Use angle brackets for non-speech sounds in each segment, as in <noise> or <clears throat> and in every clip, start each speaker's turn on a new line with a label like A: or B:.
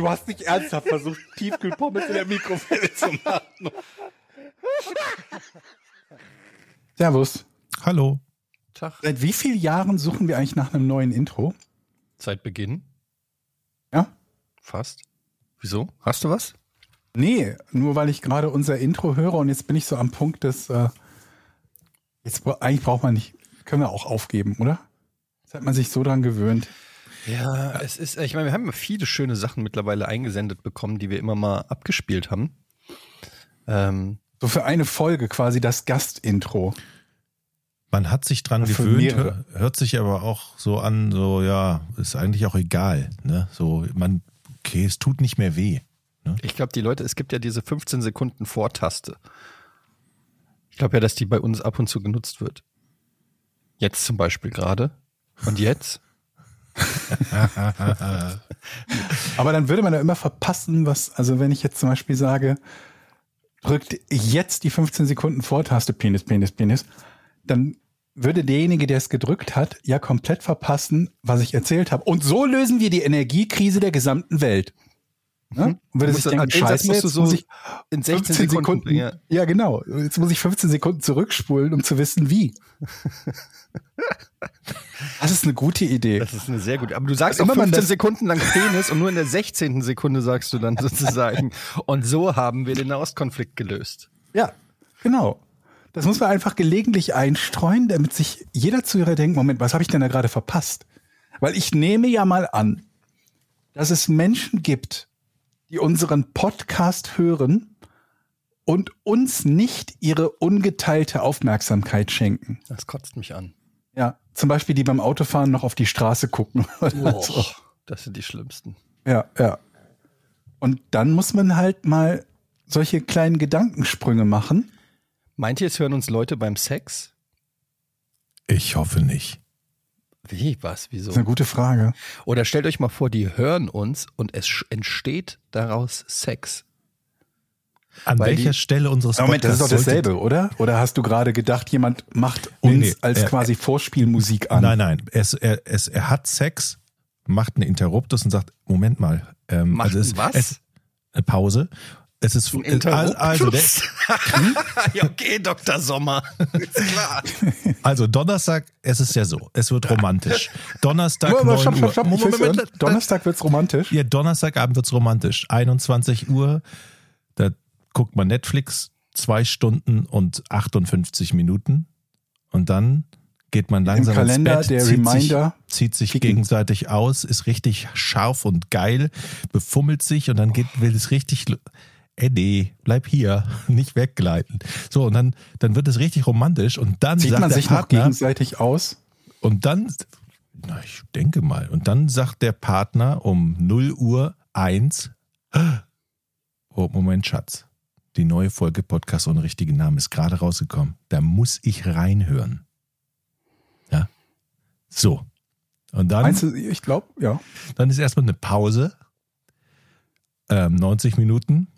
A: Du hast nicht ernsthaft versucht, Tiefkühlpommes in der Mikrowelle zu machen.
B: Servus.
C: Hallo.
D: Tag.
B: Seit wie vielen Jahren suchen wir eigentlich nach einem neuen Intro?
D: Seit Beginn.
B: Ja?
D: Fast. Wieso? Hast du was?
B: Nee, nur weil ich gerade unser Intro höre und jetzt bin ich so am Punkt, dass äh, jetzt eigentlich braucht man nicht, können wir auch aufgeben, oder? Jetzt hat man sich so dran gewöhnt.
D: Ja, es ist, ich meine, wir haben viele schöne Sachen mittlerweile eingesendet bekommen, die wir immer mal abgespielt haben. Ähm,
B: So für eine Folge quasi das Gastintro.
C: Man hat sich dran
B: Für
C: gewöhnt,
B: mehrere.
C: hört sich aber auch so an, so ja, ist eigentlich auch egal. Ne? So, man, okay, es tut nicht mehr weh.
D: ich glaube, die Leute, es gibt ja diese 15 Sekunden Vortaste. Ich glaube ja, dass die bei uns ab und zu genutzt wird. Jetzt zum Beispiel gerade. Und jetzt?
B: Aber dann würde man ja immer verpassen, was, also wenn ich jetzt zum Beispiel sage, drückt jetzt die 15 Sekunden Vortaste, Penis, Penis, Penis, dann würde derjenige, der es gedrückt hat, ja komplett verpassen, was ich erzählt habe. Und so lösen wir die Energiekrise der gesamten Welt. Ne? Und würde
D: Du
B: sich denken,
D: den
B: scheiße,
D: musst du so
B: muss ich
D: in 16
B: 15
D: Sekunden,
B: Sekunden,
D: bringen.
B: ja genau, jetzt muss ich 15 Sekunden zurückspulen, um zu wissen, wie. <laughs> Das ist eine gute Idee.
D: Das ist eine sehr gute. Aber du sagst
B: Also
D: auch
B: immer man
D: 15
B: das-
D: Sekunden lang Penis und nur in der 16. Sekunde sagst du dann sozusagen. <laughs> Und so haben wir den Nahostkonflikt gelöst.
B: Ja, genau. Das muss man einfach gelegentlich einstreuen, damit sich jeder Zuhörer denkt, Moment, was habe ich denn da gerade verpasst? Weil ich nehme ja mal an, dass es Menschen gibt, die unseren Podcast hören und uns nicht ihre ungeteilte Aufmerksamkeit schenken.
D: Das kotzt mich an.
B: Ja, zum Beispiel die beim Autofahren noch auf die Straße gucken. <laughs> oder so.
D: Das sind die schlimmsten.
B: Ja, ja. Und dann muss man halt mal solche kleinen Gedankensprünge machen.
D: Meint ihr, es hören uns Leute beim Sex?
C: Ich hoffe nicht.
D: Wie? Was? Wieso?
B: Das ist eine gute Frage.
D: Oder stellt euch mal vor, die hören uns und es entsteht daraus Sex.
C: An
D: Weil
C: welcher
D: die-
C: Stelle unseres
B: Moment, das ist doch
C: Podcasts
B: dasselbe, oder? Oder hast du gerade gedacht, jemand macht
C: Nee,
B: uns
C: nee,
B: als
C: er-
B: quasi Vorspielmusik an?
C: nein, nein, es, er, es, er hat Sex, macht einen Interruptus und sagt, Moment mal. Ähm,
D: Macht
C: es,
D: einen was?
C: Es, eine Pause. Es ist
D: Ein
C: äh, also, der, <laughs>
D: ja, okay, Dr. Sommer. Ist klar. <laughs>
C: also Donnerstag, es ist ja so, es wird romantisch. Donnerstag
B: Aber
C: 9
B: stopp, stopp,
C: Uhr.
B: stopp, will's
C: Moment,
B: hören. Donnerstag wird's romantisch.
C: Ja, Donnerstagabend wird's romantisch. 21 Uhr, da guckt man Netflix, zwei Stunden und 58 Minuten. Und dann geht man langsam
B: Kalender
C: ins Bett,
B: der
C: zieht,
B: Reminder
C: sich, zieht sich
B: kicken.
C: gegenseitig aus, ist richtig scharf und geil, befummelt sich und dann geht, will es richtig, Eddie, bleib hier, <laughs> nicht weggleiten. So, und dann, dann wird es richtig romantisch und dann
B: Sieht
C: sagt
B: man sich noch
C: Partner,
B: gegenseitig aus?
C: und dann, na, ich denke mal, und dann sagt der Partner um 0 Uhr 1, <gasps> oh, Moment, Schatz, die neue Folge Podcast ohne richtigen Namen ist gerade rausgekommen. Da muss ich reinhören. Ja. So. Und dann,
B: Meinst du, ich glaube, ja.
C: dann ist erstmal eine Pause, ähm, 90 Minuten.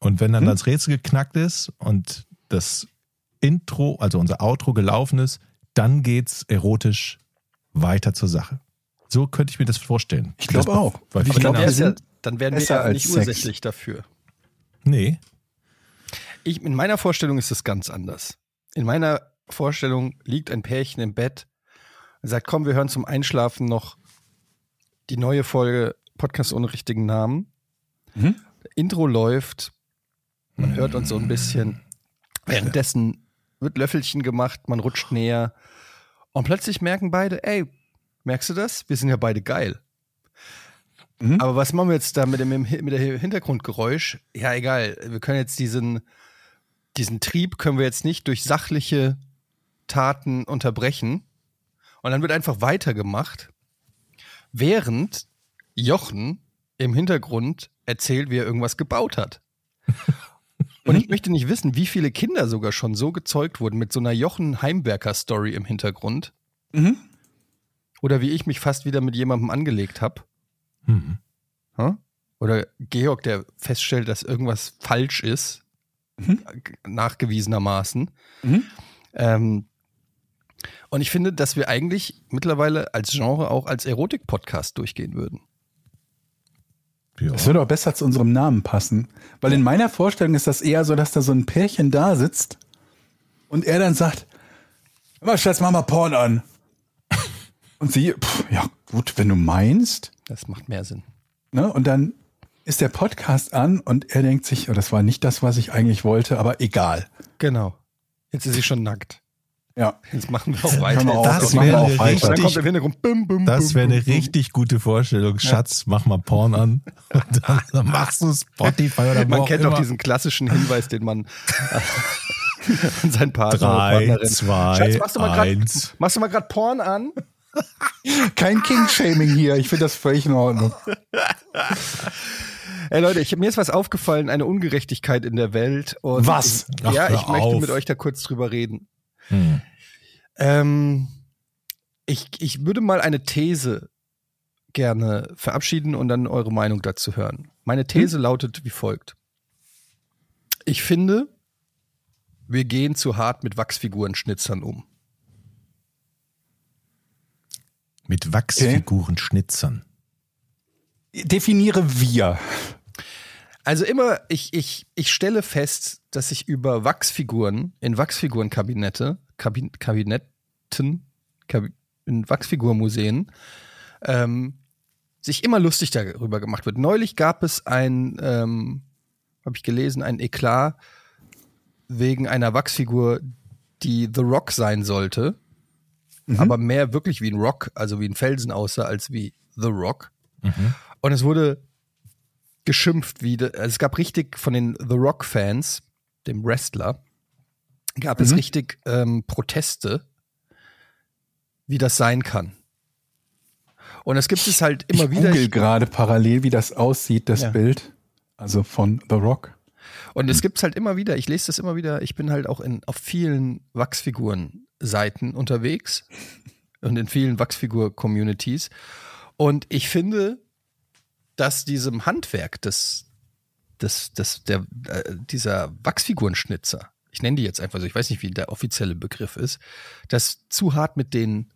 C: Und wenn dann
B: Hm.
C: das Rätsel geknackt ist und das Intro, also unser Outro gelaufen ist, dann geht's erotisch weiter zur Sache. So könnte ich mir das vorstellen.
B: Ich glaube auch.
C: Weil
B: Ich glaub,
D: dann,
B: wir
D: wär's ja,
B: sind
D: dann wären wir ja nicht
B: Sex.
D: ursächlich dafür.
C: nee,
D: Ich, in meiner Vorstellung ist es ganz anders. In meiner Vorstellung liegt ein Pärchen im Bett und sagt, komm, wir hören zum Einschlafen noch die neue Folge Podcast ohne richtigen Namen.
B: Mhm.
D: Intro läuft, man hört uns so ein bisschen. Währenddessen wird Löffelchen gemacht, man rutscht näher und plötzlich merken beide, ey, merkst du das? Wir sind ja beide geil.
B: Mhm.
D: Aber was machen wir jetzt da mit dem mit der Hintergrundgeräusch? Ja, egal. Wir können jetzt diesen, diesen Trieb können wir jetzt nicht durch sachliche Taten unterbrechen. Und dann wird einfach weitergemacht, während Jochen im Hintergrund erzählt, wie er irgendwas gebaut hat. <laughs> Und ich möchte nicht wissen, wie viele Kinder sogar schon so gezeugt wurden mit so einer Jochen Heimwerker-Story im Hintergrund.
B: Mhm.
D: Oder wie ich mich fast wieder mit jemandem angelegt habe.
C: Mhm.
D: Oder Georg, der feststellt, dass irgendwas falsch ist,
B: Mhm.
D: nachgewiesenermaßen.
B: Mhm.
D: Ähm, und ich finde, dass wir eigentlich mittlerweile als Genre auch als Erotik-Podcast durchgehen würden.
C: Ja.
B: Das würde auch besser zu unserem Namen passen. Weil in meiner Vorstellung ist das eher so, dass da so ein Pärchen da sitzt und er dann sagt, "Hör mal, Schatz, mach mal Porn an. <laughs> Und sie, pff, ja gut, wenn du meinst.
D: Das macht mehr Sinn.
B: Ne? Und dann ist der Podcast an und er denkt sich, oh, das war nicht das, was ich eigentlich wollte, aber egal.
D: Genau. Jetzt ist sie schon nackt.
B: Ja.
D: Jetzt machen wir auch weiter.
B: auf,
C: Das
B: das wir
C: wäre
D: dann
C: richtig- Das wäre eine
D: bum, bum.
C: richtig gute Vorstellung. Schatz, mach mal Porn an. <laughs> Und dann, dann machst du Spotify oder
D: Man kennt doch diesen klassischen Hinweis, den man <laughs> an seinen Partner oder
C: Drei,
D: Partnerin.
C: zwei,
D: Schatz, machst du mal grad,
C: eins.
D: machst du mal gerade Porn an? <laughs>
B: Kein King-Shaming hier. Ich finde das völlig in Ordnung.
D: Ey Leute, ich, mir ist was aufgefallen, eine Ungerechtigkeit in der Welt. Und
B: Was?
D: Ich,
C: Ach,
D: ja, ich möchte
C: auf.
D: mit euch da kurz drüber reden.
C: Hm.
D: Ähm, ich, ich würde mal eine These gerne verabschieden und dann eure Meinung dazu hören. Meine These lautet wie folgt. Ich finde, wir gehen zu hart mit Wachsfiguren-Schnitzern um.
C: Mit Wachsfiguren schnitzern.
B: Definiere wir.
D: Also immer, ich, ich, ich stelle fest, dass ich über Wachsfiguren in Wachsfigurenkabinette, Kabin, Kabinetten, Kabi, in Wachsfigurmuseen, ähm, sich immer lustig darüber gemacht wird. Neulich gab es ein, ähm, habe ich gelesen, ein Eklat wegen einer Wachsfigur, die The Rock sein sollte, aber mehr wirklich wie ein Rock, also wie ein Felsen aussah, als wie The Rock. Und es wurde geschimpft, wie de, also es gab richtig von den The Rock-Fans, dem Wrestler, gab es richtig ähm, Proteste, wie das sein kann. Und es gibt es halt immer
B: ich
D: wieder.
B: google gerade parallel, wie das aussieht, das
D: Ja.
B: Bild. Also von The Rock.
D: Und es gibt's halt immer wieder, ich lese das immer wieder, ich bin halt auch in, auf vielen Wachsfiguren-Seiten unterwegs <laughs> und in vielen Wachsfigur-Communities. Und ich finde, dass diesem Handwerk des, des, des, der, äh, dieser Wachsfigurenschnitzer, ich nenne die jetzt einfach so, ich weiß nicht, wie der offizielle Begriff ist, dass zu hart mit denen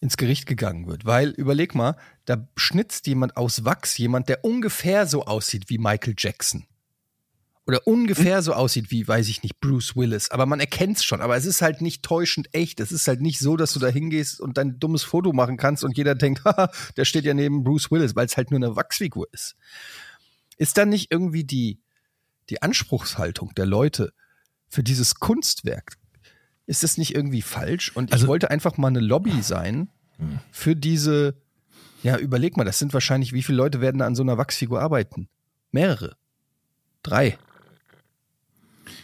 D: ins Gericht gegangen wird. Weil, überleg mal, da schnitzt jemand aus Wachs, jemand, der ungefähr so aussieht wie Michael Jackson. Oder ungefähr so aussieht wie, weiß ich nicht, Bruce Willis. Aber man erkennt es schon. Aber es ist halt nicht täuschend echt. Es ist halt nicht so, dass du da hingehst und dein dummes Foto machen kannst und jeder denkt, <laughs> haha, der steht ja neben Bruce Willis, weil es halt nur eine Wachsfigur ist. Ist dann nicht irgendwie die, die Anspruchshaltung der Leute für dieses Kunstwerk, ist das nicht irgendwie falsch? Und ich
C: Also-
D: wollte einfach mal eine Lobby sein für diese, ja, überleg mal, das sind wahrscheinlich, wie viele Leute werden da an so einer Wachsfigur arbeiten? Mehrere. Drei.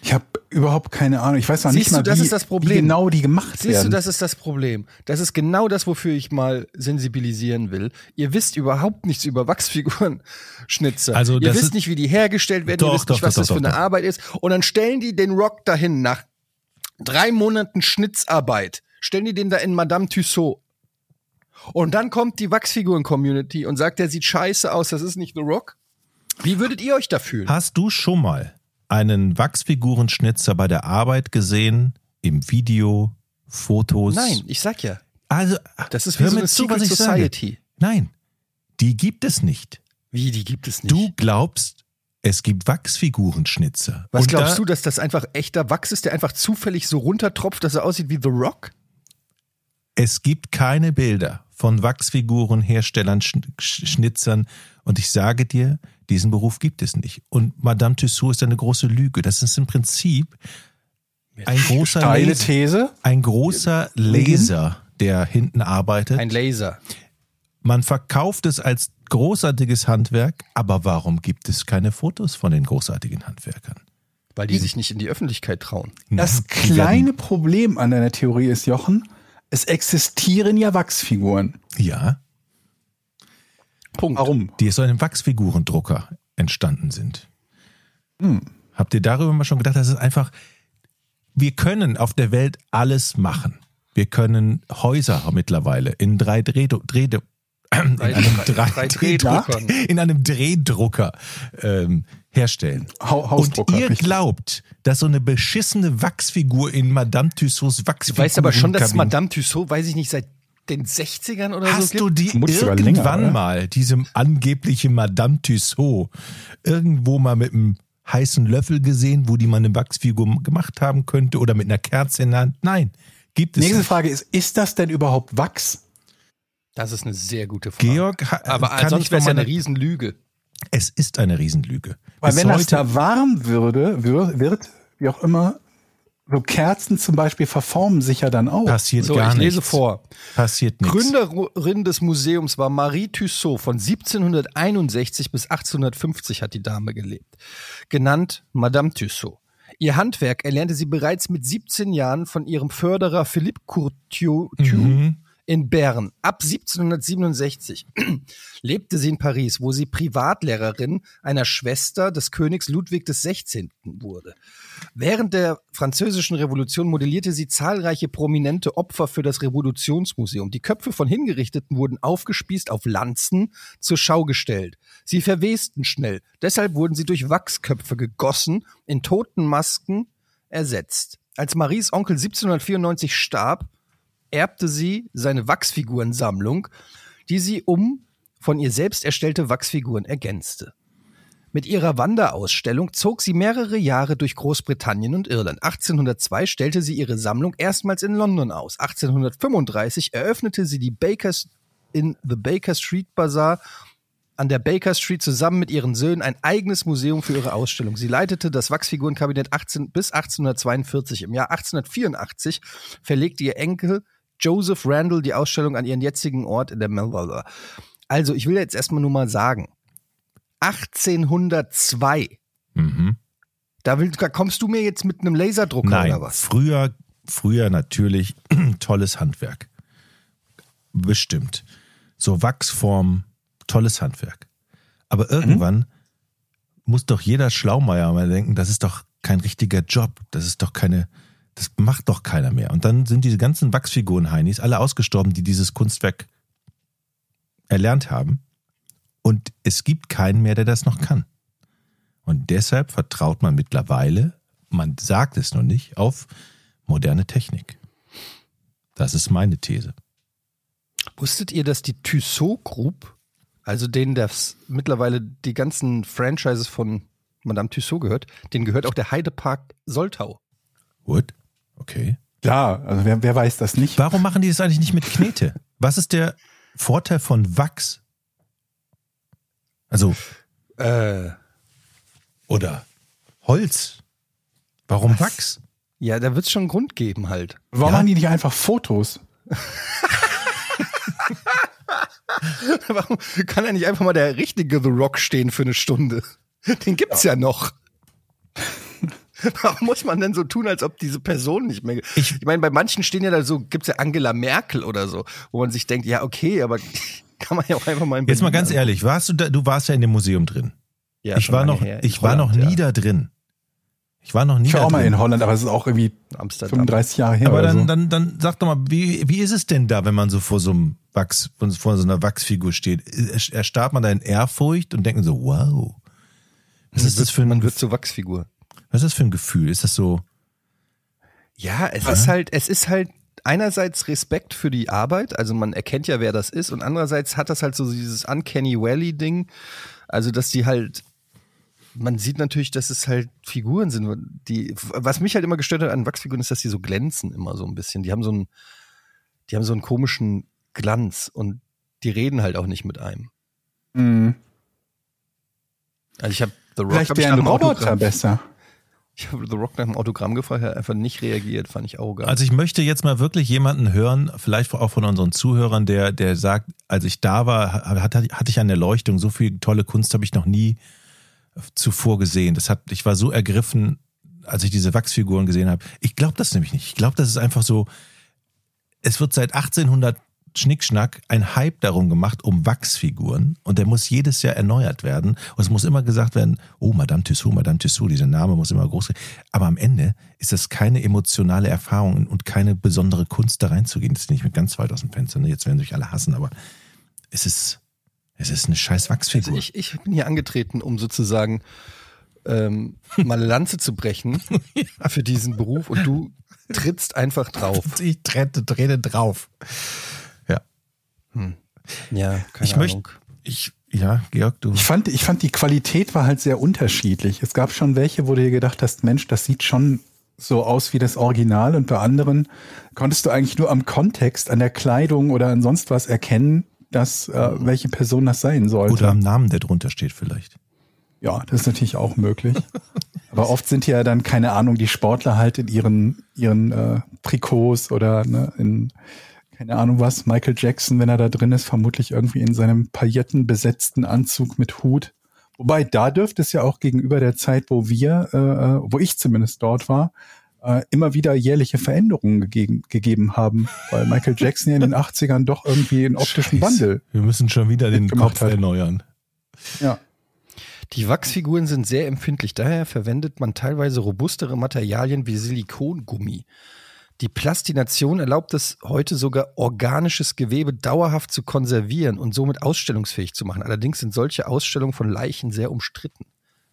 B: Ich habe überhaupt keine Ahnung. Ich weiß noch
D: Siehst
B: nicht mal,
D: du, das
B: wie,
D: ist das Problem.
B: wie genau die gemacht
D: Siehst
B: werden.
D: du, das ist das Problem. Das ist genau das, wofür ich mal sensibilisieren will. Ihr wisst überhaupt nichts über Wachsfiguren-Schnitzer.
C: Also,
D: ihr wisst nicht, wie die hergestellt werden.
C: Doch,
D: ihr wisst
C: doch,
D: nicht, was
C: doch,
D: das
C: doch,
D: für eine
C: doch.
D: Arbeit ist. Und dann stellen die den Rock dahin nach drei Monaten Schnitzarbeit. Stellen die den da in Madame Tussaud. Und dann kommt die Wachsfiguren-Community und sagt, der sieht scheiße aus, das ist nicht The Rock. Wie würdet ihr euch da fühlen?
C: Hast du schon mal einen Wachsfigurenschnitzer bei der Arbeit gesehen? Im Video, Fotos?
D: Nein, ich sag ja.
C: Also,
D: Das ist wie so eine
C: zu,
D: Secret
C: ich sage.
D: Society.
C: Nein, die gibt es nicht.
D: Wie, die gibt es nicht.
C: Du glaubst, es gibt Wachsfigurenschnitzer.
D: Was
C: Und
D: glaubst
C: da,
D: du, dass das einfach echter Wachs ist, der einfach zufällig so runtertropft, dass er aussieht wie The Rock?
C: Es gibt keine Bilder von Wachsfigurenherstellern, Sch Sch- Schnitzern. Und ich sage dir, diesen Beruf gibt es nicht. Und Madame Tussauds ist eine große Lüge. Das ist im Prinzip ein großer
B: Steile
C: Laser,
B: These.
C: ein großer Laser, der hinten arbeitet.
D: Ein Laser.
C: Man verkauft es als großartiges Handwerk, aber warum gibt es keine Fotos von den großartigen Handwerkern?
D: Weil die sich nicht in die Öffentlichkeit trauen.
B: Das
C: Na,
B: kleine Problem an deiner Theorie ist, Jochen, es existieren ja Wachsfiguren.
C: Ja,
D: Punkt.
B: Warum?
C: die aus einem Wachsfigurendrucker entstanden sind. Habt ihr darüber mal schon gedacht, dass es einfach, wir können auf der Welt alles machen. Wir können Häuser mittlerweile in drei Dreh, Dreh, in einem, drei,
D: drei Drehdruckern.
C: in einem Drehdrucker ähm, herstellen. Und
B: Hausdrucker,
C: ihr
B: richtig.
C: glaubt, dass so eine beschissene Wachsfigur in Madame Tussauds
D: Du
C: Wachsfigur
D: weißt aber schon, dass Madame Tussaud, weiß ich nicht, seit den 60ern oder so
C: Hast du die irgendwann
B: länger,
C: mal, diese angebliche Madame Tussaud, irgendwo mal mit einem heißen Löffel gesehen, wo die mal eine Wachsfigur gemacht haben könnte oder mit einer Kerze in der Hand? Nein, gibt es
B: Nächste
C: nicht.
B: Frage ist, ist das denn überhaupt Wachs?
D: Das ist eine sehr gute Frage.
C: Georg, ha-
D: aber
C: kann
D: sonst
C: ich
D: wäre es ja eine Riesenlüge.
C: Es ist eine Riesenlüge.
B: Weil
C: Bis
B: wenn das
C: heute-
B: da warm würde, wird, wird, wie auch immer, so Kerzen zum Beispiel verformen sich ja dann auch.
C: passiert
D: So,
C: gar
D: ich lese
C: nichts.
D: vor.
C: Passiert nichts.
D: Gründerin des Museums war Marie Tussaud. Von 1761 bis 1850 hat die Dame gelebt. Genannt Madame Tussaud. Ihr Handwerk erlernte sie bereits mit 17 Jahren von ihrem Förderer Philippe Courtieu
C: Mhm.
D: In Bern. Ab 1767 <clears throat> lebte sie in Paris, wo sie Privatlehrerin einer Schwester des Königs Ludwig XVI. wurde. Während der französischen Revolution modellierte sie zahlreiche prominente Opfer für das Revolutionsmuseum. Die Köpfe von Hingerichteten wurden aufgespießt auf Lanzen zur Schau gestellt. Sie verwesten schnell. Deshalb wurden sie durch Wachsköpfe gegossen, in toten Masken ersetzt. Als Maries Onkel 1794 starb, erbte sie seine Wachsfigurensammlung, die sie um von ihr selbst erstellte Wachsfiguren ergänzte. Mit ihrer Wanderausstellung zog sie mehrere Jahre durch Großbritannien und Irland. 1802 stellte sie ihre Sammlung erstmals in London aus. 1835 eröffnete sie die Bakers in The Baker Street Bazaar an der Baker Street zusammen mit ihren Söhnen ein eigenes Museum für ihre Ausstellung. Sie leitete das Wachsfigurenkabinett 18, bis 1842. Im Jahr 1884 verlegte ihr Enkel Joseph Randall die Ausstellung an ihren jetzigen Ort in der Melbourne. Also, ich will jetzt erstmal nur mal sagen, 1802,
C: Mhm.
D: da, will, da kommst du mir jetzt mit einem Laserdrucker
C: Nein,
D: oder was?
C: früher, früher natürlich <clears throat> tolles Handwerk. Bestimmt. So Wachsform, tolles Handwerk. Aber irgendwann muss doch jeder Schlaumeier mal denken, das ist doch kein richtiger Job. Das ist doch keine, das macht doch keiner mehr. Und dann sind diese ganzen Wachsfiguren-Heinis alle ausgestorben, die dieses Kunstwerk erlernt haben. Und es gibt keinen mehr, der das noch kann. Und deshalb vertraut man mittlerweile, man sagt es noch nicht, auf moderne Technik. Das ist meine These.
D: Wusstet ihr, dass die Tissot Group, also denen das mittlerweile die ganzen Franchises von Madame Tissot gehört, denen gehört auch der Heidepark Soltau.
C: What? Okay.
B: Ja, also wer, wer weiß das nicht?
C: Warum machen die das eigentlich nicht mit Knete? Was ist der Vorteil von Wachs? Also,
D: Äh,
C: oder Holz. Warum Wachs?
D: ja, da wird es schon einen Grund geben halt.
B: Warum
C: Ja.
B: machen die nicht einfach Fotos? <laughs>
D: Warum kann da nicht einfach mal der richtige The Rock stehen für eine Stunde? Den gibt's ja, noch. <laughs> Warum muss man denn so tun, als ob diese Person nicht mehr.
C: Ich-
D: Ich, meine, bei manchen stehen ja da so, gibt's ja Angela Merkel oder so, wo man sich denkt, ja, okay, aber <laughs> kann man ja auch einfach mal
C: Jetzt mal ganz ehrlich, warst du da, du warst ja in dem Museum drin.
D: Ja,
C: ich war noch,
D: her.
C: ich
D: In
C: war noch
D: Holland,
C: nie
D: ja.
C: da drin. Ich war noch nie
B: Ich war auch mal in Holland, aber es ist auch irgendwie
D: Amsterdam.
B: 35 Jahre her
C: Aber
B: oder
C: dann,
B: so.
C: dann, dann sag doch mal, wie, wie ist es denn da, wenn man so vor so einem Wachs, vor so einer Wachsfigur steht? Erstarrt man da in Ehrfurcht und denkt so, wow. Was ist das für ein,
D: man wird zur Wachsfigur.
C: Was ist das für ein Gefühl? Ist das so,
D: Ja, es ist halt, es ist halt einerseits Respekt für die Arbeit, also man erkennt ja, wer das ist, und andererseits hat das halt so dieses Uncanny Valley-Ding, also dass die halt, man sieht natürlich, dass es halt Figuren sind, die, was mich halt immer gestört hat an Wachsfiguren ist, dass die so glänzen immer so ein bisschen. Die haben so einen, die haben so einen komischen Glanz und die reden halt auch nicht mit einem.
B: Mhm.
D: Also ich habe The Rock,
B: Vielleicht
D: hab ich
B: wäre ein Roboter besser.
D: Ich habe The Rock nach dem Autogramm gefragt, er hat einfach nicht reagiert, fand ich arrogant.
C: Also ich möchte jetzt mal wirklich jemanden hören, vielleicht auch von unseren Zuhörern, der, der sagt, als ich da war, hatte, hatte ich eine Erleuchtung, so viel tolle Kunst habe ich noch nie zuvor gesehen. Das hat, ich war so ergriffen, als ich diese Wachsfiguren gesehen habe. Ich glaube das nämlich nicht. Ich glaube, das ist einfach so, es wird seit Schnickschnack ein Hype darum gemacht um Wachsfiguren und der muss jedes Jahr erneuert werden und es muss immer gesagt werden, oh Madame Tussauds, Madame Tussauds, dieser Name muss immer groß. Aber am Ende ist das keine emotionale Erfahrung und keine besondere Kunst da reinzugehen. Das bin ich mit ganz weit aus dem Fenster. Ne? Jetzt werden sich alle hassen, aber es ist es ist eine scheiß Wachsfigur.
D: Also ich, ich bin hier angetreten, um sozusagen ähm, mal eine Lanze zu brechen <laughs> für diesen Beruf und du trittst einfach drauf.
C: Ich trete, trete drauf. Ja.
D: Ja, keine
C: ich
D: Ahnung.
C: möchte, ich, ja, Georg, du.
B: Ich fand, ich fand, die Qualität war halt sehr unterschiedlich. Es gab schon welche, wo du dir gedacht hast, Mensch, das sieht schon so aus wie das Original und bei anderen konntest du eigentlich nur am Kontext, an der Kleidung oder an sonst was erkennen, dass äh, welche Person das sein sollte.
C: Oder am Namen, der drunter steht vielleicht.
B: Ja, das ist natürlich auch möglich. <laughs> Aber oft sind ja dann, keine Ahnung, die Sportler halt in ihren, ihren äh, Trikots oder ne, in, keine Ahnung was, Michael Jackson, wenn er da drin ist, vermutlich irgendwie in seinem paillettenbesetzten Anzug mit Hut. Wobei, da dürfte es ja auch gegenüber der Zeit, wo wir, äh, äh, wo ich zumindest dort war, äh, immer wieder jährliche Veränderungen gegeben, gegeben haben, weil Michael Jackson ja in den <laughs> 80ern doch irgendwie einen optischen
C: Scheiße.
B: Wandel.
C: Wir müssen schon wieder den Kopf
B: hat.
C: erneuern.
B: Ja.
D: Die Wachsfiguren sind sehr empfindlich, daher verwendet man teilweise robustere Materialien wie Silikongummi. Die Plastination erlaubt es heute sogar, organisches Gewebe dauerhaft zu konservieren und somit ausstellungsfähig zu machen. Allerdings sind solche Ausstellungen von Leichen sehr umstritten.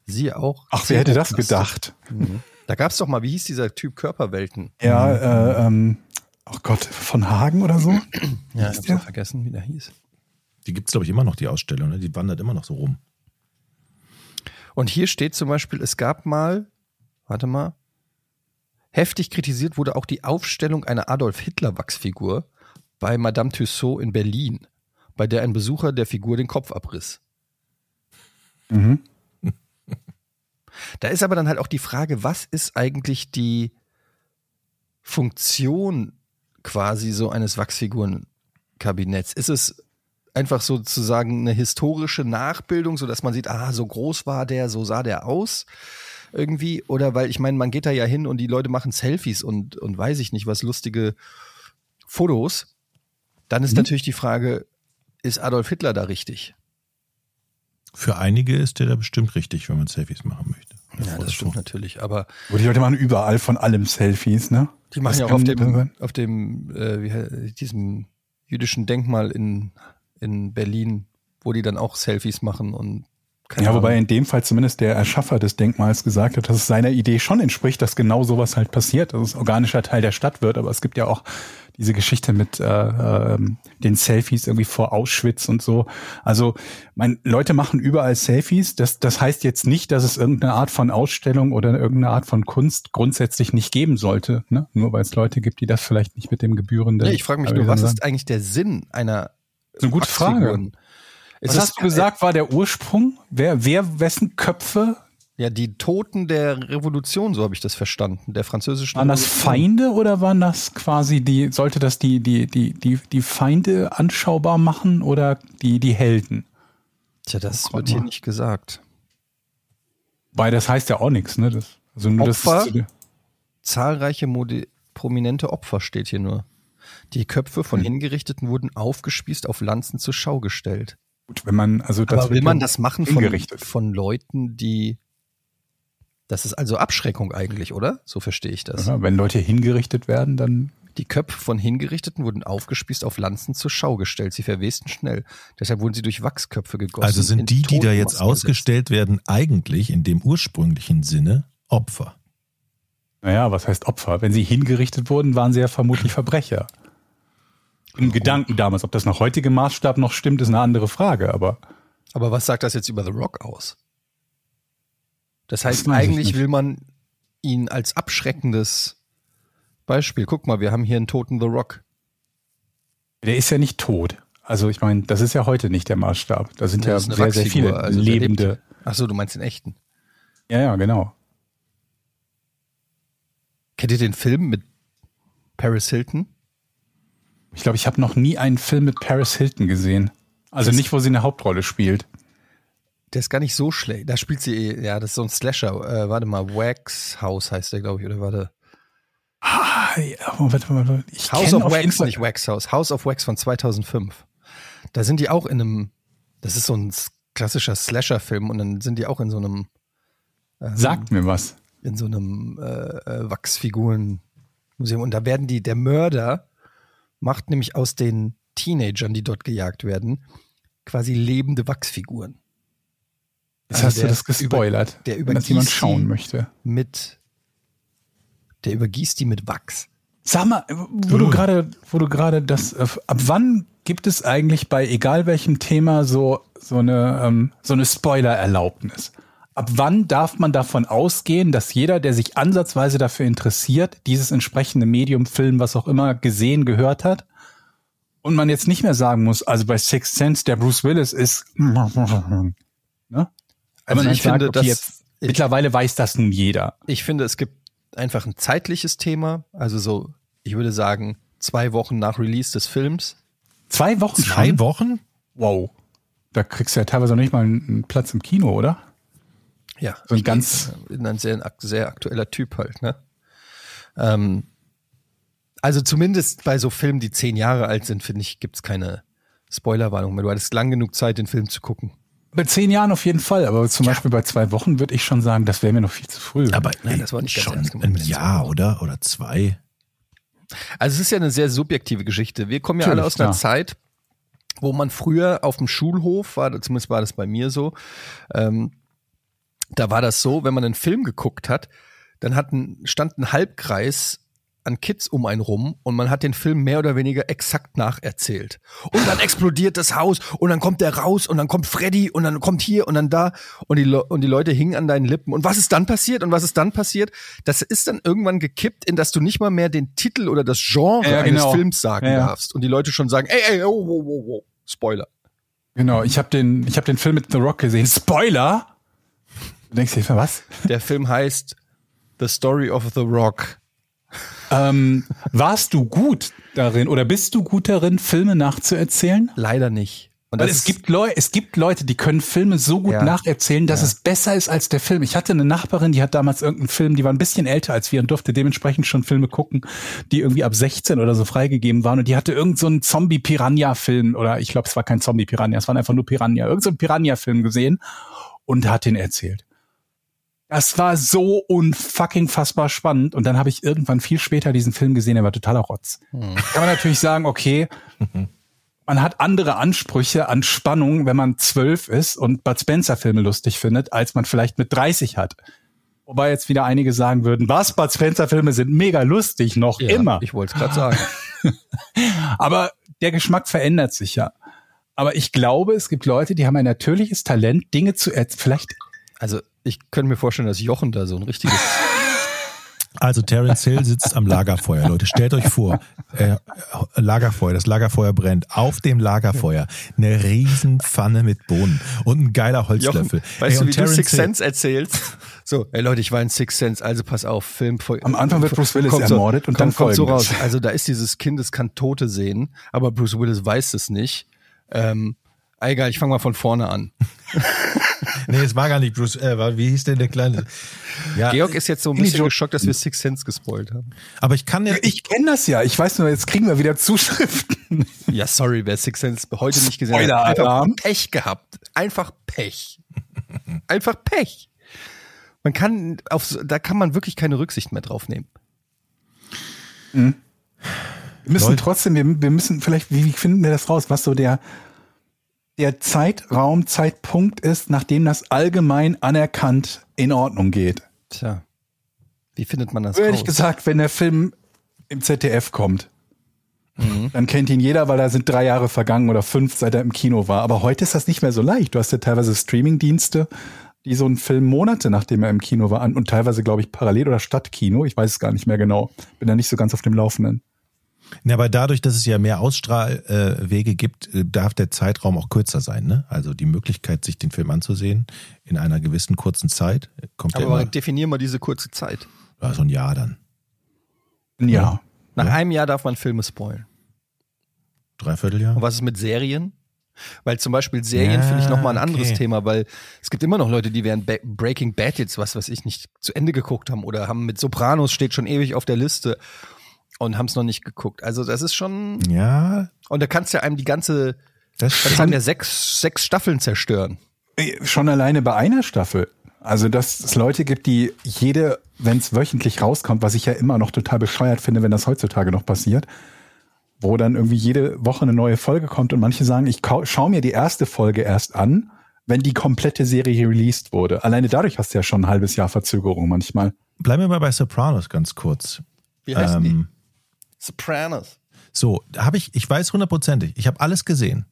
D: Siehe auch.
B: Ach, wer hätte das gedacht?
D: Mhm. Da gab es doch mal, wie hieß dieser Typ Körperwelten?
B: Ja, äh, ähm, oh Gott, von Hagen oder so? <clears throat>
D: Ja, ich auch vergessen, wie der hieß.
C: Die gibt's glaube ich, immer noch, die Ausstellung. Ne? Die wandert immer noch so rum.
D: Und hier steht zum Beispiel, es gab mal, warte mal, heftig kritisiert wurde auch die Aufstellung einer Adolf Hitler Wachsfigur bei Madame Tussaud in Berlin, bei der ein Besucher der Figur den Kopf abriss.
B: Mhm.
D: Da ist aber dann halt auch die Frage, was ist eigentlich die Funktion quasi so eines Wachsfigurenkabinetts? Ist es einfach sozusagen eine historische Nachbildung, so dass man sieht, ah, so groß war der, so sah der aus irgendwie? Oder weil ich meine, man geht da ja hin und die Leute machen Selfies und, und weiß ich nicht was, lustige Fotos. Dann ist
B: Mhm.
D: natürlich die Frage, ist Adolf Hitler da richtig?
C: Für einige ist der da bestimmt richtig, wenn man Selfies machen möchte.
D: Ja, das stimmt natürlich. Aber
B: Wo die Leute machen überall von allem Selfies, ne?
D: Die machen
B: Das
D: ja auch auf dem, auf dem äh, wie, diesem jüdischen Denkmal in, in Berlin, wo die dann auch Selfies machen und keine
B: Ja, wobei
D: Ahnung.
B: in dem Fall zumindest der Erschaffer des Denkmals gesagt hat, dass es seiner Idee schon entspricht, dass genau sowas halt passiert, dass es organischer Teil der Stadt wird. Aber es gibt ja auch diese Geschichte mit äh, ähm, den Selfies irgendwie vor Auschwitz und so. Also, mein, Leute machen überall Selfies. Das, das heißt jetzt nicht, dass es irgendeine Art von Ausstellung oder irgendeine Art von Kunst grundsätzlich nicht geben sollte. Ne? Nur weil es Leute gibt, die das vielleicht nicht mit dem gebührenden.
D: Nee, ich frage mich
B: äh,
D: nur, was ist eigentlich der Sinn einer
B: Das ist eine gute Frage. Was hast du gesagt, war der Ursprung? Wer, wer, wessen Köpfe?
D: Ja, die Toten der Revolution, so habe ich das verstanden, der französischen
B: Waren das. Feinde oder waren das quasi die, sollte das die, die, die, die, die Feinde anschaubar machen oder die, die Helden?
D: Tja, das
B: Oh,
D: wird hier
B: mal.
D: nicht gesagt.
B: Weil das heißt ja auch nichts, ne? Das, also nur
D: Opfer?
B: das
D: Zahlreiche Modi prominente Opfer steht hier nur. Die Köpfe von Hingerichteten wurden aufgespießt, auf Lanzen zur Schau gestellt.
B: Gut, wenn man, also das
D: Aber will man das machen von, von Leuten, die. Das ist also Abschreckung eigentlich, oder? So verstehe ich das.
B: Ja, wenn Leute hingerichtet werden, dann
D: Die Köpfe von Hingerichteten wurden aufgespießt, auf Lanzen zur Schau gestellt. Sie verwesten schnell. Deshalb wurden sie durch Wachsköpfe gegossen.
C: Also
D: in
C: sind die, die da jetzt ausgestellt werden, eigentlich in dem ursprünglichen Sinne Opfer.
B: Naja, was heißt Opfer? Wenn sie hingerichtet wurden, waren sie ja vermutlich Verbrecher. Im Gedanken damals. Ob das nach heutigem Maßstab noch stimmt, ist eine andere Frage, aber.
D: Aber was sagt das jetzt über The Rock aus? Das heißt,
B: ich
D: eigentlich will man ihn als abschreckendes Beispiel. Guck mal, wir haben hier einen toten The Rock.
B: der ist ja nicht tot. Also ich meine, das ist ja heute nicht der Maßstab. Da sind
D: Ja,
B: ja,
D: das
B: sehr, sehr viele
D: also
B: lebende.
D: lebt. Ach so, du meinst den echten.
B: Ja, ja, genau.
D: Kennt ihr den Film mit Paris Hilton?
B: Ich glaube, ich habe noch nie einen Film mit Paris Hilton gesehen. Also
D: Das-
B: nicht, wo sie eine Hauptrolle spielt.
D: Der ist gar nicht so schlecht. Da spielt sie, ja, das ist so ein Slasher. Äh, warte mal, Wax House heißt der, glaube ich, oder warte.
B: Ah, ja, Moment, Moment, Moment. Ich
D: House of Wax, nicht Wax House. House of Wax von 2005. Da sind die auch in einem, das ist so ein klassischer Slasher-Film und dann sind die auch in so einem, ähm,
B: Sagt mir was.
D: in so einem äh, äh, Wachsfiguren-Museum. Und da werden die, der Mörder macht nämlich aus den Teenagern, die dort gejagt werden, quasi lebende Wachsfiguren.
B: Jetzt
D: Also
B: hast du
D: der
B: das gespoilert,
D: der
B: wenn das jemand
D: übergießt
B: schauen
D: die-
B: möchte.
D: Mit, der übergießt die mit Wachs.
B: Sag mal, wo du gerade, wo du gerade das, äh, ab wann gibt es eigentlich bei egal welchem Thema so so eine ähm, so eine Spoiler-Erlaubnis? Ab wann darf man davon ausgehen, dass jeder, der sich ansatzweise dafür interessiert, dieses entsprechende Medium, Film, was auch immer, gesehen, gehört hat? Und man jetzt nicht mehr sagen muss, also bei Sixth Sense, der Bruce Willis ist, <laughs> ne?
D: Also
B: man dann
D: ich finde,
B: okay,
D: dass- ich-
B: mittlerweile weiß das nun jeder.
D: Ich finde, es gibt einfach ein zeitliches Thema. Also so, ich würde sagen, zwei Wochen nach Release des Films.
B: Zwei Wochen
C: Zwei
B: schon?
C: Wochen?
B: Wow. Da kriegst du ja teilweise noch nicht mal einen Platz im Kino, oder?
D: Ja.
B: So ein
D: ich
B: ganz-
D: bin ein sehr, sehr aktueller Typ halt, ne? Ähm, also zumindest bei so Filmen, die zehn Jahre alt sind, finde ich, gibt's keine Spoilerwarnung mehr. Du hattest lang genug Zeit, den Film zu gucken.
B: Bei zehn Jahren auf jeden Fall, aber zum Beispiel bei zwei Wochen würde ich schon sagen, das wäre mir noch viel zu früh.
C: Aber
D: Nein, das war nicht ganz
C: schon
D: ernst gemeint
C: ein Jahr, oder? Oder zwei?
D: Also es ist ja eine sehr subjektive Geschichte. Wir kommen ja alle
B: Natürlich,
D: aus einer
B: klar.
D: Zeit, wo man früher auf dem Schulhof war, zumindest war das bei mir so, ähm, da war das so, wenn man einen Film geguckt hat, dann hat ein, stand ein Halbkreis an Kids um einen rum und man hat den Film mehr oder weniger exakt nacherzählt. Und dann explodiert das Haus und dann kommt der raus und dann kommt Freddy und dann kommt hier und dann da und die, Le und die Leute hingen an deinen Lippen. Und was ist dann passiert und was ist dann passiert? Das ist dann irgendwann gekippt, in dass du nicht mal mehr den Titel oder das Genre
B: Ja,
D: eines
B: genau.
D: Films sagen
B: Ja, ja.
D: darfst. Und die Leute schon sagen, ey, ey, oh, oh, oh, oh. Spoiler.
B: Genau, ich habe den, ich habe den Film mit The Rock gesehen. Spoiler! Du denkst dir, was?
D: Der Film heißt The Story of the Rock.
B: Ähm, warst du gut darin oder bist du gut darin, Filme nachzuerzählen?
D: Leider nicht. Und
B: Weil es gibt, Leu es gibt Leute, die können Filme so gut
D: Ja.
B: nacherzählen, dass es besser ist als der Film. Ich hatte eine Nachbarin, die hat damals irgendeinen Film, die war ein bisschen älter als wir und durfte dementsprechend schon Filme gucken, die irgendwie ab 16 oder so freigegeben waren. Und die hatte irgend so einen Zombie-Piranha-Film oder ich glaube, es war kein Zombie-Piranha, es waren einfach nur Piranha, irgend so Piranha-Film gesehen und hat den erzählt. Das war so unfucking fassbar spannend. Und dann habe ich irgendwann viel später diesen Film gesehen, der war totaler Rotz. Kann man natürlich sagen, okay, <laughs> man hat andere Ansprüche an Spannung, wenn man zwölf ist und Bud Spencer Filme lustig findet, als man vielleicht mit 30 hat. Wobei jetzt wieder einige sagen würden, was, Bud Spencer Filme sind mega lustig, noch
D: ja,
B: immer.
D: Ich wollte es gerade sagen. <laughs>
B: Aber der Geschmack verändert sich ja. Aber ich glaube, es gibt Leute, die haben ein natürliches Talent, Dinge zu erzählen. Vielleicht,
D: Also ich könnte mir vorstellen, dass Jochen da so ein richtiges <laughs>
C: Also Terence Hill sitzt am Lagerfeuer, Leute. Stellt euch vor, äh, Lagerfeuer, das Lagerfeuer brennt. Auf dem Lagerfeuer eine Riesenpfanne mit Bohnen und ein geiler
D: Jochen,
C: Holzlöffel.
D: weißt
C: Ey,
D: du, wie du
C: Terence
D: Six Sense erzählst? So, ey Leute, ich war in Six Sense, also pass auf, Film.
B: Am Anfang wird Bruce Willis
D: kommt
B: ermordet und dann
D: kommt so raus. Also da ist dieses Kind, das kann Tote sehen, aber Bruce Willis weiß es nicht. Ähm, egal, ich fange mal von vorne an. <laughs>
C: Nee, es war gar nicht Bruce, äh, war- wie hieß denn der kleine? Ja,
D: Georg ist jetzt so ein bisschen
B: Jones.
D: geschockt, dass wir Six Sense gespoilt haben.
C: aber ich kann ja,
B: ich kenne das ja. Ich weiß nur, jetzt kriegen wir wieder Zuschriften.
D: Ja, sorry, wer Six Sense heute nicht gesehen hat.
B: Spoiler-Alarm.
D: Einfach Pech gehabt. Einfach Pech. Einfach Pech. Man kann auf, so- da kann man wirklich keine Rücksicht mehr drauf nehmen.
B: Wir müssen
C: Leute.
B: trotzdem, wir, wir müssen vielleicht, wie finden wir das raus, was so der, der Zeitraum, Zeitpunkt ist, nachdem das allgemein anerkannt in Ordnung geht.
D: Tja. Wie findet man das
B: Ehrlich
D: raus?
B: gesagt, wenn der Film im ZDF kommt, dann kennt ihn jeder, weil da sind drei Jahre vergangen oder fünf, seit er im Kino war. Aber heute ist das nicht mehr so leicht. Du hast ja teilweise Streamingdienste, die so einen Film Monate nachdem er im Kino war an und teilweise, glaube ich, parallel oder Stadtkino. Ich weiß es gar nicht mehr genau. Bin da nicht so ganz auf dem Laufenden.
C: Ja, aber dadurch, dass es ja mehr Ausstrahlwege äh, Wege gibt, äh, darf der Zeitraum auch kürzer sein. Ne? Also die Möglichkeit, sich den Film anzusehen in einer gewissen kurzen Zeit, äh, kommt ja
D: Aber
C: immer,
D: definier mal diese kurze Zeit.
C: ja, so ein Jahr dann.
B: Ja.
D: Nach einem Jahr darf man Filme spoilen.
C: Dreivierteljahr?
D: Und was ist mit Serien? Weil zum Beispiel Serien
C: Ja,
D: finde ich nochmal ein anderes
C: okay.
D: Thema, weil es gibt immer noch Leute, die während Ba- Breaking Bad jetzt was, was ich nicht zu Ende geguckt haben oder haben mit Sopranos steht schon ewig auf der Liste. Und haben es noch nicht geguckt. Also das ist schon.
C: Ja,
D: Und da kannst du ja einem die ganze,
C: das
D: kannst einem ja sechs, sechs Staffeln zerstören.
B: Äh, Schon alleine bei einer Staffel. Also, dass es Leute gibt, die jede, wenn es wöchentlich rauskommt, was ich ja immer noch total bescheuert finde, wenn das heutzutage noch passiert, wo dann irgendwie jede Woche eine neue Folge kommt und manche sagen, ich kau- schau mir die erste Folge erst an, wenn die komplette Serie released wurde. Alleine dadurch hast du ja schon ein halbes Jahr Verzögerung manchmal.
C: Bleiben wir mal bei Sopranos ganz kurz.
D: Wie heißen
C: Ähm,
D: die? Sopranos.
C: So, habe ich, ich weiß hundertprozentig, ich habe alles gesehen.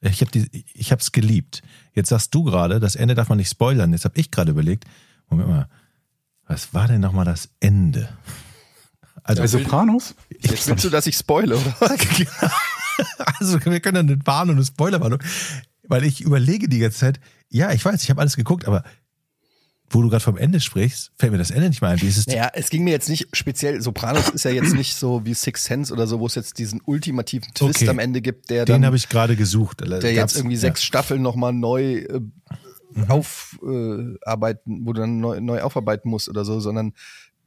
C: Ich habe die, ich habe es geliebt. Jetzt sagst du gerade, das Ende darf man nicht spoilern. Jetzt habe ich gerade überlegt, Moment mal, was war denn nochmal das Ende? <laughs> Also,
B: Bei Sopranos?
D: Jetzt willst <laughs> du, dass ich spoile, oder? <laughs>
C: also wir können ja eine Warnung, eine Spoilerwarnung, weil ich überlege die ganze Zeit, ja, ich weiß, ich habe alles geguckt, aber wo du gerade vom Ende sprichst, fällt mir das Ende nicht mehr ein. Wie ist es?
D: Naja, es ging mir jetzt nicht speziell, Sopranos ist ja jetzt nicht so wie Six Sense oder so, wo es jetzt diesen ultimativen Twist
C: Okay.
D: am Ende gibt, der
C: Den habe ich gerade gesucht.
D: der jetzt irgendwie sechs Staffeln nochmal neu äh, aufarbeiten, äh, wo du dann neu, neu aufarbeiten musst oder so, sondern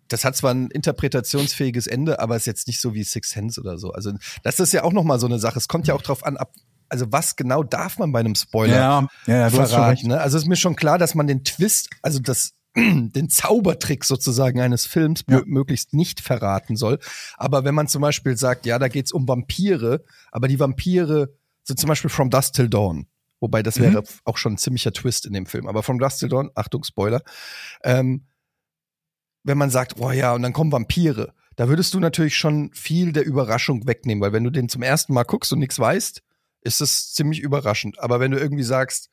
D: das hat zwar ein interpretationsfähiges Ende, aber ist jetzt nicht so wie Six Sense oder so. Also das ist ja auch nochmal so eine Sache. Es kommt ja auch drauf an, ab, also was genau darf man bei einem Spoiler
B: Ja, ja, ja,
D: verraten. Ne? Also ist mir schon klar, dass man den Twist, also das <clears throat> den Zaubertrick sozusagen eines Films
B: Ja.
D: mö- möglichst nicht verraten soll. Aber wenn man zum Beispiel sagt, ja, da geht's um Vampire, aber die Vampire sind zum Beispiel From Dusk Till Dawn. Wobei das
B: Mhm.
D: wäre auch schon ein ziemlicher Twist in dem Film. Aber From Dusk Till Dawn, Achtung, Spoiler, ähm, wenn man sagt, oh ja, und dann kommen Vampire, da würdest du natürlich schon viel der Überraschung wegnehmen, weil wenn du den zum ersten Mal guckst und nichts weißt, ist es ziemlich überraschend. Aber wenn du irgendwie sagst,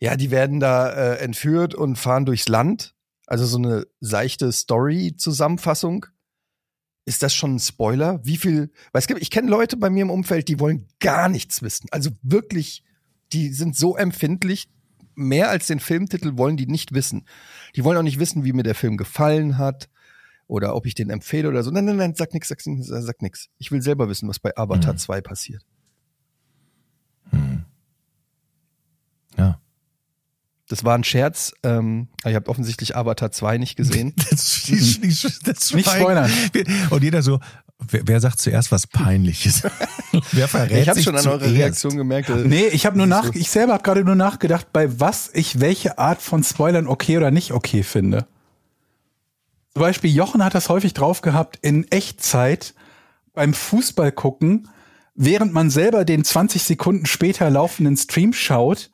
D: ja, die werden da äh, entführt und fahren durchs Land, also so eine seichte Story-Zusammenfassung, ist das schon ein Spoiler? Wie viel, weil es gibt, ich kenne Leute bei mir im Umfeld, die wollen gar nichts wissen. Also wirklich, die sind so empfindlich, mehr als den Filmtitel wollen die nicht wissen. Die wollen auch nicht wissen, wie mir der Film gefallen hat oder ob ich den empfehle oder so. Nein, nein, nein, sag nix, sag nix, sag nix. Ich will selber wissen, was bei Avatar
C: Mhm.
D: 2 passiert.
C: Hm. Ja.
D: Das war ein Scherz. Ähm, ihr habt offensichtlich Avatar 2 nicht gesehen. <laughs>
C: Das, die, die, das
B: Nicht spoilern.
C: Und jeder so, wer, wer sagt zuerst was Peinliches? <laughs> wer verrät
D: ich habe schon an eure
C: zuerst?
D: Reaktion gemerkt.
B: Nee, ich habe nur
D: das
B: nach, ich selber habe gerade nur nachgedacht, bei was ich welche Art von Spoilern okay oder nicht okay finde. Zum Beispiel Jochen hat das häufig drauf gehabt, in Echtzeit beim Fußball gucken, während man selber den 20 Sekunden später laufenden Stream schaut,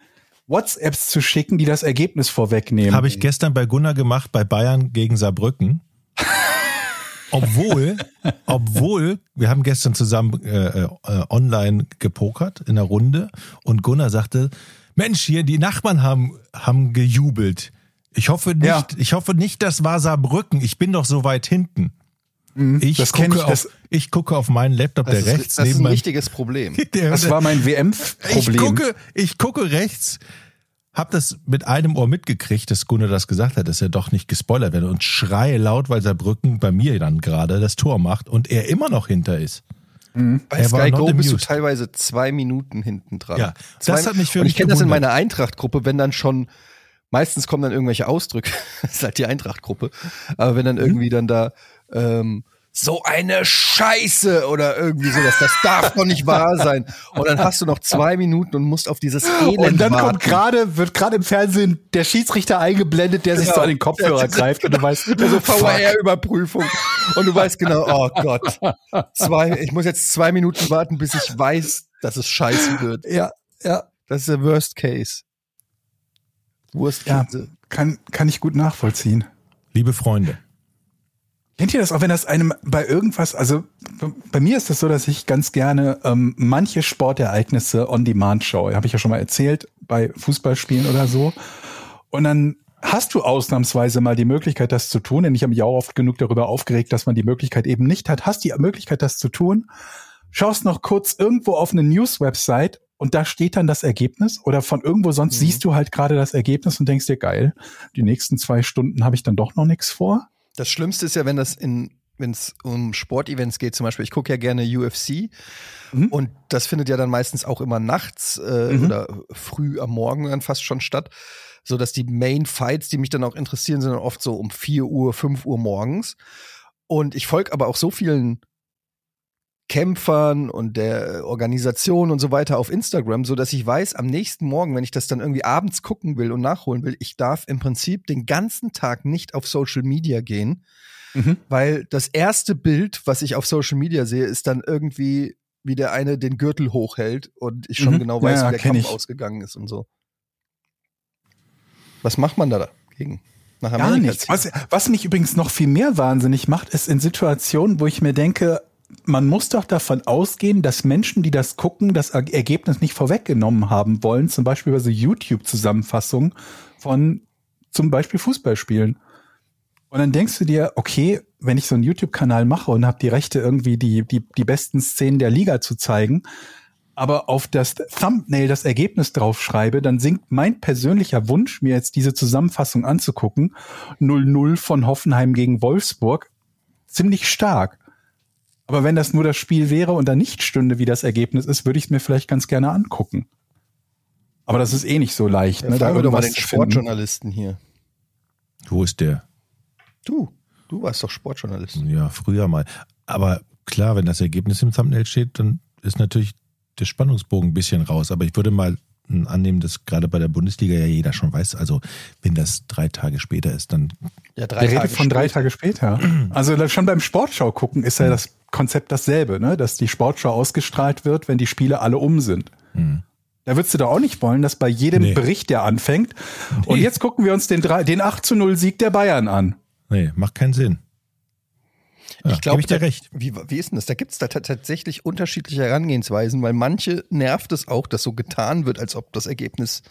B: WhatsApps zu schicken, die das Ergebnis vorwegnehmen.
C: Habe ich gestern bei Gunnar gemacht, bei Bayern gegen Saarbrücken. <laughs> Obwohl, obwohl, wir haben gestern zusammen äh, äh, online gepokert in der Runde und Gunnar sagte, Mensch, hier die Nachbarn haben, haben gejubelt. Ich hoffe nicht,
B: Ja.
C: ich hoffe nicht, das war Saarbrücken. Ich bin doch so weit hinten. Ich,
B: Mhm. das kenn
C: gucke
B: ich,
C: auf,
B: das-
C: ich gucke auf meinen Laptop,
D: das
C: der
D: ist,
C: rechts
D: das ist
C: neben
D: ein
C: meinem
D: richtiges Problem. <laughs>
C: der,
B: das war mein
C: ich
B: WM-Problem.
C: gucke, ich gucke rechts, hab das mit einem Ohr mitgekriegt, dass Gunnar das gesagt hat, dass er doch nicht gespoilert werde und schreie laut, weil Saarbrücken bei mir dann gerade das Tor macht und er immer noch hinter ist.
D: Bei
C: Er war
D: Sky Go bist du
C: amused.
D: teilweise zwei Minuten hinten dran.
C: Ja,
D: zwei,
C: das hat mich für
D: Und
C: mich
D: ich kenne das in meiner Eintracht-Gruppe, wenn dann schon, meistens kommen dann irgendwelche Ausdrücke, das ist halt die Eintracht-Gruppe, aber wenn dann
C: Mhm.
D: irgendwie dann da, ähm, so eine Scheiße oder irgendwie so, das, das darf doch nicht wahr sein. Und dann hast du noch zwei Minuten und musst auf dieses Elend
B: Und dann
D: warten.
B: kommt gerade, wird gerade im Fernsehen der Schiedsrichter eingeblendet, der sich
D: Genau.
B: so an den Kopfhörer greift und du weißt,
D: Also. VR-Überprüfung. Und du weißt genau, oh Gott. Zwei, ich muss jetzt zwei Minuten warten, bis ich weiß, dass es scheiße wird.
B: Ja, ja,
D: Das ist der Worst Case. Worst
B: ja,
D: Case.
B: kann, kann ich gut nachvollziehen.
C: Liebe Freunde,
B: Kennt ihr das auch, wenn das einem bei irgendwas, also bei mir ist das so, dass ich ganz gerne ähm, manche Sportereignisse on demand schaue. Habe ich ja schon mal erzählt, bei Fußballspielen oder so. Und dann hast du ausnahmsweise mal die Möglichkeit, das zu tun. Denn ich habe mich auch oft genug darüber aufgeregt, dass man die Möglichkeit eben nicht hat. Hast die Möglichkeit, das zu tun. Schaust noch kurz irgendwo auf eine News-Website und da steht dann das Ergebnis oder von irgendwo sonst
D: Mhm.
B: siehst du halt gerade das Ergebnis und denkst dir, geil, die nächsten zwei Stunden habe ich dann doch noch nichts vor.
D: Das Schlimmste ist ja, wenn das in, wenn es um Sportevents geht, zum Beispiel, ich gucke ja gerne UFC
B: Mhm.
D: und das findet ja dann meistens auch immer nachts äh,
B: Mhm.
D: oder früh am Morgen dann fast schon statt. So dass die Main Fights, die mich dann auch interessieren, sind dann oft so um 4 Uhr, 5 Uhr morgens. Und ich folge aber auch so vielen Kämpfern und der Organisation und so weiter auf Instagram, so dass ich weiß, am nächsten Morgen, wenn ich das dann irgendwie abends gucken will und nachholen will, ich darf im Prinzip den ganzen Tag nicht auf Social Media gehen,
B: Mhm.
D: weil das erste Bild, was ich auf Social Media sehe, ist dann irgendwie, wie der eine den Gürtel hochhält und ich schon
B: Mhm.
D: genau weiß,
B: Ja,
D: wie der Kampf
B: ich.
D: ausgegangen ist und so. Was macht man da dagegen?
B: Gar nichts. Was, was mich übrigens noch viel mehr wahnsinnig macht, ist in Situationen, wo ich mir denke, man muss doch davon ausgehen, dass Menschen, die das gucken, das Er- Ergebnis nicht vorweggenommen haben wollen, zum Beispiel bei so YouTube-Zusammenfassungen von zum Beispiel Fußballspielen. Und dann denkst du dir, okay, wenn ich so einen YouTube-Kanal mache und habe die Rechte, irgendwie die, die, die besten Szenen der Liga zu zeigen, aber auf das Thumbnail das Ergebnis draufschreibe, dann sinkt mein persönlicher Wunsch, mir jetzt diese Zusammenfassung anzugucken, 0-0 von Hoffenheim gegen Wolfsburg, ziemlich stark. Aber wenn das nur das Spiel wäre und da nicht stünde, wie das Ergebnis ist, würde ich es mir vielleicht ganz gerne angucken. Aber das ist eh nicht so leicht.
D: Ja,
B: ne, da
D: fragen wir doch mal den. Sportjournalisten hier.
C: Wo ist der?
D: Du, du warst doch Sportjournalist.
C: Ja, früher mal. Aber klar, wenn das Ergebnis im Thumbnail steht, dann ist natürlich der Spannungsbogen ein bisschen raus. Aber ich würde mal annehmen, dass gerade bei der Bundesliga ja jeder schon weiß, also wenn das drei Tage später ist, dann
D: Ja, drei
B: Der redet von drei
D: später.
B: Tage später. Also schon beim Sportschau gucken ist ja das Konzept dasselbe, ne? dass die Sportschau ausgestrahlt wird, wenn die Spiele alle um sind. Da würdest du doch auch nicht wollen, dass bei jedem
C: Nee.
B: Bericht, der anfängt, und jetzt gucken wir uns den, drei- den 8 zu 0 Sieg der Bayern an.
C: nee, macht keinen Sinn. Ja,
D: Ich glaube,
C: ich dir recht.
D: Wie, wie ist denn das? Da gibt es da ta- tatsächlich unterschiedliche Herangehensweisen, weil manche nervt es auch, dass so getan wird, als ob das Ergebnis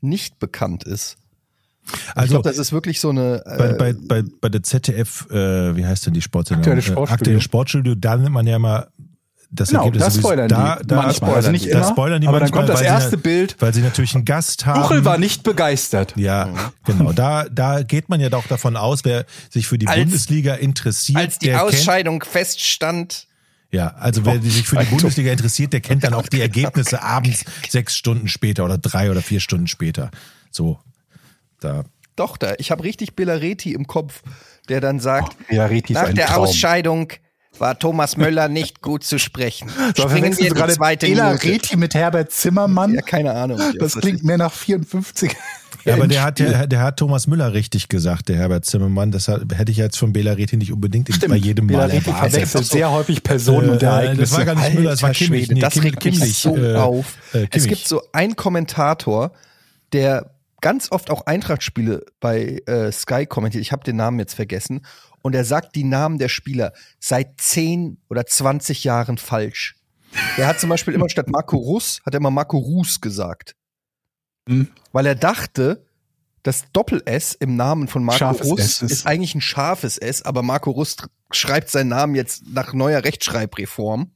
D: nicht bekannt ist. Ich
C: Also
D: glaube, das ist wirklich so eine.
C: bei,
D: Äh,
C: bei, bei, bei der ZDF, äh, wie heißt denn die Sportsendung?
B: Aktuelles
C: Äh,
B: Sportstudio.
C: Aktuelles Sportstudio, da nimmt man ja immer das
B: Genau,
C: Ergebnis
B: das spoilern
C: da,
B: die
C: da,
B: manchmal. Also nicht
C: da
B: immer,
C: spoilern die
B: aber dann
C: manchmal,
B: kommt das erste
C: sie,
B: Bild.
C: Weil sie natürlich einen Gast haben.
B: Tuchel war nicht begeistert.
C: Ja, genau. Da, da geht man ja doch davon aus, wer sich für die
D: Als-
C: Bundesliga interessiert,
D: als die
C: der kennt,
D: Ausscheidung feststand.
C: ja, also wer sich für die. Bundesliga interessiert, der kennt dann auch die <laughs> Ergebnisse abends sechs Stunden später oder drei oder vier Stunden später. So, da.
D: Doch, da. Ich habe richtig Bellareti im Kopf, der dann sagt,
B: ist
D: nach
B: ein
D: der
B: Traum.
D: Ausscheidung war Thomas Möller <laughs> nicht gut zu sprechen.
B: So,
D: Springen wir
B: gerade
D: zweite.
B: Reti mit Herbert Zimmermann.
D: Ja, keine Ahnung.
B: das klingt mehr nach 54.
C: Ja, aber der hat, der, der hat Thomas Müller richtig gesagt, der Herbert Zimmermann. Das hat, hätte ich jetzt von Bela Reti nicht unbedingt bei jedem Mal
B: Bela-Reti
C: erwartet.
B: verwechselt sehr häufig Personen und
C: Äh,
B: Ereignisse.
C: das war gar nicht Müller, das war Kimmich. Nee,
D: das
C: Kim-
D: regt mich
C: Kimmich,
D: so
C: äh,
D: auf.
C: äh,
D: es
C: Kimmich.
D: gibt so einen Kommentator, der ganz oft auch Eintracht-Spiele bei äh, Sky kommentiert. Ich habe den Namen jetzt vergessen. Und er sagt die Namen der Spieler seit 10 oder 20 Jahren falsch. Er hat zum Beispiel immer statt Marco Russ, hat er immer Marco Rus gesagt.
B: Hm.
D: Weil er dachte, das Doppel-S im Namen von Marco
B: Scharfes
D: Russ ist,
B: ist-
D: eigentlich ein scharfes S, aber Marco Russ schreibt seinen Namen jetzt nach neuer Rechtschreibreform.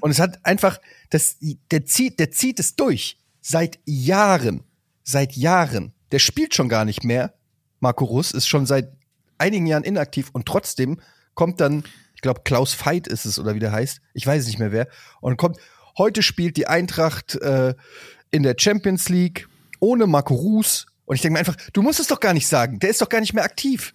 D: Und es hat einfach, das, der zieht, der zieht es durch. Seit Jahren. Seit Jahren. Der spielt schon gar nicht mehr. Marco Russ ist schon seit einigen Jahren inaktiv und trotzdem kommt dann, ich glaube, Klaus Veit ist es oder wie der heißt. Ich weiß nicht mehr wer. Und kommt, heute spielt die Eintracht äh, in der Champions League ohne Marco Russ. Und ich denke mir einfach, du musst es doch gar nicht sagen. Der ist doch gar nicht mehr aktiv.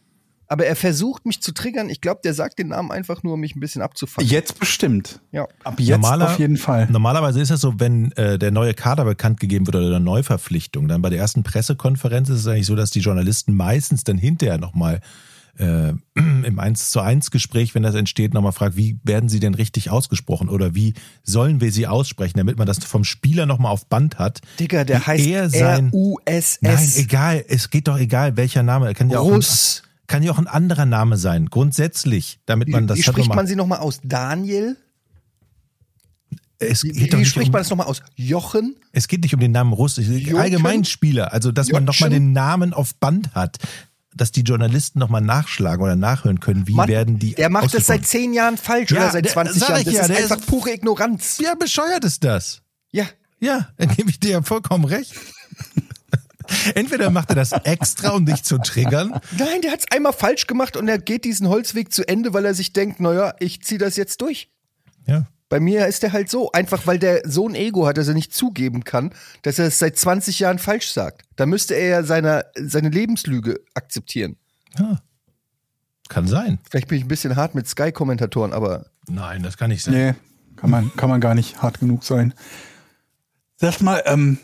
D: Aber er versucht mich zu triggern. Ich glaube, der sagt den Namen einfach nur, um mich ein bisschen abzufangen.
B: Jetzt bestimmt.
D: Ja.
B: Ab jetzt
C: Normaler-
B: auf jeden Fall.
C: Normalerweise ist das so, wenn äh, der neue Kader bekannt gegeben wird oder eine Neuverpflichtung, dann bei der ersten Pressekonferenz ist es eigentlich so, dass die Journalisten meistens dann hinterher nochmal äh, <clears throat> im 1 zu 1 Gespräch, wenn das entsteht, nochmal fragt, wie werden sie denn richtig ausgesprochen oder wie sollen wir sie aussprechen, damit man das vom Spieler nochmal auf Band hat.
D: Digga, der heißt
C: er sein-
D: R-U-S-S.
C: Nein, egal, es geht doch egal, welcher Name. Er kann ja auch
D: Russ.
C: Kann ja auch ein anderer Name sein, grundsätzlich, damit man das
D: wie
C: halt
D: spricht man sie nochmal aus? Daniel?
C: es
D: Wie,
C: geht
D: wie
C: nicht
D: spricht
C: um,
D: man das nochmal aus? Jochen?
C: Es geht nicht um den Namen Russ,
D: Jochen?
C: allgemein Spieler, also dass man nochmal den Namen auf Band hat, dass die Journalisten nochmal nachschlagen oder nachhören können, wie
D: Mann,
C: werden die
D: Der macht das seit zehn Jahren falsch
C: Ja,
D: oder seit
C: der-
D: 20
C: sag
D: Jahren.
C: ich
D: Das
C: ja,
D: ist
C: der
D: einfach
C: ist-
D: pure Ignoranz.
C: Ja, bescheuert ist das.
D: Ja.
C: Ja, dann <laughs> gebe ich dir ja vollkommen recht. Entweder macht er das extra, um dich zu triggern.
D: Nein, der hat's einmal falsch gemacht und er geht diesen Holzweg zu Ende, weil er sich denkt, naja, ich zieh das jetzt durch.
C: Ja.
D: Bei mir ist der halt so, einfach weil der so ein Ego hat, dass er nicht zugeben kann, dass er es seit 20 Jahren falsch sagt. Da müsste er ja seine, seine Lebenslüge akzeptieren.
C: ja. Kann sein.
D: Vielleicht bin ich ein bisschen hart mit Sky-Kommentatoren, aber
C: Nein, das kann nicht sein.
B: Nee, kann man, kann man gar nicht hart genug sein. Sag mal, ähm,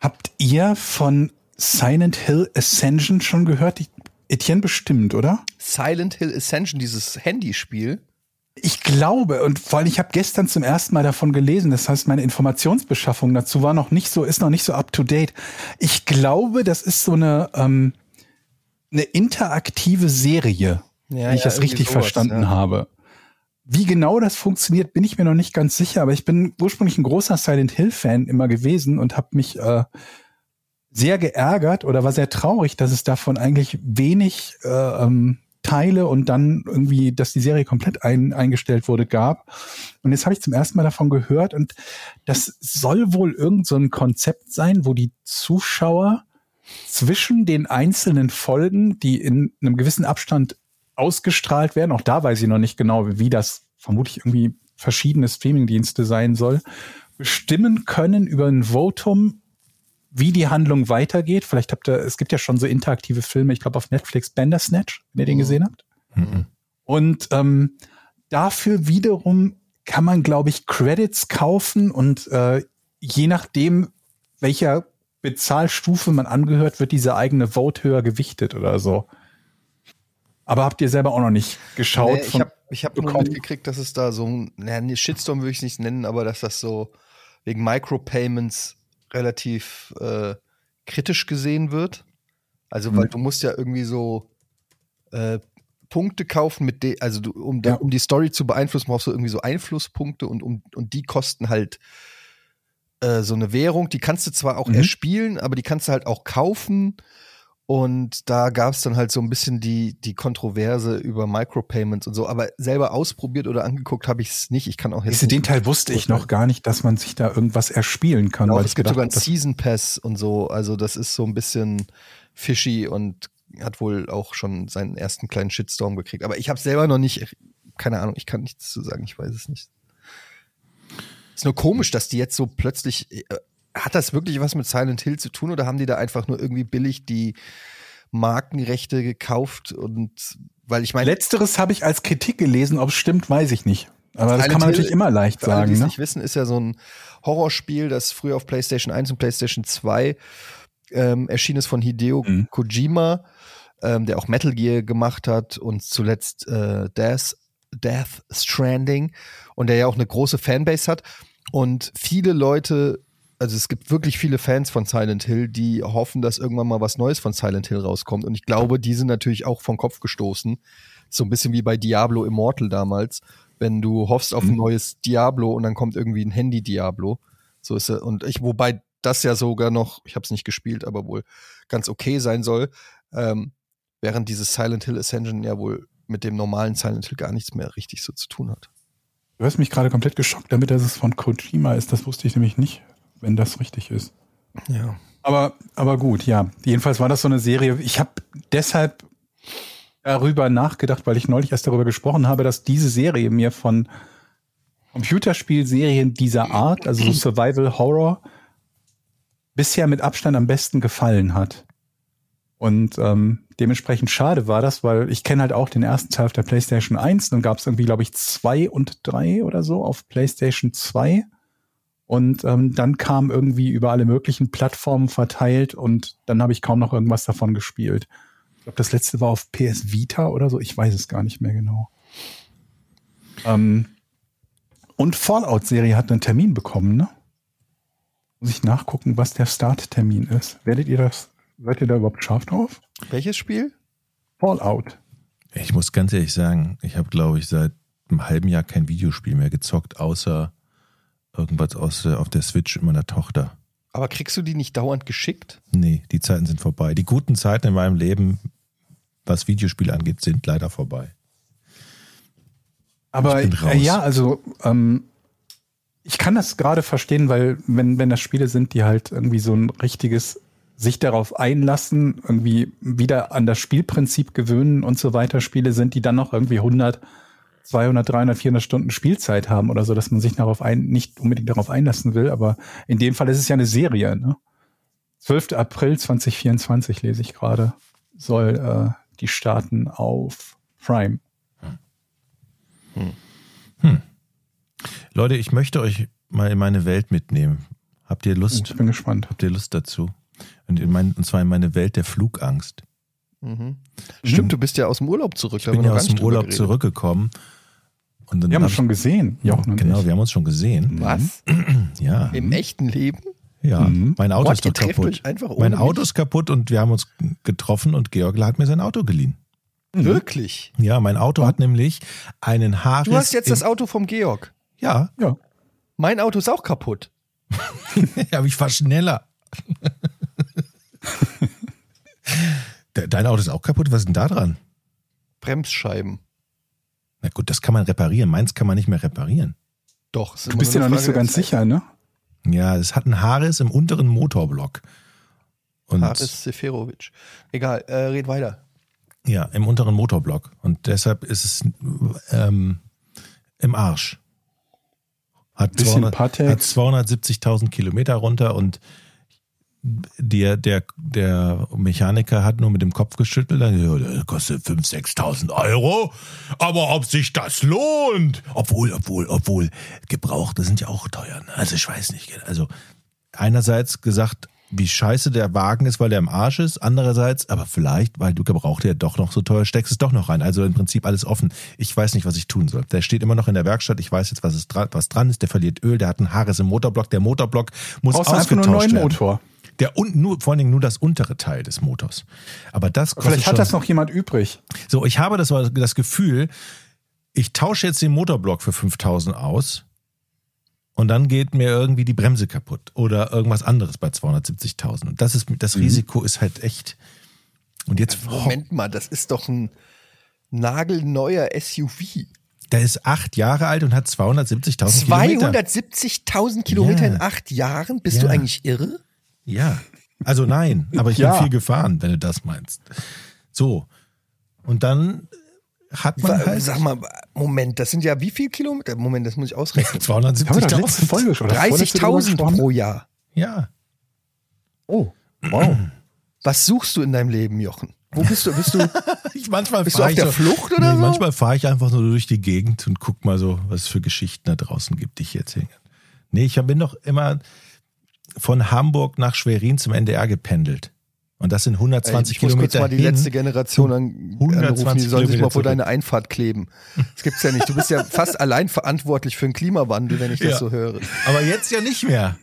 B: habt ihr von Silent Hill Ascension schon gehört? Ich, Etienne bestimmt, oder?
D: Silent Hill Ascension, dieses Handyspiel.
B: Ich glaube, und vor allem, ich habe gestern zum ersten Mal davon gelesen, das heißt, meine Informationsbeschaffung dazu war noch nicht so, ist noch nicht so up to date. Ich glaube, das ist so eine, ähm, eine interaktive Serie,
D: Ja,
B: wenn ich
D: ja,
B: das richtig
D: sowas,
B: verstanden
D: ja.
B: habe. Wie genau das funktioniert, bin ich mir noch nicht ganz sicher, aber ich bin ursprünglich ein großer Silent Hill-Fan immer gewesen und habe mich äh, sehr geärgert oder war sehr traurig, dass es davon eigentlich wenig äh, ähm, Teile und dann irgendwie, dass die Serie komplett ein, eingestellt wurde, gab. Und jetzt habe ich zum ersten Mal davon gehört und das soll wohl irgend so ein Konzept sein, wo die Zuschauer zwischen den einzelnen Folgen, die in einem gewissen Abstand ausgestrahlt werden, auch da weiß ich noch nicht genau, wie das vermutlich irgendwie verschiedene Streamingdienste sein soll, bestimmen können über ein Votum, wie die Handlung weitergeht. Vielleicht habt ihr, es gibt ja schon so interaktive Filme, ich glaube auf Netflix Bandersnatch, wenn ihr den gesehen habt.
C: Mhm.
B: Und ähm, dafür wiederum kann man, glaube ich, Credits kaufen und äh, je nachdem, welcher Bezahlstufe man angehört, wird diese eigene Vote höher gewichtet oder so. Aber habt ihr selber auch noch nicht geschaut?
D: Nee, ich habe ich hab nur mitgekriegt, dass es da so ein, nee, Shitstorm würde ich es nicht nennen, aber dass das so wegen Micropayments relativ äh, kritisch gesehen wird. Also, weil
B: Mhm.
D: du musst ja irgendwie so äh, Punkte kaufen, mit de also du, um,
B: Ja.
D: um die Story zu beeinflussen, brauchst du irgendwie so Einflusspunkte und, um, und die kosten halt äh, so eine Währung. Die kannst du zwar auch
B: Mhm.
D: erspielen, aber die kannst du halt auch kaufen. Und da gab es dann halt so ein bisschen die, die Kontroverse über Micropayments und so. Aber selber ausprobiert oder angeguckt habe ich es nicht. Ich kann auch jetzt.
B: Den Teil wusste ich noch gar nicht, dass man sich da irgendwas erspielen kann.
D: Genau, es gibt sogar einen Season Pass und so. Also das ist so ein bisschen fishy und hat wohl auch schon seinen ersten kleinen Shitstorm gekriegt. Aber ich habe selber noch nicht, keine Ahnung, ich kann nichts zu sagen, ich weiß es nicht. Ist nur komisch, dass die jetzt so plötzlich, äh, hat das wirklich was mit Silent Hill zu tun oder haben die da einfach nur irgendwie billig die Markenrechte gekauft und weil ich meine,
B: Letzteres habe ich als Kritik gelesen, ob es stimmt, weiß ich nicht. Aber das
D: Silent
B: kann man
D: Hill-
B: natürlich immer leicht
D: Für alle, die
B: sagen.
D: es
B: Ne?
D: nicht wissen, ist ja so ein Horrorspiel, das früher auf PlayStation 1 und PlayStation 2 ähm, erschienen ist von Hideo
B: Mhm.
D: Kojima, ähm, der auch Metal Gear gemacht hat und zuletzt äh, Death, Death Stranding und der ja auch eine große Fanbase hat. Und viele Leute, also es gibt wirklich viele Fans von Silent Hill, die hoffen, dass irgendwann mal was Neues von Silent Hill rauskommt. Und ich glaube, die sind natürlich auch vom Kopf gestoßen. So ein bisschen wie bei Diablo Immortal damals, wenn du hoffst auf ein
B: Mhm.
D: neues Diablo und dann kommt irgendwie ein Handy Diablo. So ist er. Und ich, wobei das ja sogar noch, ich habe es nicht gespielt, aber wohl ganz okay sein soll, ähm, während dieses Silent Hill Ascension ja wohl mit dem normalen Silent Hill gar nichts mehr richtig so zu tun hat.
B: Du hast mich gerade komplett geschockt damit, dass es von Kojima ist. Das wusste ich nämlich nicht, wenn das richtig ist.
D: Ja.
B: Aber, aber gut, ja. Jedenfalls war das so eine Serie. Ich habe deshalb darüber nachgedacht, weil ich neulich erst darüber gesprochen habe, dass diese Serie mir von Computerspielserien dieser Art, also so Survival Horror, bisher mit Abstand am besten gefallen hat. Und ähm, dementsprechend schade war das, weil ich kenne halt auch den ersten Teil auf der PlayStation 1. Dann gab es irgendwie, glaube ich, zwei und drei oder so auf PlayStation 2. Und ähm, dann kam irgendwie über alle möglichen Plattformen verteilt und dann habe ich kaum noch irgendwas davon gespielt. Ich glaube, das letzte war auf PS Vita oder so. Ich weiß es gar nicht mehr genau. Ähm, und Fallout-Serie hat einen Termin bekommen, ne? Muss ich nachgucken, was der Starttermin ist. Werdet ihr das, seid ihr da überhaupt scharf drauf?
D: Welches Spiel?
B: Fallout.
C: Ich muss ganz ehrlich sagen, ich habe, glaube ich, seit einem halben Jahr kein Videospiel mehr gezockt, außer irgendwas aus, der- auf der Switch meiner Tochter.
D: Aber kriegst du die nicht dauernd geschickt?
C: Nee, die Zeiten sind vorbei. Die guten Zeiten in meinem Leben, was Videospiele angeht, sind leider vorbei.
B: Aber
C: Ich bin raus.
B: äh, ja, also ähm, ich kann das gerade verstehen, weil wenn, wenn das Spiele sind, die halt irgendwie so ein richtiges sich darauf einlassen, irgendwie wieder an das Spielprinzip gewöhnen und so weiter, Spiele sind, die dann noch irgendwie 100, 200, 300, 400 Stunden Spielzeit haben oder so, dass man sich darauf ein, nicht unbedingt darauf einlassen will. Aber in dem Fall ist es ja eine Serie. Ne? 12. April 2024 lese ich gerade, soll äh, Die starten auf Prime.
C: Leute, ich möchte euch mal in meine Welt mitnehmen. Habt ihr Lust?
B: Ich bin gespannt.
C: Habt ihr Lust dazu? Und, in mein, und zwar in meine Welt der Flugangst.
D: Stimmt, du bist ja aus dem Urlaub zurück.
C: Ich bin ja aus dem Urlaub zurückgekommen. Und dann
B: Wir haben
C: hab
B: uns schon gesehen, Jochen und
C: Genau,
B: ich.
C: wir haben uns schon gesehen.
D: Was? <clears throat>
C: Ja.
D: Im echten Leben?
C: Ja, mein Auto
D: What,
C: ist doch kaputt. Mein
D: mich?
C: Auto ist kaputt und wir haben uns getroffen und Georg hat mir sein Auto geliehen.
D: Wirklich?
C: Ja, mein Auto hat nämlich einen Haarriss.
D: Du hast jetzt das Auto vom Georg.
C: Ja,
B: Ja.
D: Mein Auto ist auch kaputt. <laughs>
C: aber ich war schneller. <laughs> De- Dein Auto ist auch kaputt? Was ist denn da dran?
D: Bremsscheiben.
C: Na gut, das kann man reparieren. Meins kann man nicht mehr reparieren.
D: Doch.
B: Du bist dir noch nicht so ganz sicher, ne?
C: Ja, es hat einen Haarriss im unteren Motorblock. Und
D: Haris Seferovic. Egal, äh, red weiter.
C: ja, im unteren Motorblock. Und deshalb ist es ähm, im Arsch. Hat,
B: Bisschen
C: 200
B: Patex.
C: hat 270.000 Kilometer runter und der, der, der Mechaniker hat nur mit dem Kopf geschüttelt. Dann, gesagt, ja, das kostet 5.000, 6.000 Euro. Aber ob sich das lohnt? Obwohl, obwohl, obwohl, Gebrauchte sind ja auch teuer. Ne? Also ich weiß nicht. Also einerseits gesagt, wie scheiße der Wagen ist, weil der im Arsch ist. Andererseits, aber vielleicht, weil du Gebrauchte ja doch noch so teuer steckst, es doch noch rein. Also im Prinzip alles offen. Ich weiß nicht, was ich tun soll. Der steht immer noch in der Werkstatt. Ich weiß jetzt, was, es dran, was dran ist. Der verliert Öl. Der hat einen Haares im Motorblock. Der Motorblock muss
B: Brauchst du einfach
C: ausgetauscht
B: nur einen neuen
C: werden.
B: Motor.
C: Der und nur, vor allen Dingen nur das untere Teil des Motors. Aber das kostet
B: Vielleicht hat
C: schon,
B: das noch jemand übrig.
C: So, ich habe das, das Gefühl, ich tausche jetzt den Motorblock für 5000 aus und dann geht mir irgendwie die Bremse kaputt oder irgendwas anderes bei 270.000. Und das ist, das Risiko ist halt echt. Und jetzt,
D: Moment mal, das ist doch ein nagelneuer SUV.
C: der ist acht Jahre alt und hat 270.000 Kilometer.
D: 270.000 Kilometer
C: Ja.
D: in acht Jahren? Bist
C: Ja.
D: du eigentlich irre?
C: Ja. Also nein, aber ich
B: Ja.
C: bin viel gefahren, wenn du das meinst. So. Und dann hat man halt
D: Sag mal, Moment, das sind ja wie viel Kilometer? Moment, das muss ich ausrechnen. <laughs>
B: Haben wir doch letzte
C: 270.000.
B: Folge schon. oder vorletzte drüber
D: 30.000
B: gesprochen?
D: pro Jahr.
C: Ja.
B: Oh, wow.
D: Was suchst du in deinem Leben, Jochen? Wo bist du? Bist du <laughs>
C: Ich manchmal
D: Bist du auf
C: ich
D: der
C: so,
D: Flucht oder
C: nee,
D: so?
C: Manchmal fahre ich einfach nur durch die Gegend und guck mal so, was es für Geschichten da draußen gibt, die ich erzählen kann. Nee, ich bin doch immer von Hamburg nach Schwerin zum NDR gependelt. Und das sind 120
D: ich muss kurz
C: Kilometer
D: mal die
C: hin.
D: letzte Generation an,
C: 120
D: anrufen, die sollen sich
C: Kilometer
D: mal vor deine Einfahrt kleben. Das gibt's ja nicht. Du bist ja fast allein verantwortlich für den Klimawandel, wenn ich das
C: Ja.
D: so höre.
C: Aber jetzt ja nicht mehr.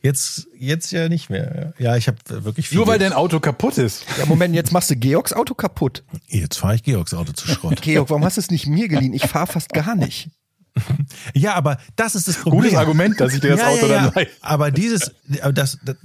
C: Jetzt, jetzt ja nicht mehr. Ja, ich habe wirklich viel.
B: Nur weil dein Auto kaputt ist.
D: Ja, Moment, jetzt machst du Georgs Auto kaputt.
C: Jetzt fahre ich Georgs Auto zu Schrott.
D: Georg, warum hast du es nicht mir geliehen? Ich fahre fast gar nicht.
C: Ja, aber das ist das Problem.
B: Gutes Argument, dass ich dir das
C: ja,
B: Auto
C: ja,
B: dann
C: ja.
B: leihe.
C: Aber dieses, das, das,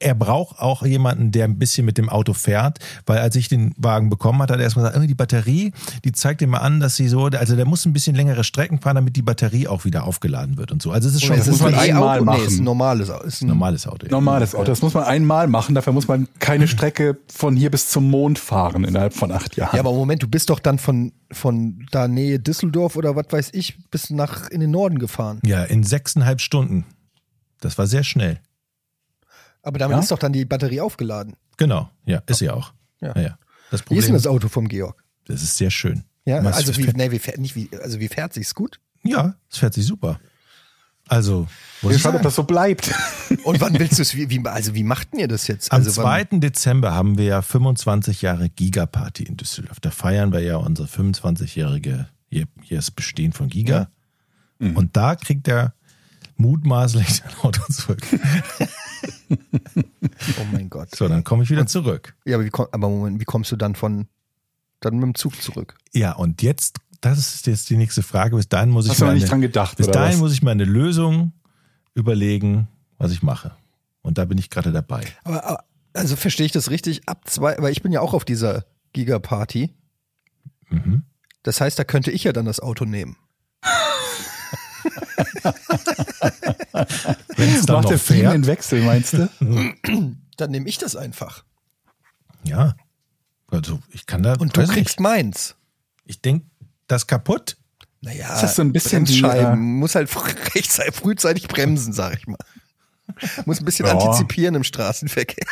C: er braucht auch jemanden, der ein bisschen mit dem Auto fährt, weil als ich den Wagen bekommen hatte, hat er erstmal gesagt, irgendwie die Batterie, die zeigt ihm mal an, dass sie so, also der muss ein bisschen längere Strecken fahren, damit die Batterie auch wieder aufgeladen wird und so. Also es ist schon
B: das muss man
D: ein
B: einmal
D: E-Auto? Nee,
B: machen.
D: ist ein normales Auto. Ist ein
C: normales Auto. ja.
B: Normales Auto. Das muss man einmal machen. Dafür muss man keine Strecke von hier bis zum Mond fahren innerhalb von acht Jahren.
D: Ja, aber Moment, du bist doch dann von, von da Nähe Düsseldorf oder was weiß ich, bis nach in den Norden gefahren.
C: Ja, in sechseinhalb Stunden. Das war sehr schnell.
D: Aber damit
B: Ja?
D: ist doch dann die Batterie aufgeladen.
C: Genau, ja, ist ja auch.
D: Ja.
C: Ja. Ja. Das
D: Wie
C: Problem
D: ist denn das Auto vom Georg?
C: das ist sehr schön.
D: Ja, also wie, nee, wie fährt, nicht wie, also wie fährt sich's gut?
C: Ja, es fährt sich super. Also, muss
B: Ich
C: sagen.
B: ob das so bleibt. <laughs>
D: Und wann willst du es, wie, wie, also wie macht denn ihr das jetzt?
C: Am
D: Also wann,
C: 2. Dezember haben wir ja 25 Jahre Giga-Party in Düsseldorf. Da feiern wir ja unsere 25-jährige hier, hier ist Bestehen von Giga.
D: Mhm.
C: Und da kriegt er mutmaßlich <laughs> sein Auto zurück.
D: Oh mein Gott.
C: So, dann komme ich wieder zurück.
D: Ja, aber, wie, komm- aber Moment, wie kommst du dann von, dann mit dem Zug zurück?
C: Ja, und jetzt, das ist jetzt die nächste Frage. Bis dahin muss ich
B: Hast du nicht
C: eine-
B: dran gedacht,
C: Bis
B: oder
C: dahin
B: was?
C: muss ich mir eine Lösung überlegen, was ich mache. Und da bin ich gerade dabei.
D: Aber, aber also verstehe ich das richtig? Ab zwei, weil ich bin ja auch auf dieser Giga-Party.
C: Mhm.
D: Das heißt, da könnte ich ja dann das Auto nehmen. <laughs>
C: Wenn es dann
B: Macht
C: noch
B: der Frieden
C: fährt.
B: den Wechsel, meinst du? <clears throat>
D: Dann nehme ich das einfach.
C: Ja. Also ich kann da.
D: Und du kriegst
C: nicht.
D: meins.
C: Ich denke, das kaputt.
D: Naja,
B: Ist das so ein bisschen wie,
D: Bremsscheiben.
B: äh,
D: Muss halt <laughs> rechtzeitig, frühzeitig bremsen, sag ich mal. Muss ein bisschen
B: Ja.
D: antizipieren im Straßenverkehr.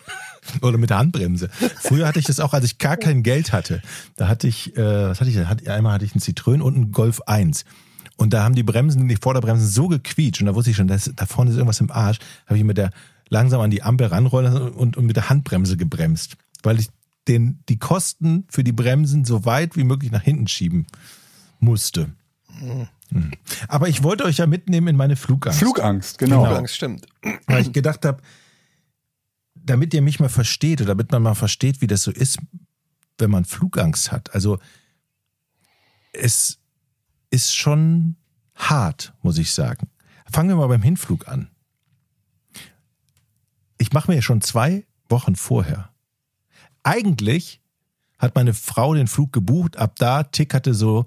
D: <laughs>
C: Oder mit der Handbremse. Früher hatte ich das auch, als ich gar kein Geld hatte. Da hatte ich, äh, was hatte ich da? Hatte- Einmal hatte ich einen Citroën und einen Golf 1. Und da haben die Bremsen, die Vorderbremsen so gequietscht und da wusste ich schon, dass, da vorne ist irgendwas im Arsch. Habe ich mit der langsam an die Ampel ranrollen und, und mit der Handbremse gebremst. Weil ich den, die Kosten für die Bremsen so weit wie möglich nach hinten schieben musste. Mhm. Aber ich wollte euch ja mitnehmen in meine Flugangst.
B: Flugangst, genau.
C: Genau.
D: Angst stimmt.
C: weil ich gedacht habe, damit ihr mich mal versteht oder damit man mal versteht, wie das so ist, wenn man Flugangst hat. Also es ist schon hart, muss ich sagen. Fangen wir mal beim Hinflug an. Ich mache mir schon zwei Wochen vorher. Eigentlich hat meine Frau den Flug gebucht, ab da tickerte so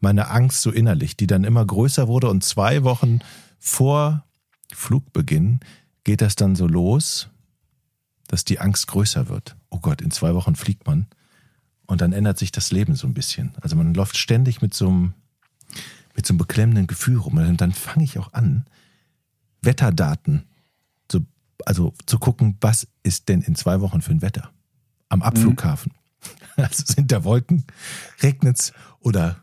C: meine Angst so innerlich, die dann immer größer wurde und zwei Wochen vor Flugbeginn geht das dann so los, dass die Angst größer wird. Oh Gott, in zwei Wochen fliegt man. Und dann ändert sich das Leben so ein bisschen. Also man läuft ständig mit so einem, mit so einem beklemmenden Gefühl rum. Und dann fange ich auch an, Wetterdaten, zu, also zu gucken, was ist denn in zwei Wochen für ein Wetter? Am Abflughafen. <laughs> Also sind da Wolken, regnet's oder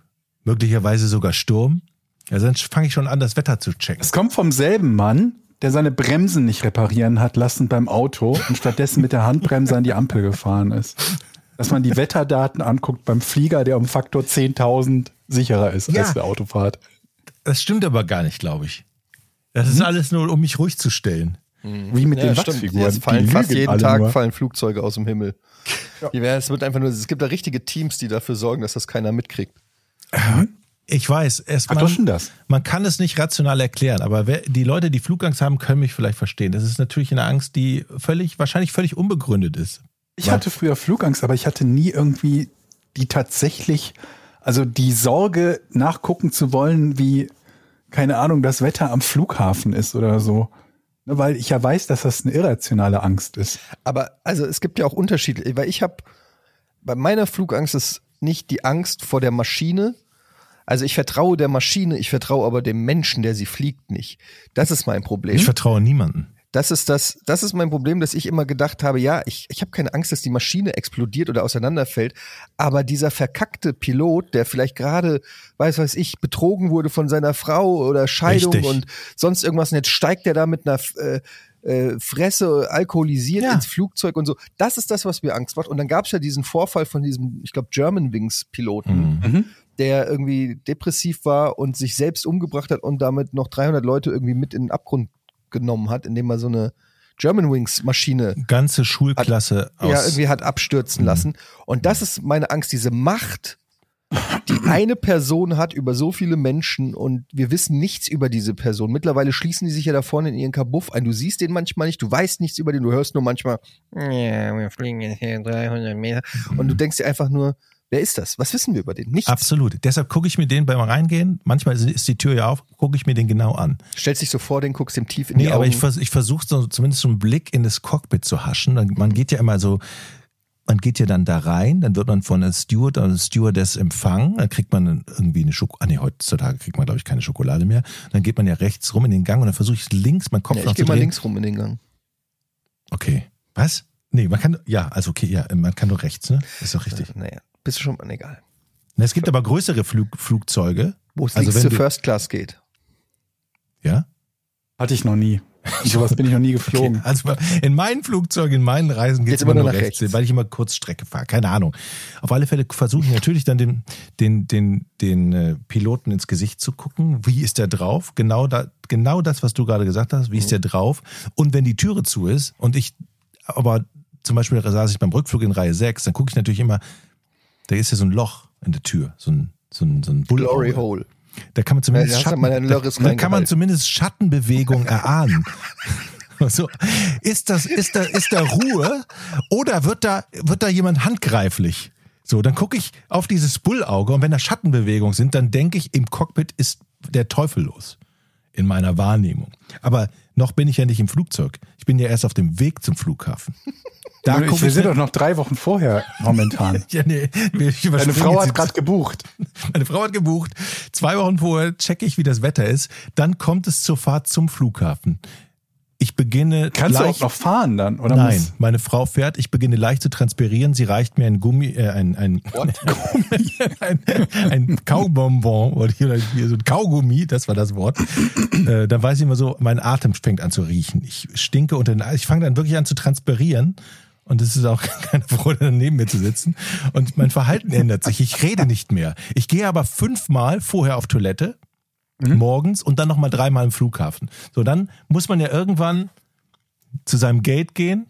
C: möglicherweise sogar Sturm. Also dann fange ich schon an, das Wetter zu checken.
B: Es kommt vom selben Mann, der seine Bremsen nicht reparieren hat lassen beim Auto und stattdessen mit der Handbremse an die Ampel gefahren ist. Dass man die Wetterdaten anguckt beim Flieger, der um Faktor 10.000 sicherer ist
C: Ja.
B: als der Autofahrt.
C: Das stimmt aber gar nicht, glaube ich. Das ist alles nur, um mich ruhig zu stellen.
B: Wie mit
D: Ja,
B: den. Wachsfiguren.
D: Fallen fast jeden Tag
B: nur.
D: fallen Flugzeuge aus dem Himmel. Werden- Es wird einfach nur, es gibt da richtige Teams, die dafür sorgen, dass das keiner mitkriegt.
C: Ich weiß, es,
B: Ach,
C: man,
B: das.
C: man kann es nicht rational erklären, aber wer, die Leute, die Flugangst haben, können mich vielleicht verstehen. Das ist natürlich eine Angst, die völlig, wahrscheinlich völlig unbegründet ist.
B: Ich hatte früher Flugangst, aber ich hatte nie irgendwie die tatsächlich, also die Sorge nachgucken zu wollen, wie, keine Ahnung, das Wetter am Flughafen ist oder so. Ne, Weil ich ja weiß, dass das eine irrationale Angst ist.
D: Aber also es gibt ja auch Unterschiede, weil ich habe bei meiner Flugangst ist nicht die Angst vor der Maschine. Also ich vertraue der Maschine, ich vertraue aber dem Menschen, der sie fliegt, nicht. Das ist mein Problem.
C: Ich vertraue niemanden.
D: Das ist das, das ist mein Problem, dass ich immer gedacht habe, ja, ich, ich habe keine Angst, dass die Maschine explodiert oder auseinanderfällt, aber dieser verkackte Pilot, der vielleicht gerade, weiß weiß ich, betrogen wurde von seiner Frau oder Scheidung
C: Richtig.
D: und sonst irgendwas, und jetzt steigt er da mit einer äh, äh, Fresse alkoholisiert
C: Ja.
D: ins Flugzeug und so. Das ist das, was mir Angst macht. Und dann gab es ja diesen Vorfall von diesem, ich glaube, Germanwings-Piloten,
C: Mhm.
D: der irgendwie depressiv war und sich selbst umgebracht hat und damit noch 300 Leute irgendwie mit in den Abgrund genommen hat, indem er so eine Germanwings-Maschine
C: Ganze Schulklasse aus.
D: ja, irgendwie hat abstürzen
C: Mhm.
D: lassen. Und das ist meine Angst, diese Macht, die <clears throat> eine Person hat über so viele Menschen und wir wissen nichts über diese Person. Mittlerweile schließen die sich ja da vorne in ihren Kabuff ein. Du siehst den manchmal nicht, du weißt nichts über den, du hörst nur manchmal, ja, wir fliegen jetzt hier 300 Meter. Und du denkst dir einfach nur, wer ist das? Was wissen wir über den? Nichts.
C: Absolut. Deshalb gucke ich mir den beim Reingehen, manchmal ist- die Tür ja auf, gucke ich mir den genau an.
D: Stellst dich so vor, den guckst dem tief in
C: Nee,
D: die
C: aber
D: Augen.
C: ich, vers ich versuche so, zumindest so einen Blick in das Cockpit zu haschen. Man geht ja immer so, man geht ja dann da rein, dann wird man von einer Steward oder Stewardess empfangen, dann kriegt man irgendwie eine Schokolade, ah nee, heutzutage kriegt man glaube ich keine Schokolade mehr. Dann geht man ja rechts rum in den Gang und dann versuche ich links meinen Kopf
D: ja, ich gehe mal links rum in den Gang.
C: Okay. Was? Nee, man kann, ja, also okay, ja, man kann nur rechts, ne? Ist doch richtig.
D: Naja, bist du schon, egal.
C: Na, Es gibt aber größere Flug, Flugzeuge.
D: Wo es
C: Also du-
D: First Class geht.
C: Ja?
B: Hatte ich noch nie. <laughs> Sowas bin ich noch nie geflogen.
C: Okay. Also in meinen Flugzeugen, in meinen Reisen geht es
D: Geht's immer
C: immer
D: nur
C: nur
D: nach
C: rechts,
D: rechts.
C: weil ich immer Kurzstrecke fahre. Keine Ahnung. Auf alle Fälle versuche ich natürlich dann den, den, den, den äh, Piloten ins Gesicht zu gucken. Wie ist der drauf? Genau, da, genau das, was du gerade gesagt hast. Wie ist der drauf? Und wenn die Türe zu ist und ich, aber zum Beispiel saß ich beim Rückflug in Reihe 6, dann gucke ich natürlich immer, da ist ja so ein Loch in der Tür, so ein, so ein, so ein
D: Glory
C: Bullauge.
D: Hole.
C: Da kann man
D: Ja,
C: zumindest
D: du
C: Schatten, da, da kann man zumindest Schattenbewegung <laughs> erahnen. So, ist das, ist da, ist da Ruhe oder wird da, wird da jemand handgreiflich? So, dann gucke ich auf dieses Bullauge und wenn da Schattenbewegungen sind, dann denke ich, im Cockpit ist der Teufel los. In meiner Wahrnehmung. Aber noch bin ich ja nicht im Flugzeug. Ich bin ja erst auf dem Weg zum Flughafen. Da
B: ich, wir sind doch noch drei Wochen vorher momentan. <laughs>
C: ja, nee,
B: Deine Frau hat gerade gebucht. <laughs>
C: meine Frau hat gebucht. Zwei Wochen vorher checke ich, wie das Wetter ist. Dann kommt es zur Fahrt zum Flughafen. Ich beginne
B: Kannst du
C: leicht,
B: auch noch fahren dann? Oder
C: Nein,
B: muss-
C: meine Frau fährt, ich beginne leicht zu transpirieren, sie reicht mir ein Gummi, äh, ein, ein, <laughs> Gummi, ein, ein Kaubonbon oder hier so ein Kaugummi, das war das Wort. Äh, dann weiß ich immer so, mein Atem fängt an zu riechen. Ich stinke unter den, ich fange dann wirklich an zu transpirieren. Und es ist auch <laughs> keine Freude, neben mir zu sitzen. Und mein Verhalten ändert sich. Ich rede nicht mehr. Ich gehe aber fünfmal vorher auf Toilette, morgens und dann nochmal dreimal im Flughafen. So, dann muss man ja irgendwann zu seinem Gate gehen,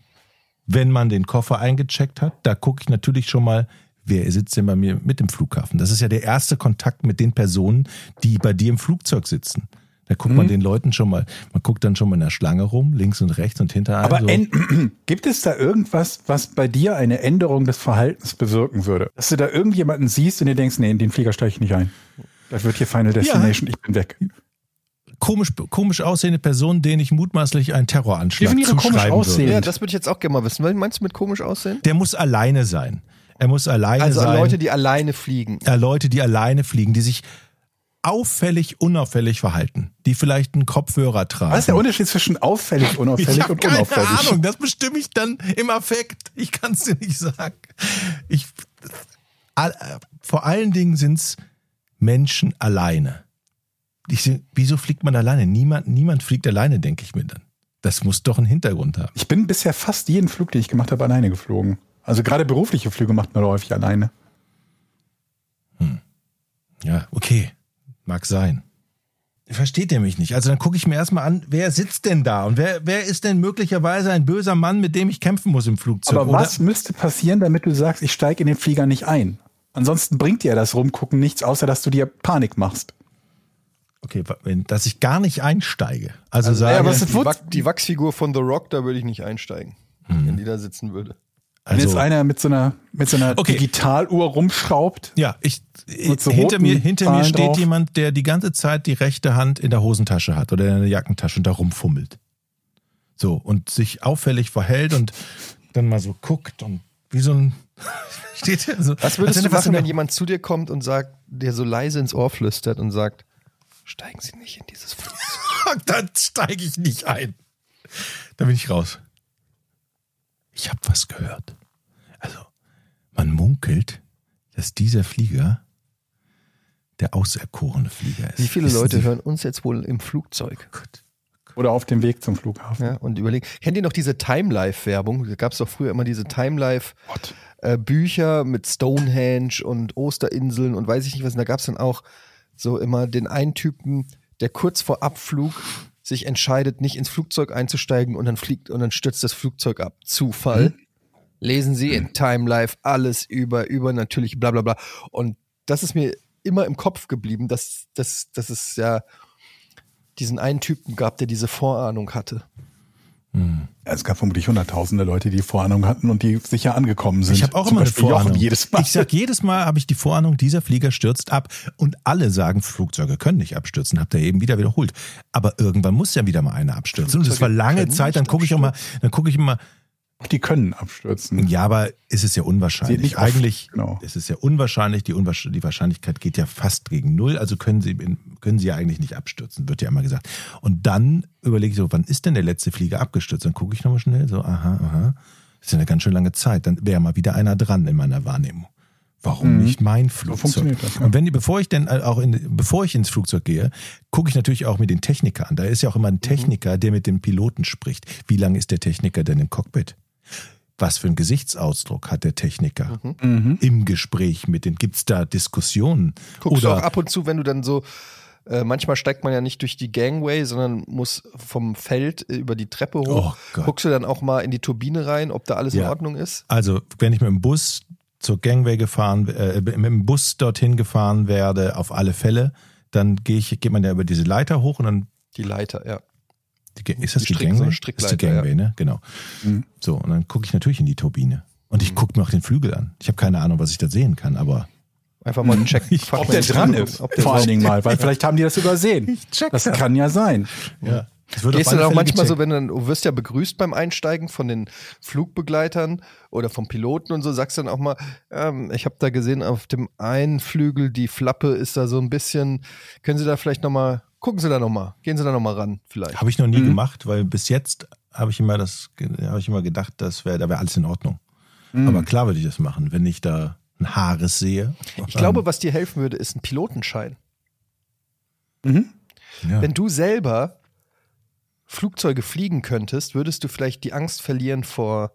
C: wenn man den Koffer eingecheckt hat. Da gucke ich natürlich schon mal, wer sitzt denn bei mir mit dem Flughafen. Das ist ja der erste Kontakt mit den Personen, die bei dir im Flugzeug sitzen. Da guckt
B: Mhm.
C: man den Leuten schon mal, man guckt dann schon mal in der Schlange rum, links und rechts und hinter einem.
B: Aber
C: so. <clears throat>
B: gibt es da irgendwas, was bei dir eine Änderung des Verhaltens bewirken würde? Dass du da irgendjemanden siehst und dir denkst, nee, in den Flieger steige ich nicht ein. Das wird hier Final Destination, ich bin weg.
C: komisch, komisch aussehende Personen, denen ich mutmaßlich einen Terroranschlag
B: Definiere komisch aussehen.
C: würde.
D: Ja, das würde ich jetzt auch gerne mal wissen. Was meinst du mit komisch aussehen?
C: Der muss alleine sein. Er muss alleine
D: Also
C: sein.
D: an Leute, die alleine fliegen.
C: äh, Leute, die alleine fliegen, die sich auffällig, unauffällig verhalten, die vielleicht einen Kopfhörer tragen.
B: Was ist der Unterschied zwischen auffällig,
C: ich
B: unauffällig
C: habe
B: und
C: keine
B: unauffällig?
C: Ahnung, das bestimme ich dann im Affekt. Ich kann es dir nicht sagen. Ich, all, äh, vor allen Dingen sind's Menschen alleine. Ich, wieso fliegt man alleine? Niemand, niemand fliegt alleine, denke ich mir dann. Das muss doch einen Hintergrund haben.
B: Ich bin bisher fast jeden Flug, den ich gemacht habe, alleine geflogen. Also gerade berufliche Flüge macht man häufig alleine.
C: Ja, okay. Mag sein. Versteht ihr mich nicht? Also dann gucke ich mir erstmal an, wer sitzt denn da und wer, wer ist denn möglicherweise ein böser Mann, mit dem ich kämpfen muss im Flugzeug?
B: Aber
C: Oder-
B: was müsste passieren, damit du sagst, ich steige in den Flieger nicht ein? Ansonsten bringt dir das Rumgucken nichts, außer dass du dir Panik machst.
C: Okay, wenn, dass ich gar nicht einsteige. Also,
B: ja,
C: sage,
B: es-
D: Die, Wach- die Wachsfigur von The Rock, da würde ich nicht einsteigen, wenn die da sitzen würde.
B: Wenn jetzt
C: also,
B: einer mit so einer, mit so einer
C: Okay.
B: Digitaluhr rumschraubt,
C: ja, ich,
B: so
C: hinter mir, hinter mir steht
B: drauf.
C: jemand, der die ganze Zeit die rechte Hand in der Hosentasche hat oder in der Jackentasche und da rumfummelt. So, und sich auffällig verhält und dann mal so guckt und wie so ein, <laughs> steht hier so.
D: Was würdest du
C: wenn
D: machen, wenn
C: der-
D: jemand zu dir kommt und sagt, dir so leise ins Ohr flüstert und sagt, steigen Sie nicht in dieses Flugzeug? <laughs>
C: dann steige ich nicht ein. Da bin ich raus. Ich habe was gehört. Also, man munkelt, dass dieser Flieger der auserkorene Flieger ist.
D: Wie viele
C: Wissen
D: Leute
C: Sie-
D: hören uns jetzt wohl im Flugzeug?
C: Gott.
B: oder auf dem Weg zum Flughafen.
D: Ja, und überlegen. Kennt ihr noch diese Time-Life-Werbung? Da gab es doch früher immer diese Time-Life-Bücher mit Stonehenge und Osterinseln und weiß ich nicht was. Und da gab es dann auch so immer den einen Typen, der kurz vor Abflug sich entscheidet, nicht ins Flugzeug einzusteigen und dann fliegt und dann stürzt das Flugzeug ab. Zufall. Lesen Sie in Time Life alles über, über natürlich bla bla bla. Und das ist mir immer im Kopf geblieben, dass, dass, dass es ja diesen einen Typen gab, der diese Vorahnung hatte.
B: Ja, es gab vermutlich hunderttausende Leute, die Vorahnung hatten und die sicher angekommen sind.
C: Ich habe auch
B: Zum
C: immer eine
B: Beispiel Jochen
C: Vorahnung.
B: jedes Mal.
C: Ich sag jedes Mal habe ich die Vorahnung, dieser Flieger stürzt ab und alle sagen, Flugzeuge können nicht abstürzen, habt ihr eben wieder wiederholt. Aber irgendwann muss ja wieder mal einer abstürzen. Und das war lange Zeit, dann gucke ich mal, dann gucke ich immer,
B: die können abstürzen.
C: ja, aber ist es ja unwahrscheinlich.
B: nicht oft,
C: Eigentlich
B: genau.
C: ist es ja unwahrscheinlich, die, Unwahrsch die Wahrscheinlichkeit geht ja fast gegen null, also können sie, können sie ja eigentlich nicht abstürzen, wird ja immer gesagt. Und dann überlege ich so, wann ist denn der letzte Flieger abgestürzt? Dann gucke ich nochmal schnell, so, aha, aha. Das ist ja eine ganz schön lange Zeit. Dann wäre mal wieder einer dran in meiner Wahrnehmung. Warum nicht mein Flugzeug?
B: Mhm. funktioniert das, ja.
C: Und wenn bevor ich denn auch in, bevor ich ins Flugzeug gehe, gucke ich natürlich auch mit den Technikern an. Da ist ja auch immer
B: Mhm.
C: ein Techniker, der mit dem Piloten spricht. Wie lange ist der Techniker denn im Cockpit? Was für einen Gesichtsausdruck hat der Techniker
B: Mhm.
C: im Gespräch mit den? Gibt's da Diskussionen?
D: Guckst du auch
C: Oder
D: ab und zu, wenn du dann so, äh, manchmal steigt man ja nicht durch die Gangway, sondern muss vom Feld äh, über die Treppe hoch.
C: Oh.
D: Guckst du dann auch mal in die Turbine rein, ob da alles in
C: Ja.
D: Ordnung ist?
C: also wenn ich mit dem Bus zur Gangway gefahren, äh, mit dem Bus dorthin gefahren werde, auf alle Fälle, dann gehe ich, geht man ja über diese Leiter hoch und dann
D: Die Leiter, ja.
C: Die, ist das
D: Die Strick- so
C: Gangway? das ist die Gangway,
D: ja.
C: ne? Genau. So, und dann gucke ich natürlich in die Turbine. Und ich gucke mir auch den Flügel an. Ich habe keine Ahnung, was ich da sehen kann, aber
D: Einfach mal einen <laughs> Check.
B: Ob der dran ist,
D: der
B: vor
D: so-
B: allen Dingen mal, weil vielleicht haben die das übersehen.
C: check
B: Das
C: das.
B: kann ja sein.
C: ja. Es wird
D: Gehst du dann auch manchmal so,
C: gecheckt.
D: wenn du, dann, du wirst ja begrüßt beim Einsteigen von den Flugbegleitern oder vom Piloten und so, sagst dann auch mal, ähm, ich habe da gesehen, auf dem einen Flügel, die Flappe ist da so ein bisschen, können Sie da vielleicht nochmal Gucken Sie da nochmal. Gehen Sie da nochmal ran, vielleicht.
C: Habe ich noch nie
B: Mhm.
C: gemacht, weil bis jetzt habe ich immer das, habe ich immer gedacht, das wäre, da wäre alles in Ordnung.
B: Mhm.
C: Aber klar würde ich das machen, wenn ich da ein Haares sehe.
D: Ich glaube, was dir helfen würde, ist ein Pilotenschein.
B: Mhm.
C: ja.
D: Wenn du selber Flugzeuge fliegen könntest, würdest du vielleicht die Angst verlieren vor,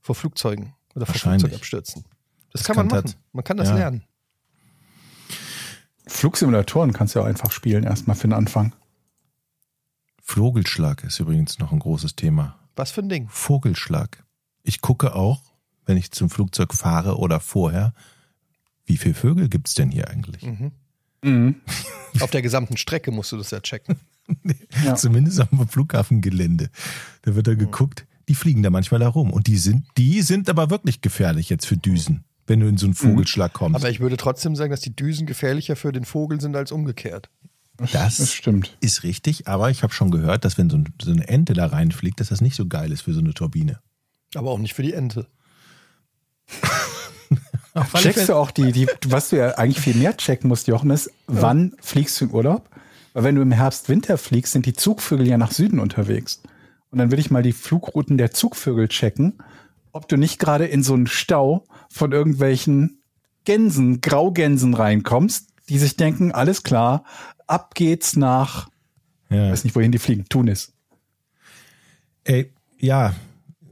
D: vor Flugzeugen oder vor. Flugzeugabstürzen. Das,
C: Das
D: kann man machen. Man kann das
C: ja.
D: lernen.
B: Flugsimulatoren kannst du ja auch einfach spielen, erstmal für den Anfang.
C: Vogelschlag ist übrigens noch ein großes Thema.
D: Was für ein Ding.
C: Vogelschlag. Ich gucke auch, wenn ich zum Flugzeug fahre oder vorher, wie viele Vögel gibt's denn hier eigentlich?
D: Mhm.
B: Mhm. <laughs>
D: Auf der gesamten Strecke musst du das ja checken. <laughs>
B: Ja.
C: Zumindest am Flughafengelände. Da wird da geguckt, die fliegen da manchmal da rum. Und die sind, die sind aber wirklich gefährlich jetzt für Düsen, wenn du in so einen Vogelschlag kommst.
D: Aber ich würde trotzdem sagen, dass die Düsen gefährlicher für den Vogel sind als umgekehrt.
B: Das
C: das
B: stimmt.
C: ist richtig, aber ich habe schon gehört, dass wenn so, ein, so eine Ente da reinfliegt, dass das nicht so geil ist für so eine Turbine.
D: Aber auch nicht für die Ente. <laughs>
B: Checkst du auch die, die, was du ja eigentlich viel mehr checken musst, Jochen, ist, wann fliegst du in Urlaub? Weil wenn du im Herbst, Winter fliegst, sind die Zugvögel ja nach Süden unterwegs. Und dann würde ich mal die Flugrouten der Zugvögel checken, ob du nicht gerade in so einen Stau von irgendwelchen Gänsen, Graugänsen reinkommst, die sich denken, alles klar, ab geht's nach,
C: ja.
B: weiß nicht, wohin die fliegen, Tunis.
C: Ey, ja.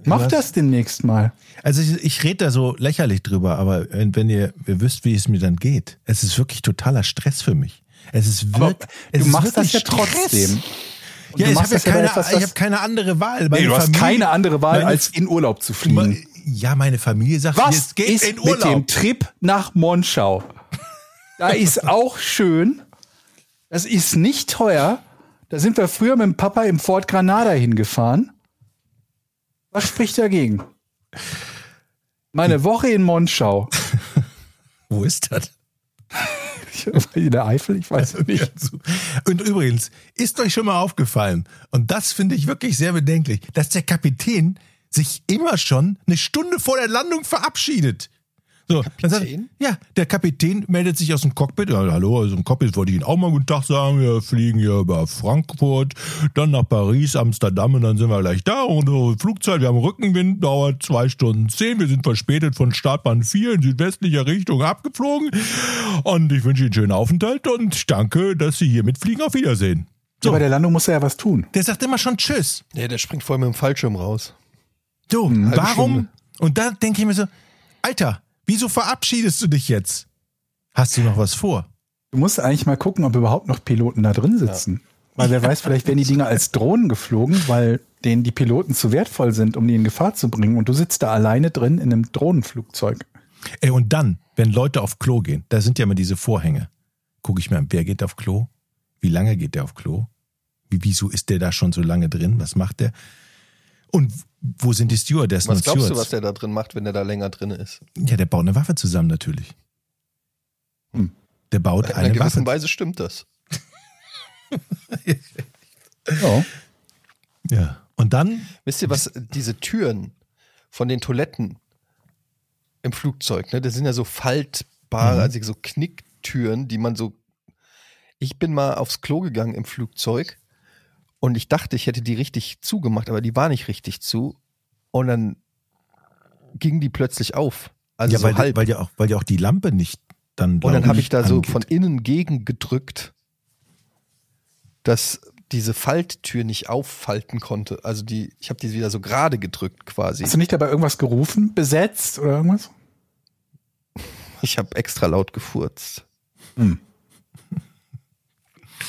B: Mach
C: Was?
B: das demnächst mal.
C: Also ich, ich rede da so lächerlich drüber, aber wenn ihr, ihr wisst, wie es mir dann geht, es ist wirklich totaler Stress für mich. Es ist wirklich,
B: du machst das ja
C: Stress.
B: Und
C: Ja, ich habe ja keine,
B: etwas,
C: ich
B: was-
C: hab keine andere Wahl. Meine
B: Nee, du hast
C: Familie-
B: keine andere Wahl,
C: meine-
B: als in Urlaub zu fliegen.
C: Ja, meine Familie sagt,
B: Was
C: jetzt geht
B: ist
C: in
B: mit
C: Urlaub.
B: dem Trip nach Monschau? Da ist auch schön. Das ist nicht teuer. Da sind wir früher mit dem Papa im Ford Granada hingefahren. Was spricht dagegen? Meine Woche in Monschau. <laughs>
C: Wo ist das?
B: In der Eifel, ich weiß es nicht. <laughs>
C: Ja, so. Und übrigens, ist euch schon mal aufgefallen, und das finde ich wirklich sehr bedenklich, dass der Kapitän sich immer schon eine Stunde vor der Landung verabschiedet. So, dann sagt,
D: Kapitän?
C: ja, der Kapitän meldet sich aus dem Cockpit. Ja, hallo, also im Cockpit wollte ich Ihnen auch mal guten Tag sagen. Wir fliegen hier über Frankfurt, dann nach Paris, Amsterdam und dann sind wir gleich da. Und so Flugzeit, wir haben Rückenwind, dauert zwei Stunden zehn. Wir sind verspätet von Startbahn 4 in südwestlicher Richtung abgeflogen. Und ich wünsche Ihnen einen schönen Aufenthalt und danke, dass Sie hier mitfliegen. Auf Wiedersehen.
B: So. Bei der Landung muss er ja was tun.
C: Der sagt immer schon Tschüss.
D: Nee, der springt voll mit dem Fallschirm raus.
C: So,
D: halbe
C: warum?
D: Stunde.
C: Und da denke ich mir so, Alter, wieso verabschiedest du dich jetzt? Hast du noch was vor?
B: Du musst eigentlich mal gucken, ob überhaupt noch Piloten da drin sitzen. Weil wer weiß, vielleicht werden die Dinger als Drohnen geflogen, weil denen die Piloten zu wertvoll sind, um die in Gefahr zu bringen. Und du sitzt da alleine drin in einem Drohnenflugzeug.
C: Ey, und dann, wenn Leute auf Klo gehen, da sind ja immer diese Vorhänge. Gucke ich mir an, wer geht auf Klo? Wie lange geht der auf Klo? Wie, wieso ist der da schon so lange drin? Was macht der? Und wo sind die Stewardessen
D: Was
C: und
D: glaubst du,
C: Stewards?
D: was der da drin macht, wenn der da länger drin ist?
C: ja, der baut eine Waffe zusammen natürlich.
B: Hm.
C: Der baut
D: In einer
C: eine
D: gewissen
C: Waffe.
D: Weise stimmt das. <laughs>
B: Ja.
C: Ja. Und dann,
D: Wisst ihr, was diese Türen von den Toiletten im Flugzeug, ne, das sind ja so faltbare,
C: Mhm.
D: also so Knicktüren, die man so. Ich bin mal aufs Klo gegangen im Flugzeug und ich dachte, ich hätte die richtig zugemacht, aber die war nicht richtig zu. Und dann ging die plötzlich auf. Also
C: ja,
D: so
C: weil,
D: halb.
C: weil ja auch, weil ja auch die Lampe nicht dann.
D: und dann habe ich da so
C: angeht.
D: von innen gegen gedrückt, dass diese Falttür nicht auffalten konnte. Also die, ich habe die wieder so gerade gedrückt quasi.
B: Hast du nicht dabei irgendwas gerufen? Besetzt oder irgendwas? <laughs>
D: Ich habe extra laut gefurzt.
B: Hm.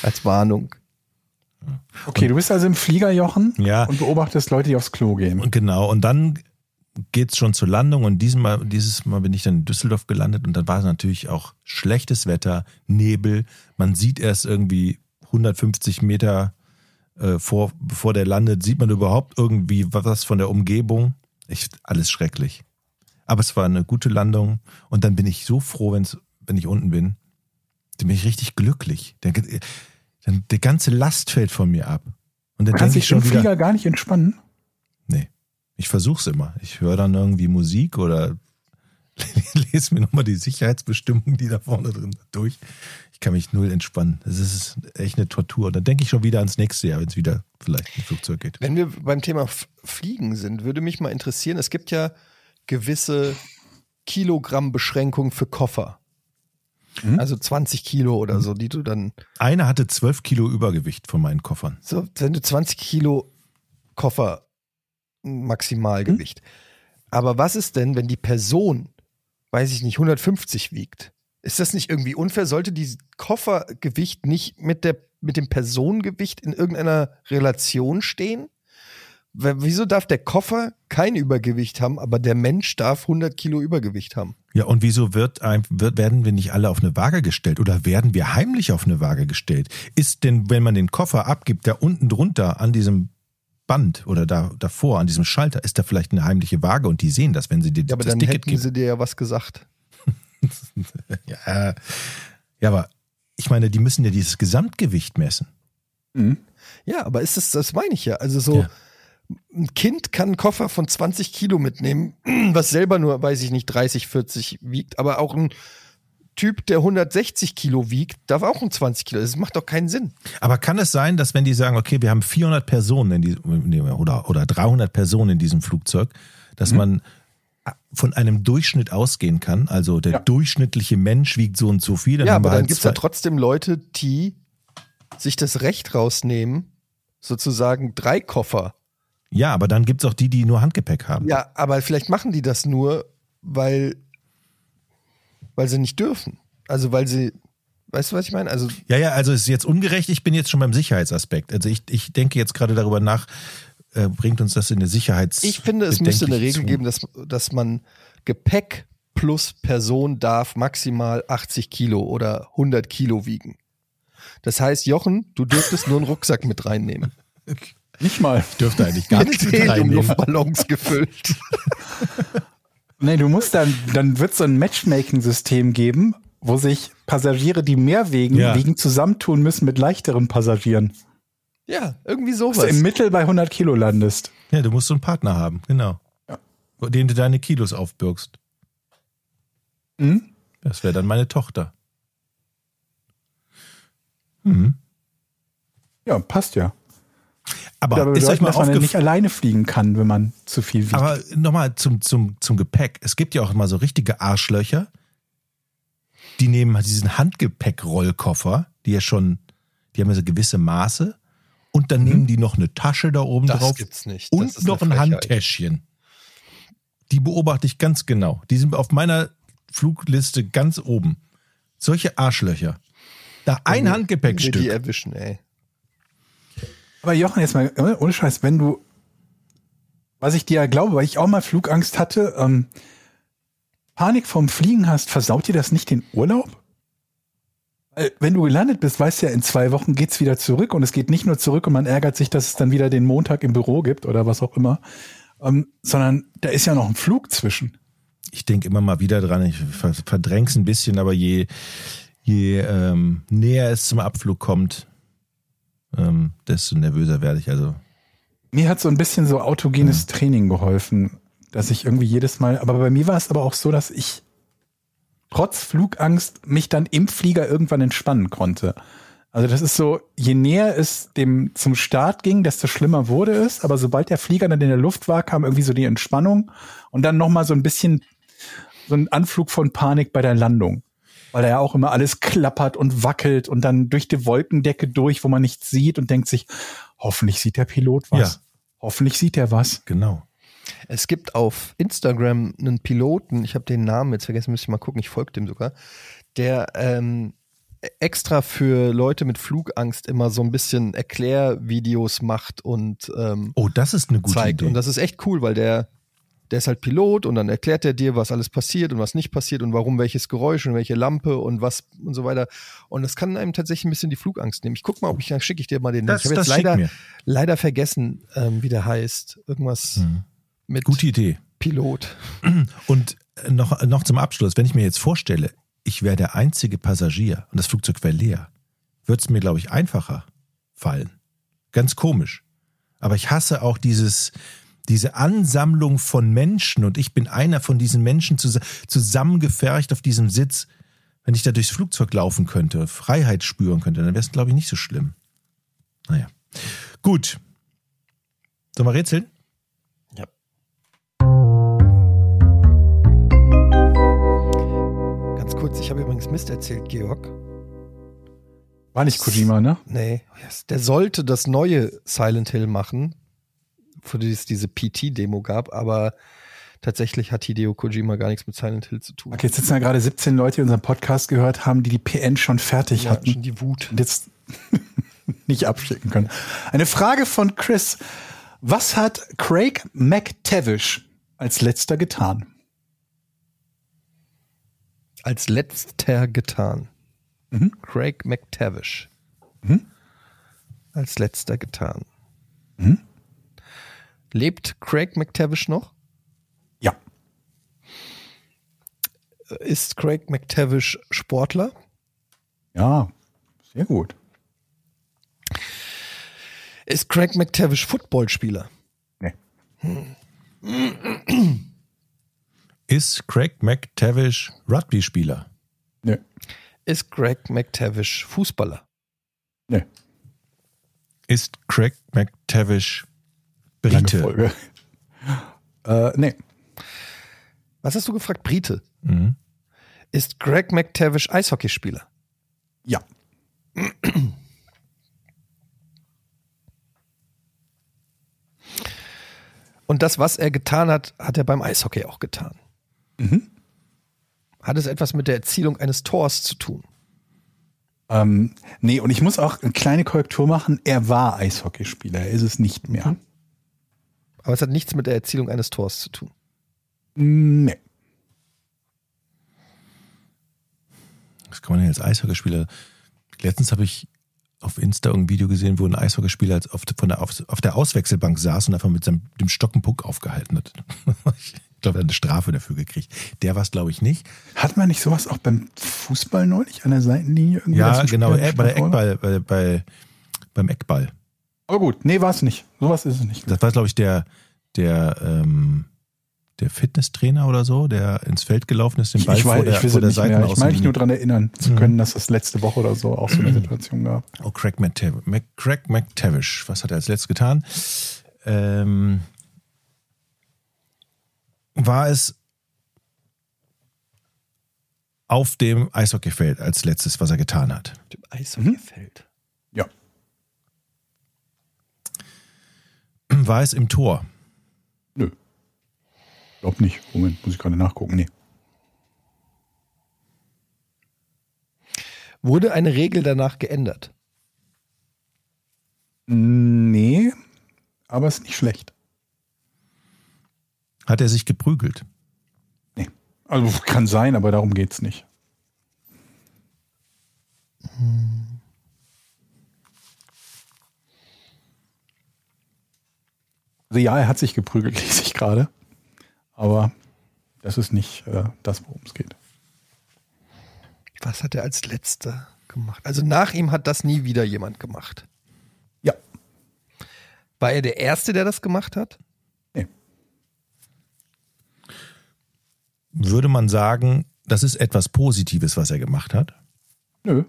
D: Als Warnung.
B: Okay, du bist also im Flieger, Jochen,
C: Ja.
B: und beobachtest Leute, die aufs Klo gehen.
C: Und genau, und dann geht's schon zur Landung und diesmal, dieses Mal bin ich dann in Düsseldorf gelandet und dann war es natürlich auch schlechtes Wetter, Nebel. Man sieht erst irgendwie 150 Meter äh, vor, bevor der landet, sieht man überhaupt irgendwie was von der Umgebung. Echt alles schrecklich. Aber es war eine gute Landung und dann bin ich so froh, wenn's, wenn ich unten bin. Dann bin ich richtig glücklich. Dann, dann, der ganze Last fällt von mir ab. Und dann
B: Du kannst
C: denke ich
B: dich
C: schon
B: im
C: wieder.
B: Flieger gar nicht entspannen.
C: Nee. Ich versuch's immer. Ich höre dann irgendwie Musik oder <laughs> lese mir nochmal die Sicherheitsbestimmungen, die da vorne drin sind, durch. Ich kann mich null entspannen. Das ist echt eine Tortur. Dann denke ich schon wieder ans nächste Jahr, wenn es wieder vielleicht ein Flugzeug geht.
D: Wenn wir beim Thema Fliegen sind, würde mich mal interessieren, es gibt ja gewisse Kilogramm-Beschränkungen für Koffer. Also 20 Kilo oder so, die du dann,
C: Einer hatte 12 Kilo Übergewicht von meinen Koffern.
D: so, wenn du 20 Kilo Koffer Maximalgewicht. Aber was ist denn, wenn die Person, weiß ich nicht, 150 wiegt? Ist das nicht irgendwie unfair? Sollte die Koffergewicht nicht mit, der, mit dem Personengewicht in irgendeiner Relation stehen? Wieso darf der Koffer kein Übergewicht haben, aber der Mensch darf 100 Kilo Übergewicht haben?
C: Ja, und wieso wird, ein- wird, werden wir nicht alle auf eine Waage gestellt oder werden wir heimlich auf eine Waage gestellt? Ist denn, wenn man den Koffer abgibt, da unten drunter an diesem Band oder da davor an diesem Schalter, ist da vielleicht eine heimliche Waage und die sehen das, wenn sie dir
D: Ja, aber
C: das
D: dann
C: Ticket
D: hätten
C: geben?
D: sie dir ja was gesagt. <laughs>
C: Ja, ja, aber ich meine, die müssen ja dieses Gesamtgewicht messen.
D: Ja, aber ist es, das meine ich ja. Also so,
C: Ja.
D: Ein Kind kann einen Koffer von 20 Kilo mitnehmen, <clears throat> was selber nur, weiß ich nicht, 30, 40 wiegt, aber auch ein Typ, der 160 Kilo wiegt, darf auch ein 20 Kilo. Das macht doch keinen Sinn.
C: Aber kann es sein, dass wenn die sagen, okay, wir haben 400 Personen in diesem, oder, oder 300 Personen in diesem Flugzeug, dass man von einem Durchschnitt ausgehen kann? Also der
B: Ja.
C: durchschnittliche Mensch wiegt so und so viel. Dann
D: ja, aber
C: wir
D: dann
C: halt
D: gibt es ja trotzdem Leute, die sich das Recht rausnehmen, sozusagen drei Koffer.
C: Ja, aber dann gibt es auch die, die nur Handgepäck haben.
D: Ja, aber vielleicht machen die das nur, weil, weil sie nicht dürfen. Also weil sie, weißt du, was ich meine? Also
C: Ja, ja, also es ist jetzt ungerecht. Ich bin jetzt schon beim Sicherheitsaspekt. Also ich, ich denke jetzt gerade darüber nach, äh, bringt uns das in eine Sicherheits.
D: Ich finde, es müsste eine Regel geben, dass, dass man Gepäck plus Person darf maximal 80 Kilo oder 100 Kilo wiegen. Das heißt, Jochen, du dürftest nur einen Rucksack mit reinnehmen. <laughs>
B: Nicht mal.
C: Ich dürfte eigentlich gar nichts mit <laughs> reinnehmen.
D: Heliumluftballons gefüllt. <laughs>
B: Nee, du musst dann, dann wird so ein Matchmaking-System geben, wo sich Passagiere, die mehr wiegen,
C: Ja.
B: wiegen zusammentun müssen mit leichteren Passagieren.
D: Ja, irgendwie
B: Dass du
D: sowas.
B: im Mittel bei 100 Kilo landest.
C: Ja, du musst so einen Partner haben, genau. Den du deine Kilos aufbürgst.
B: Hm?
C: Das wäre dann meine Tochter. Mhm.
B: Ja, passt ja.
C: Aber,
B: Aber
C: ist euch mal
B: dass man nicht alleine fliegen kann, wenn man zu viel wiegt.
C: Aber nochmal zum, zum, zum Gepäck. Es gibt ja auch mal so richtige Arschlöcher, die nehmen halt diesen Handgepäckrollkoffer, die ja schon, die haben ja so gewisse Maße, und dann nehmen die noch eine Tasche da oben
D: Das
C: drauf
D: gibt's nicht. Das
C: und
D: ist
C: noch ein. Handtäschchen. Die beobachte ich ganz genau. Die sind auf meiner Flugliste ganz oben. Solche Arschlöcher. Da ein Handgepäckstück.
D: die erwischen, ey.
B: Aber Jochen, jetzt mal, äh, ohne Scheiß, wenn du, was ich dir ja glaube, weil ich auch mal Flugangst hatte, ähm, Panik vom Fliegen hast, versaut dir das nicht den Urlaub? Weil, wenn du gelandet bist, weißt du ja, in zwei Wochen geht's wieder zurück und es geht nicht nur zurück und man ärgert sich, dass es dann wieder den Montag im Büro gibt oder was auch immer, ähm, sondern da ist ja noch ein Flug zwischen.
C: ich denke immer mal wieder dran, ich ver- verdräng's ein bisschen, aber je, je ähm, näher es zum Abflug kommt, ähm, desto nervöser werde ich. Also
B: Mir hat so ein bisschen so autogenes Training geholfen, dass ich irgendwie jedes Mal, aber bei mir war es aber auch so, dass ich trotz Flugangst mich dann im Flieger irgendwann entspannen konnte. Also das ist so, je näher es dem zum Start ging, desto schlimmer wurde es, aber sobald der Flieger dann in der Luft war, kam irgendwie so die Entspannung und dann nochmal so ein bisschen so ein Anflug von Panik bei der Landung. Weil da ja auch immer alles klappert und wackelt und dann durch die Wolkendecke durch, wo man nichts sieht und denkt sich, hoffentlich sieht der Pilot was.
C: Ja.
B: Hoffentlich sieht er was.
C: genau.
D: Es gibt auf Instagram einen Piloten, ich habe den Namen jetzt vergessen, müsste ich mal gucken, ich folge dem sogar, der ähm, extra für Leute mit Flugangst immer so ein bisschen Erklärvideos macht und ähm,
C: Oh, das ist eine gute
D: zeigt.
C: Idee.
D: Und das ist echt cool, weil der, der ist halt Pilot und dann erklärt er dir, was alles passiert und was nicht passiert und warum welches Geräusch und welche Lampe und was und so weiter. Und das kann einem tatsächlich ein bisschen die Flugangst nehmen. Ich guck mal, ob ich, dann schicke ich dir mal den.
C: Das-
D: ich habe jetzt leider, leider vergessen, ähm, wie der heißt. Irgendwas
C: Mhm.
D: mit
C: Gute Idee.
D: Pilot. <clears throat>
C: Und äh, noch, noch zum Abschluss, wenn ich mir jetzt vorstelle, ich wäre der einzige Passagier und das Flugzeug wäre leer, würde es mir, glaube ich, einfacher fallen. Ganz komisch. Aber ich hasse auch dieses, diese Ansammlung von Menschen und ich bin einer von diesen Menschen zus zusammengefercht auf diesem Sitz. Wenn ich da durchs Flugzeug laufen könnte, Freiheit spüren könnte, dann wäre es, glaube ich, nicht so schlimm. Naja. Gut. Sollen wir rätseln?
D: Ja. Ganz kurz, ich habe übrigens Mist erzählt, Georg.
B: War nicht Kojima, ne?
D: Nee, der sollte das neue Silent Hill machen, für die es diese PT-Demo gab, aber tatsächlich hat Hideo Kojima gar nichts mit Silent Hill zu tun.
B: Okay, jetzt sitzen ja gerade 17 Leute, die unseren Podcast gehört haben, die die PN schon fertig
D: Ja,
B: hatten
D: schon die Wut.
B: und jetzt <laughs> nicht abschicken können. Eine Frage von Chris. Was hat Craig McTavish als letzter getan?
D: Als letzter getan.
B: Mhm.
D: Craig McTavish.
B: Mhm.
D: Als letzter getan.
B: Mhm.
D: Lebt Craig McTavish noch?
B: Ja.
D: Ist Craig McTavish Sportler?
B: Ja, sehr gut.
D: Ist Craig McTavish Footballspieler?
B: Nee.
C: Ist Craig McTavish Rugby-Spieler?
B: Nee.
D: Ist Craig McTavish Fußballer?
B: Nee.
C: Ist Craig McTavish
B: Lange
C: Brite?
B: Folge. Äh, nee.
D: Was hast du gefragt? Brite.
C: Mhm.
D: Ist Craig McTavish Eishockeyspieler?
B: Ja.
D: Und das, was er getan hat, hat er beim Eishockey auch getan.
B: Mhm.
D: Hat es etwas mit der Erzielung eines Tors zu tun?
B: Ähm, nee, und ich muss auch eine kleine Korrektur machen. Er war Eishockeyspieler, er ist es nicht mehr.
D: Aber es hat nichts mit der Erzielung eines Tors zu tun.
B: Nee.
C: Was kann man denn als Eishockeyspieler? Letztens habe ich auf Insta ein Video gesehen, wo ein Eishockeyspieler auf, von der, auf, auf der Auswechselbank saß und einfach mit seinem dem Stock einen Puck aufgehalten hat. <laughs> Ich glaube, er hat eine Strafe dafür gekriegt. Der war es, glaube ich, nicht.
B: Hat man nicht sowas auch beim Fußball neulich an der Seitenlinie irgendwie?
C: Ja, genau, bei der? Eckball, bei, bei, beim Eckball.
B: Aber gut, nee, war es nicht. Sowas ist es nicht.
C: Das war, glaube ich, der, der, ähm, der Fitnesstrainer oder so, der ins Feld gelaufen ist, den
B: Ich,
C: Ball
B: ich,
C: vor
B: weiß,
C: der,
B: ich weiß
C: vor
B: es
C: der
B: nicht mehr. Ich meine mich nur daran erinnern zu
C: Mhm.
B: können, dass es letzte Woche oder so auch so eine Situation gab.
C: Oh, Craig McTavish. Mac, Craig McTavish. Was hat er als letztes getan? Ähm, war es auf dem Eishockeyfeld als letztes, was er getan hat?
D: Dem Eishockeyfeld.
C: War es im Tor?
B: Nö. Glaub nicht. Moment, muss ich gerade nachgucken. Nee.
D: Wurde eine Regel danach geändert?
B: Nee, aber ist nicht schlecht.
C: Hat er sich geprügelt?
B: Nee. Also kann sein, aber darum geht's nicht. Also ja, er hat sich geprügelt, <laughs> lese ich gerade. Aber das ist nicht äh, das, worum es geht.
D: Was hat er als letzter gemacht? Also nach ihm hat das nie wieder jemand gemacht.
B: Ja.
D: War er der Erste, der das gemacht hat?
B: Nee.
C: Würde man sagen, das ist etwas Positives, was er gemacht hat?
B: Nö.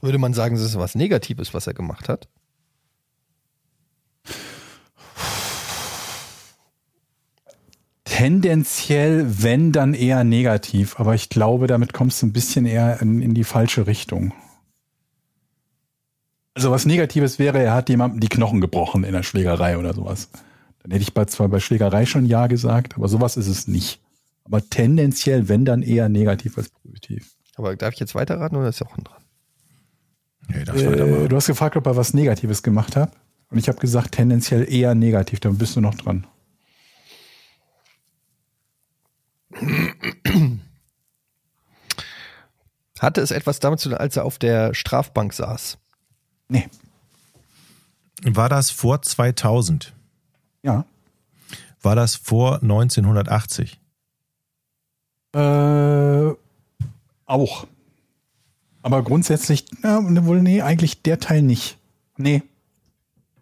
D: Würde man sagen, das ist was Negatives, was er gemacht hat?
B: Tendenziell, wenn, dann eher negativ. Aber ich glaube, damit kommst du ein bisschen eher in, in die falsche Richtung. Also was Negatives wäre, er hat jemandem die Knochen gebrochen in der Schlägerei oder sowas. Dann hätte ich bei, zwar bei Schlägerei schon Ja gesagt, aber sowas ist es nicht. Aber tendenziell, wenn, dann eher negativ als positiv.
D: Aber darf ich jetzt weiterraten oder ist Jochen dran?
C: Nee,
B: Äh, du hast gefragt, ob er was Negatives gemacht hat. Und ich habe gesagt, tendenziell eher negativ. Dann bist du noch dran.
D: Hatte es etwas damit zu tun, als er auf der Strafbank saß?
B: Nee.
C: War das vor 2000?
B: Ja.
C: War das vor 1980?
B: Äh, auch. Aber grundsätzlich, ja, wohl, nee, eigentlich der Teil nicht. Nee.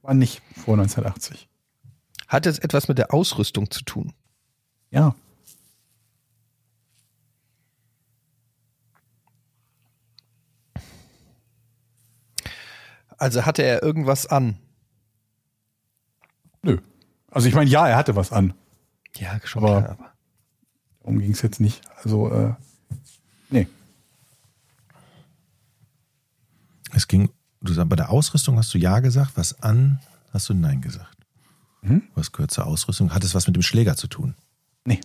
B: War nicht vor 1980.
D: Hat es etwas mit der Ausrüstung zu tun?
B: Ja.
D: Also hatte er irgendwas an?
B: Nö. Also ich meine, ja, er hatte was an.
D: Ja, schon
B: Aber-
D: klar. Aber
B: Darum ging es jetzt nicht. Also, äh,
C: Es ging, du sagst, bei der Ausrüstung hast du Ja gesagt, was an, hast du Nein gesagt.
B: Mhm.
C: Was gehört zur Ausrüstung? Hat es was mit dem Schläger zu tun?
B: Nee.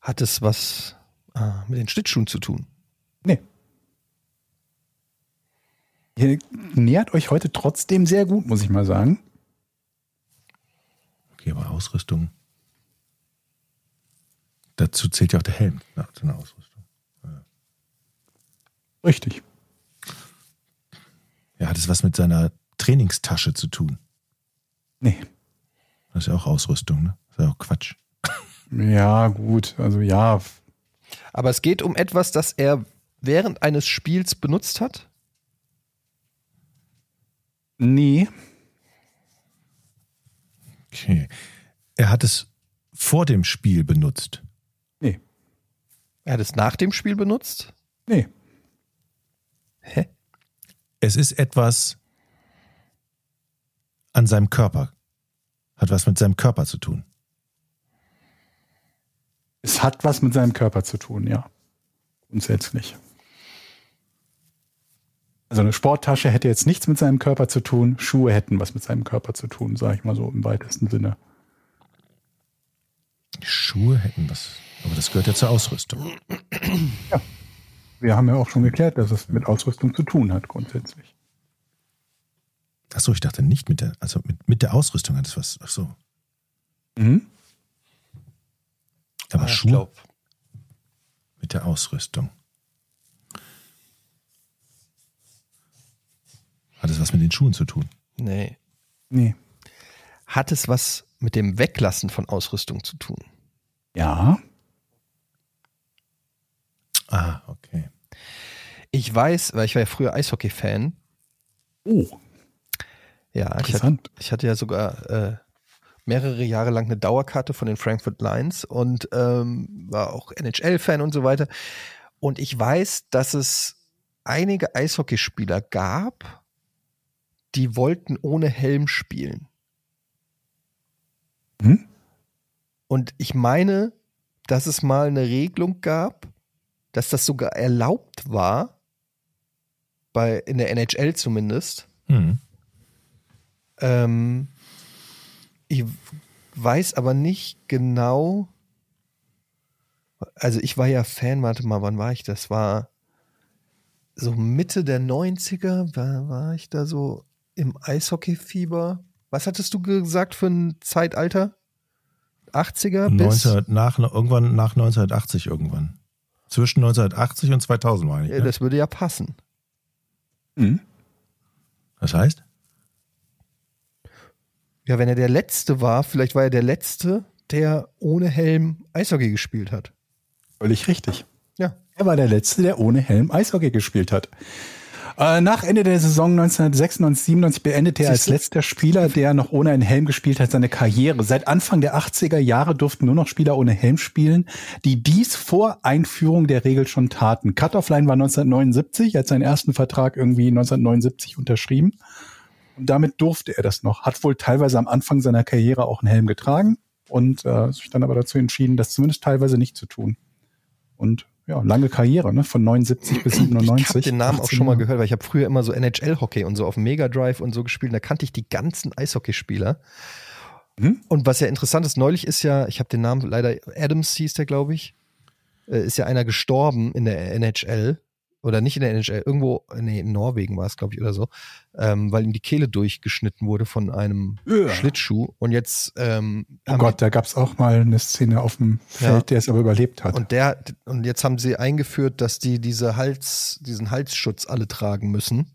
D: hat es was äh, mit den Schlittschuhen zu tun?
B: Nee. Ihr nähert euch heute trotzdem sehr gut, muss ich mal sagen.
C: Okay, aber Ausrüstung. Dazu zählt ja auch der Helm ja, zu einer Ausrüstung.
B: Richtig.
C: Ja, hat es was mit seiner Trainingstasche zu tun?
B: Nee.
C: Das ist ja auch Ausrüstung, ne? Das ist ja auch Quatsch.
B: Ja, gut. Also ja.
D: Aber es geht um etwas, das er während eines Spiels benutzt hat?
B: Nee.
C: Okay. Er hat es vor dem Spiel benutzt.
B: Nee.
D: Er hat es nach dem Spiel benutzt?
B: Nee.
D: Hä?
C: Es ist etwas an seinem Körper. Hat was mit seinem Körper zu tun.
B: Es hat was mit seinem Körper zu tun, ja. Grundsätzlich. Also eine Sporttasche hätte jetzt nichts mit seinem Körper zu tun. Schuhe hätten was mit seinem Körper zu tun, sage ich mal so im weitesten Sinne.
C: Die Schuhe hätten was. Aber das gehört ja zur Ausrüstung.
B: Wir haben ja auch schon geklärt, dass es mit Ausrüstung zu tun hat, grundsätzlich.
C: Achso, ich dachte nicht mit der, also mit, mit der Ausrüstung hat es was. Ach so.
B: Mhm.
C: Aber
D: Ah,
C: Schuhe
D: glaub.
C: mit der Ausrüstung. Hat es was mit den Schuhen zu tun?
D: Nee.
B: Nee.
D: Hat es was mit dem Weglassen von Ausrüstung zu tun?
B: Ja.
C: Ah, okay.
D: Ich weiß, weil ich war ja früher Eishockey-Fan.
B: Oh,
D: Ja, ich hatte, ich hatte ja sogar äh, mehrere Jahre lang eine Dauerkarte von den Frankfurt Lions und ähm, war auch NHL-Fan und so weiter. Und ich weiß, dass es einige Eishockeyspieler gab, die wollten ohne Helm spielen.
B: Hm?
D: Und ich meine, dass es mal eine Regelung gab, dass das sogar erlaubt war, bei, in der NHL zumindest.
C: Hm.
D: Ähm, ich weiß aber nicht genau. Also ich war ja Fan, warte mal, wann war ich? Das war so Mitte der 90er, war, war ich da so im Eishockey-Fieber. Was hattest du gesagt für ein Zeitalter? 80er bis
C: 19, nach, irgendwann nach 1980 irgendwann. Zwischen 1980 und 2000 meine ich.
D: Ja,
C: Ne?
D: das würde ja passen.
B: Mhm.
C: Das heißt?
D: Ja, wenn er der Letzte war, vielleicht war er der Letzte, der ohne Helm Eishockey gespielt hat.
B: Völlig richtig.
D: Ja.
B: Er war der Letzte, der ohne Helm Eishockey gespielt hat. Äh, nach Ende der Saison 1996, 97 beendete er als letzter Spieler, der noch ohne einen Helm gespielt hat, seine Karriere. Seit Anfang der 80er Jahre durften nur noch Spieler ohne Helm spielen, die dies vor Einführung der Regel schon taten. Cut-Off-Line war 1979, er hat seinen ersten Vertrag irgendwie 1979 unterschrieben. Und damit durfte er das noch. Hat wohl teilweise am Anfang seiner Karriere auch einen Helm getragen und äh, sich dann aber dazu entschieden, das zumindest teilweise nicht zu tun. Und ja, lange Karriere, ne? Von 79 bis
D: Ich
B: 97.
D: habe den Namen auch
B: 18
D: schon mal gehört, weil ich habe früher immer so NHL-Hockey und so auf Mega Drive und so gespielt. Und da kannte ich die ganzen Eishockeyspieler.
B: Mhm.
D: Und was ja interessant ist, neulich ist ja, ich habe den Namen leider, Adams hieß der, glaube ich, äh, ist ja einer gestorben in der NHL. Oder nicht in der NHL, irgendwo, nee, in Norwegen war es, glaube ich, oder so, ähm, weil ihm die Kehle durchgeschnitten wurde von einem
B: Ja.
D: Schlittschuh. Und jetzt ähm,
B: Oh Gott, da gab's auch mal eine Szene auf dem Feld,
D: Ja.
B: der es aber überlebt hat.
D: Und der, und jetzt haben sie eingeführt, dass die diese Hals, diesen Halsschutz alle tragen müssen.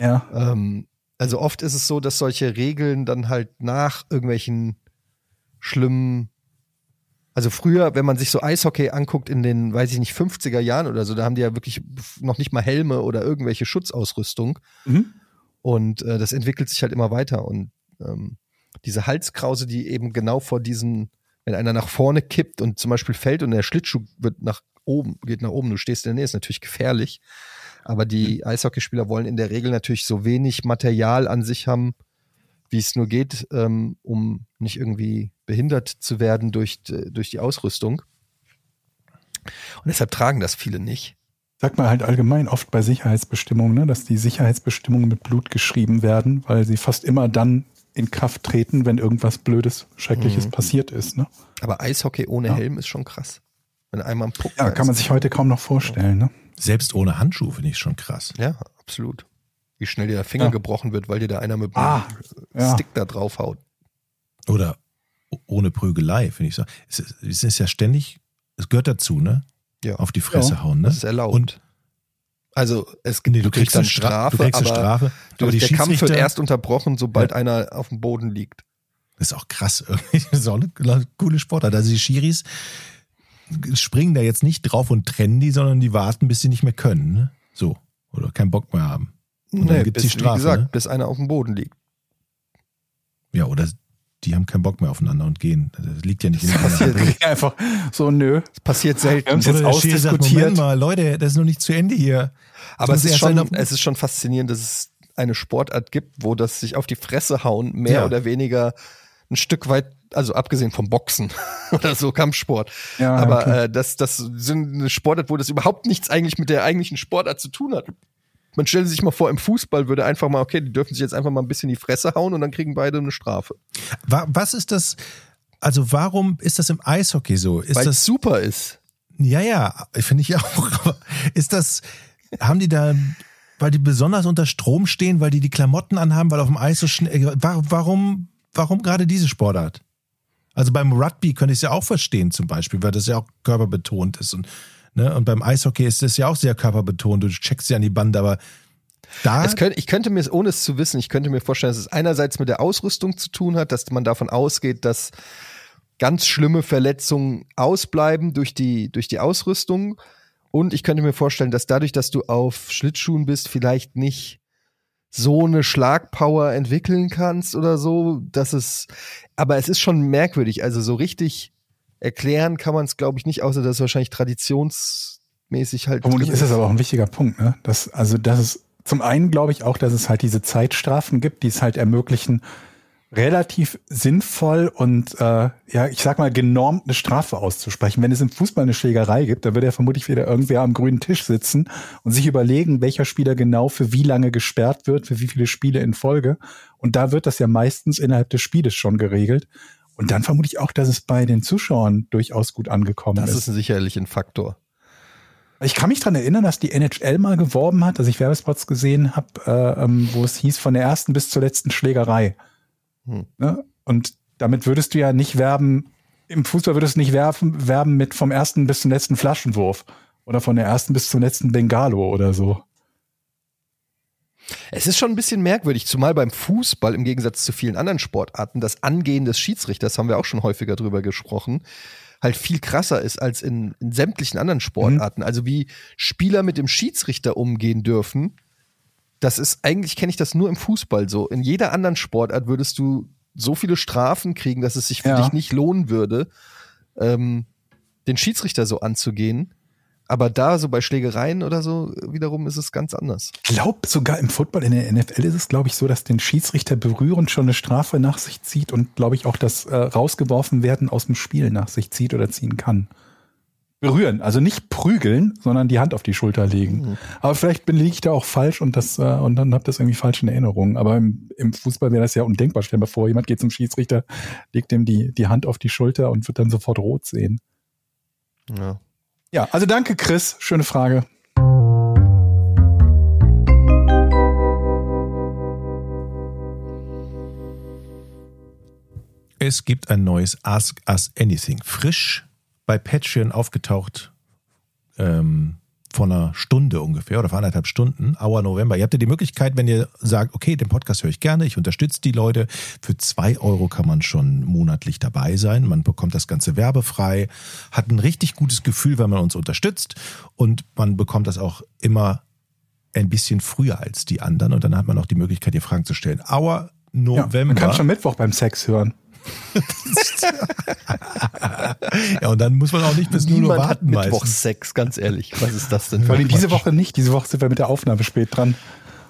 B: ja,
D: Ähm, also oft ist es so, dass solche Regeln dann halt nach irgendwelchen schlimmen, also früher, wenn man sich so Eishockey anguckt in den, weiß ich nicht, 50er Jahren oder so, da haben die ja wirklich noch nicht mal Helme oder irgendwelche Schutzausrüstung.
B: Mhm.
D: Und äh, das entwickelt sich halt immer weiter. Und ähm, diese Halskrause, die eben genau vor diesen, wenn einer nach vorne kippt und zum Beispiel fällt und der Schlittschuh wird nach oben, geht nach oben, du stehst in der Nähe, ist natürlich gefährlich. Aber die Eishockeyspieler wollen in der Regel natürlich so wenig Material an sich haben, wie es nur geht, ähm, um nicht irgendwie behindert zu werden durch, durch die Ausrüstung. Und deshalb tragen das viele nicht.
B: Sagt man halt allgemein oft bei Sicherheitsbestimmungen, ne, dass die Sicherheitsbestimmungen mit Blut geschrieben werden, weil sie fast immer dann in Kraft treten, wenn irgendwas Blödes, Schreckliches
D: Mhm.
B: passiert ist. Ne?
D: Aber Eishockey ohne
B: Ja.
D: Helm ist schon krass. Wenn einmal ein Puck
B: Ja, kann man sich heute kaum noch vorstellen. Ne?
C: Selbst ohne Handschuh finde ich schon krass.
D: Ja, absolut. Wie schnell dir der Finger
B: Ja.
D: gebrochen wird, weil dir da einer mit dem
B: Ah, ja.
D: Stick da draufhaut.
C: Oder o- ohne Prügelei, finde ich so. Es ist, es ist ja ständig, es gehört dazu, ne?
D: Ja.
C: Auf die Fresse
B: Ja,
C: hauen, ne?
D: Das ist erlaubt.
C: Und
D: also es
C: nee, du,
D: du
C: kriegst
D: dann
C: eine Strafe, du kriegst eine
D: aber
C: Strafe.
D: du,
C: aber die
D: der Kampf wird erst unterbrochen, sobald einer auf dem Boden liegt.
C: das ist auch krass <laughs> irgendwie. Das ist auch eine coole Sportart. Also die Schiris springen da jetzt nicht drauf und trennen die, sondern die warten, bis sie nicht mehr können, ne? So. Oder keinen Bock mehr haben. Und gibt's
D: bis,
C: die Strafe,
D: wie gesagt,
C: ne?
D: bis einer auf dem Boden liegt.
C: Ja, oder die haben keinen Bock mehr aufeinander und gehen. Das liegt ja nicht in
D: Das
C: der
D: passiert. <laughs>
B: Einfach so, nö.
D: Das passiert selten.
B: Wir jetzt
C: der Schiri sagt,
B: ausdiskutiert.
C: Moment mal, Leute, das ist noch nicht zu Ende hier.
D: Aber es ist, schon, es ist schon faszinierend, dass es eine Sportart gibt, wo das sich auf die Fresse hauen mehr
C: Ja.
D: oder weniger ein Stück weit, also abgesehen vom Boxen <laughs> oder so Kampfsport.
B: Ja,
D: Aber
B: okay.
D: äh, das, das sind eine Sportart, wo das überhaupt nichts eigentlich mit der eigentlichen Sportart zu tun hat. Man stellt sich mal vor, im Fußball würde einfach mal, okay, die dürfen sich jetzt einfach mal ein bisschen die Fresse hauen und dann kriegen beide eine Strafe.
C: Wa- Was ist das? Also warum ist das im Eishockey so? Ist
D: Weil
C: das
D: super ist.
C: ja ja, finde ich <laughs> auch. Aber ist das? Haben die da, weil die besonders unter Strom stehen, weil die die Klamotten anhaben, weil auf dem Eis so schnell? wa- Warum? Warum gerade diese Sportart? Also beim Rugby könnte ich es ja auch verstehen zum Beispiel, weil das ja auch körperbetont ist und ne? und beim Eishockey ist das ja auch sehr körperbetont. Du checkst ja an die Bande, aber da
D: Es könnt, ich könnte mir, ohne es zu wissen, ich könnte mir vorstellen, dass es einerseits mit der Ausrüstung zu tun hat, dass man davon ausgeht, dass ganz schlimme Verletzungen ausbleiben durch die, durch die Ausrüstung. Und ich könnte mir vorstellen, dass dadurch, dass du auf Schlittschuhen bist, vielleicht nicht so eine Schlagpower entwickeln kannst oder so, dass es, aber es ist schon merkwürdig. Also so richtig erklären kann man es, glaube ich, nicht, außer dass es wahrscheinlich traditionsmäßig halt.
B: Vermutlich ist das aber auch ein wichtiger Punkt, ne? Das, also, das ist zum einen glaube ich auch, dass es halt diese Zeitstrafen gibt, die es halt ermöglichen, relativ sinnvoll und äh, ja, ich sag mal, genormt eine Strafe auszusprechen. Wenn es im Fußball eine Schlägerei gibt, dann wird ja vermutlich wieder irgendwer am grünen Tisch sitzen und sich überlegen, welcher Spieler genau für wie lange gesperrt wird, für wie viele Spiele in Folge. Und da wird das ja meistens innerhalb des Spieles schon geregelt. Und dann vermute ich auch, dass es bei den Zuschauern durchaus gut angekommen
D: Das
B: ist.
D: ist sicherlich ein Faktor.
B: Ich kann mich dran erinnern, dass die NHL mal geworben hat, dass ich Werbespots gesehen habe, äh, ähm, wo es hieß, von der ersten bis zur letzten Schlägerei.
D: Hm.
B: Ne? Und damit würdest du ja nicht werben, im Fußball würdest du nicht werben, werben mit vom ersten bis zum letzten Flaschenwurf oder von der ersten bis zum letzten Bengalo oder so.
D: Es ist schon ein bisschen merkwürdig, zumal beim Fußball im Gegensatz zu vielen anderen Sportarten das Angehen des Schiedsrichters, haben wir auch schon häufiger drüber gesprochen, halt viel krasser ist als in, in sämtlichen anderen Sportarten. Also wie Spieler mit dem Schiedsrichter umgehen dürfen, das ist eigentlich kenne ich das nur im Fußball so. In jeder anderen Sportart würdest du so viele Strafen kriegen, dass es sich für
B: Ja.
D: dich nicht lohnen würde, ähm, den Schiedsrichter so anzugehen. Aber da so bei Schlägereien oder so wiederum ist es ganz anders.
B: Ich glaube, sogar im Football in der NFL ist es, glaube ich, so, dass den Schiedsrichter berührend schon eine Strafe nach sich zieht und, glaube ich, auch das äh, rausgeworfen werden aus dem Spiel nach sich zieht oder ziehen kann. Berühren, also nicht prügeln, sondern die Hand auf die Schulter legen. Aber vielleicht bin liege ich da auch falsch und das äh, und dann habe das irgendwie falsch in Erinnerung. Aber im, im Fußball wäre das ja undenkbar. Stell dir mal vor, jemand geht zum Schiedsrichter, legt ihm die, die Hand auf die Schulter und wird dann sofort rot sehen.
D: Ja.
B: Ja, also danke, Chris. Schöne Frage.
C: Es gibt ein neues Ask Us Anything. Frisch bei Patreon aufgetaucht ähm, vor einer Stunde ungefähr oder vor anderthalb Stunden, Auer November. Ihr habt ja die Möglichkeit, wenn ihr sagt, okay, den Podcast höre ich gerne, ich unterstütze die Leute. Für zwei Euro kann man schon monatlich dabei sein. Man bekommt das Ganze werbefrei, hat ein richtig gutes Gefühl, wenn man uns unterstützt und man bekommt das auch immer ein bisschen früher als die anderen und dann hat man auch die Möglichkeit, ihr Fragen zu stellen. Our
B: Ja,
C: November.
B: man kann schon Mittwoch beim Sex hören.
C: Ja, und dann muss man auch nicht bis 0 Uhr
D: Niemand hat
C: warten meistens.
D: Mittwochsex, ganz ehrlich. Was ist das denn?
B: Vor allem diese. Woche nicht. Diese Woche sind wir mit der Aufnahme spät dran.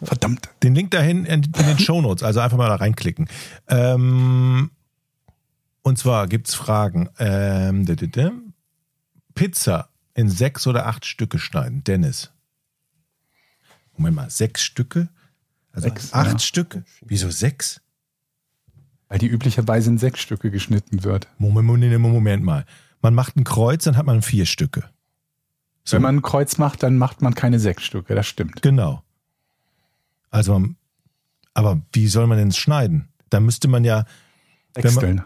B: Verdammt.
C: Den Link dahin in, in den Shownotes, also einfach mal da reinklicken. Ähm, und zwar gibt's Fragen. Ähm, Pizza in sechs oder acht Stücke schneiden. Dennis. Moment mal, sechs Stücke? Also
B: Sechs,
C: acht
B: ja.
C: Stücke? Wieso sechs?
B: Weil die üblicherweise in sechs Stücke geschnitten wird.
C: Moment, Moment, Moment mal. Man macht ein Kreuz, dann hat man vier Stücke. So.
B: Wenn man ein Kreuz macht, dann macht man keine sechs Stücke. Das stimmt.
C: Genau. Also, aber wie soll man denn schneiden? Da müsste man ja, Wenn man-
B: Wechseln.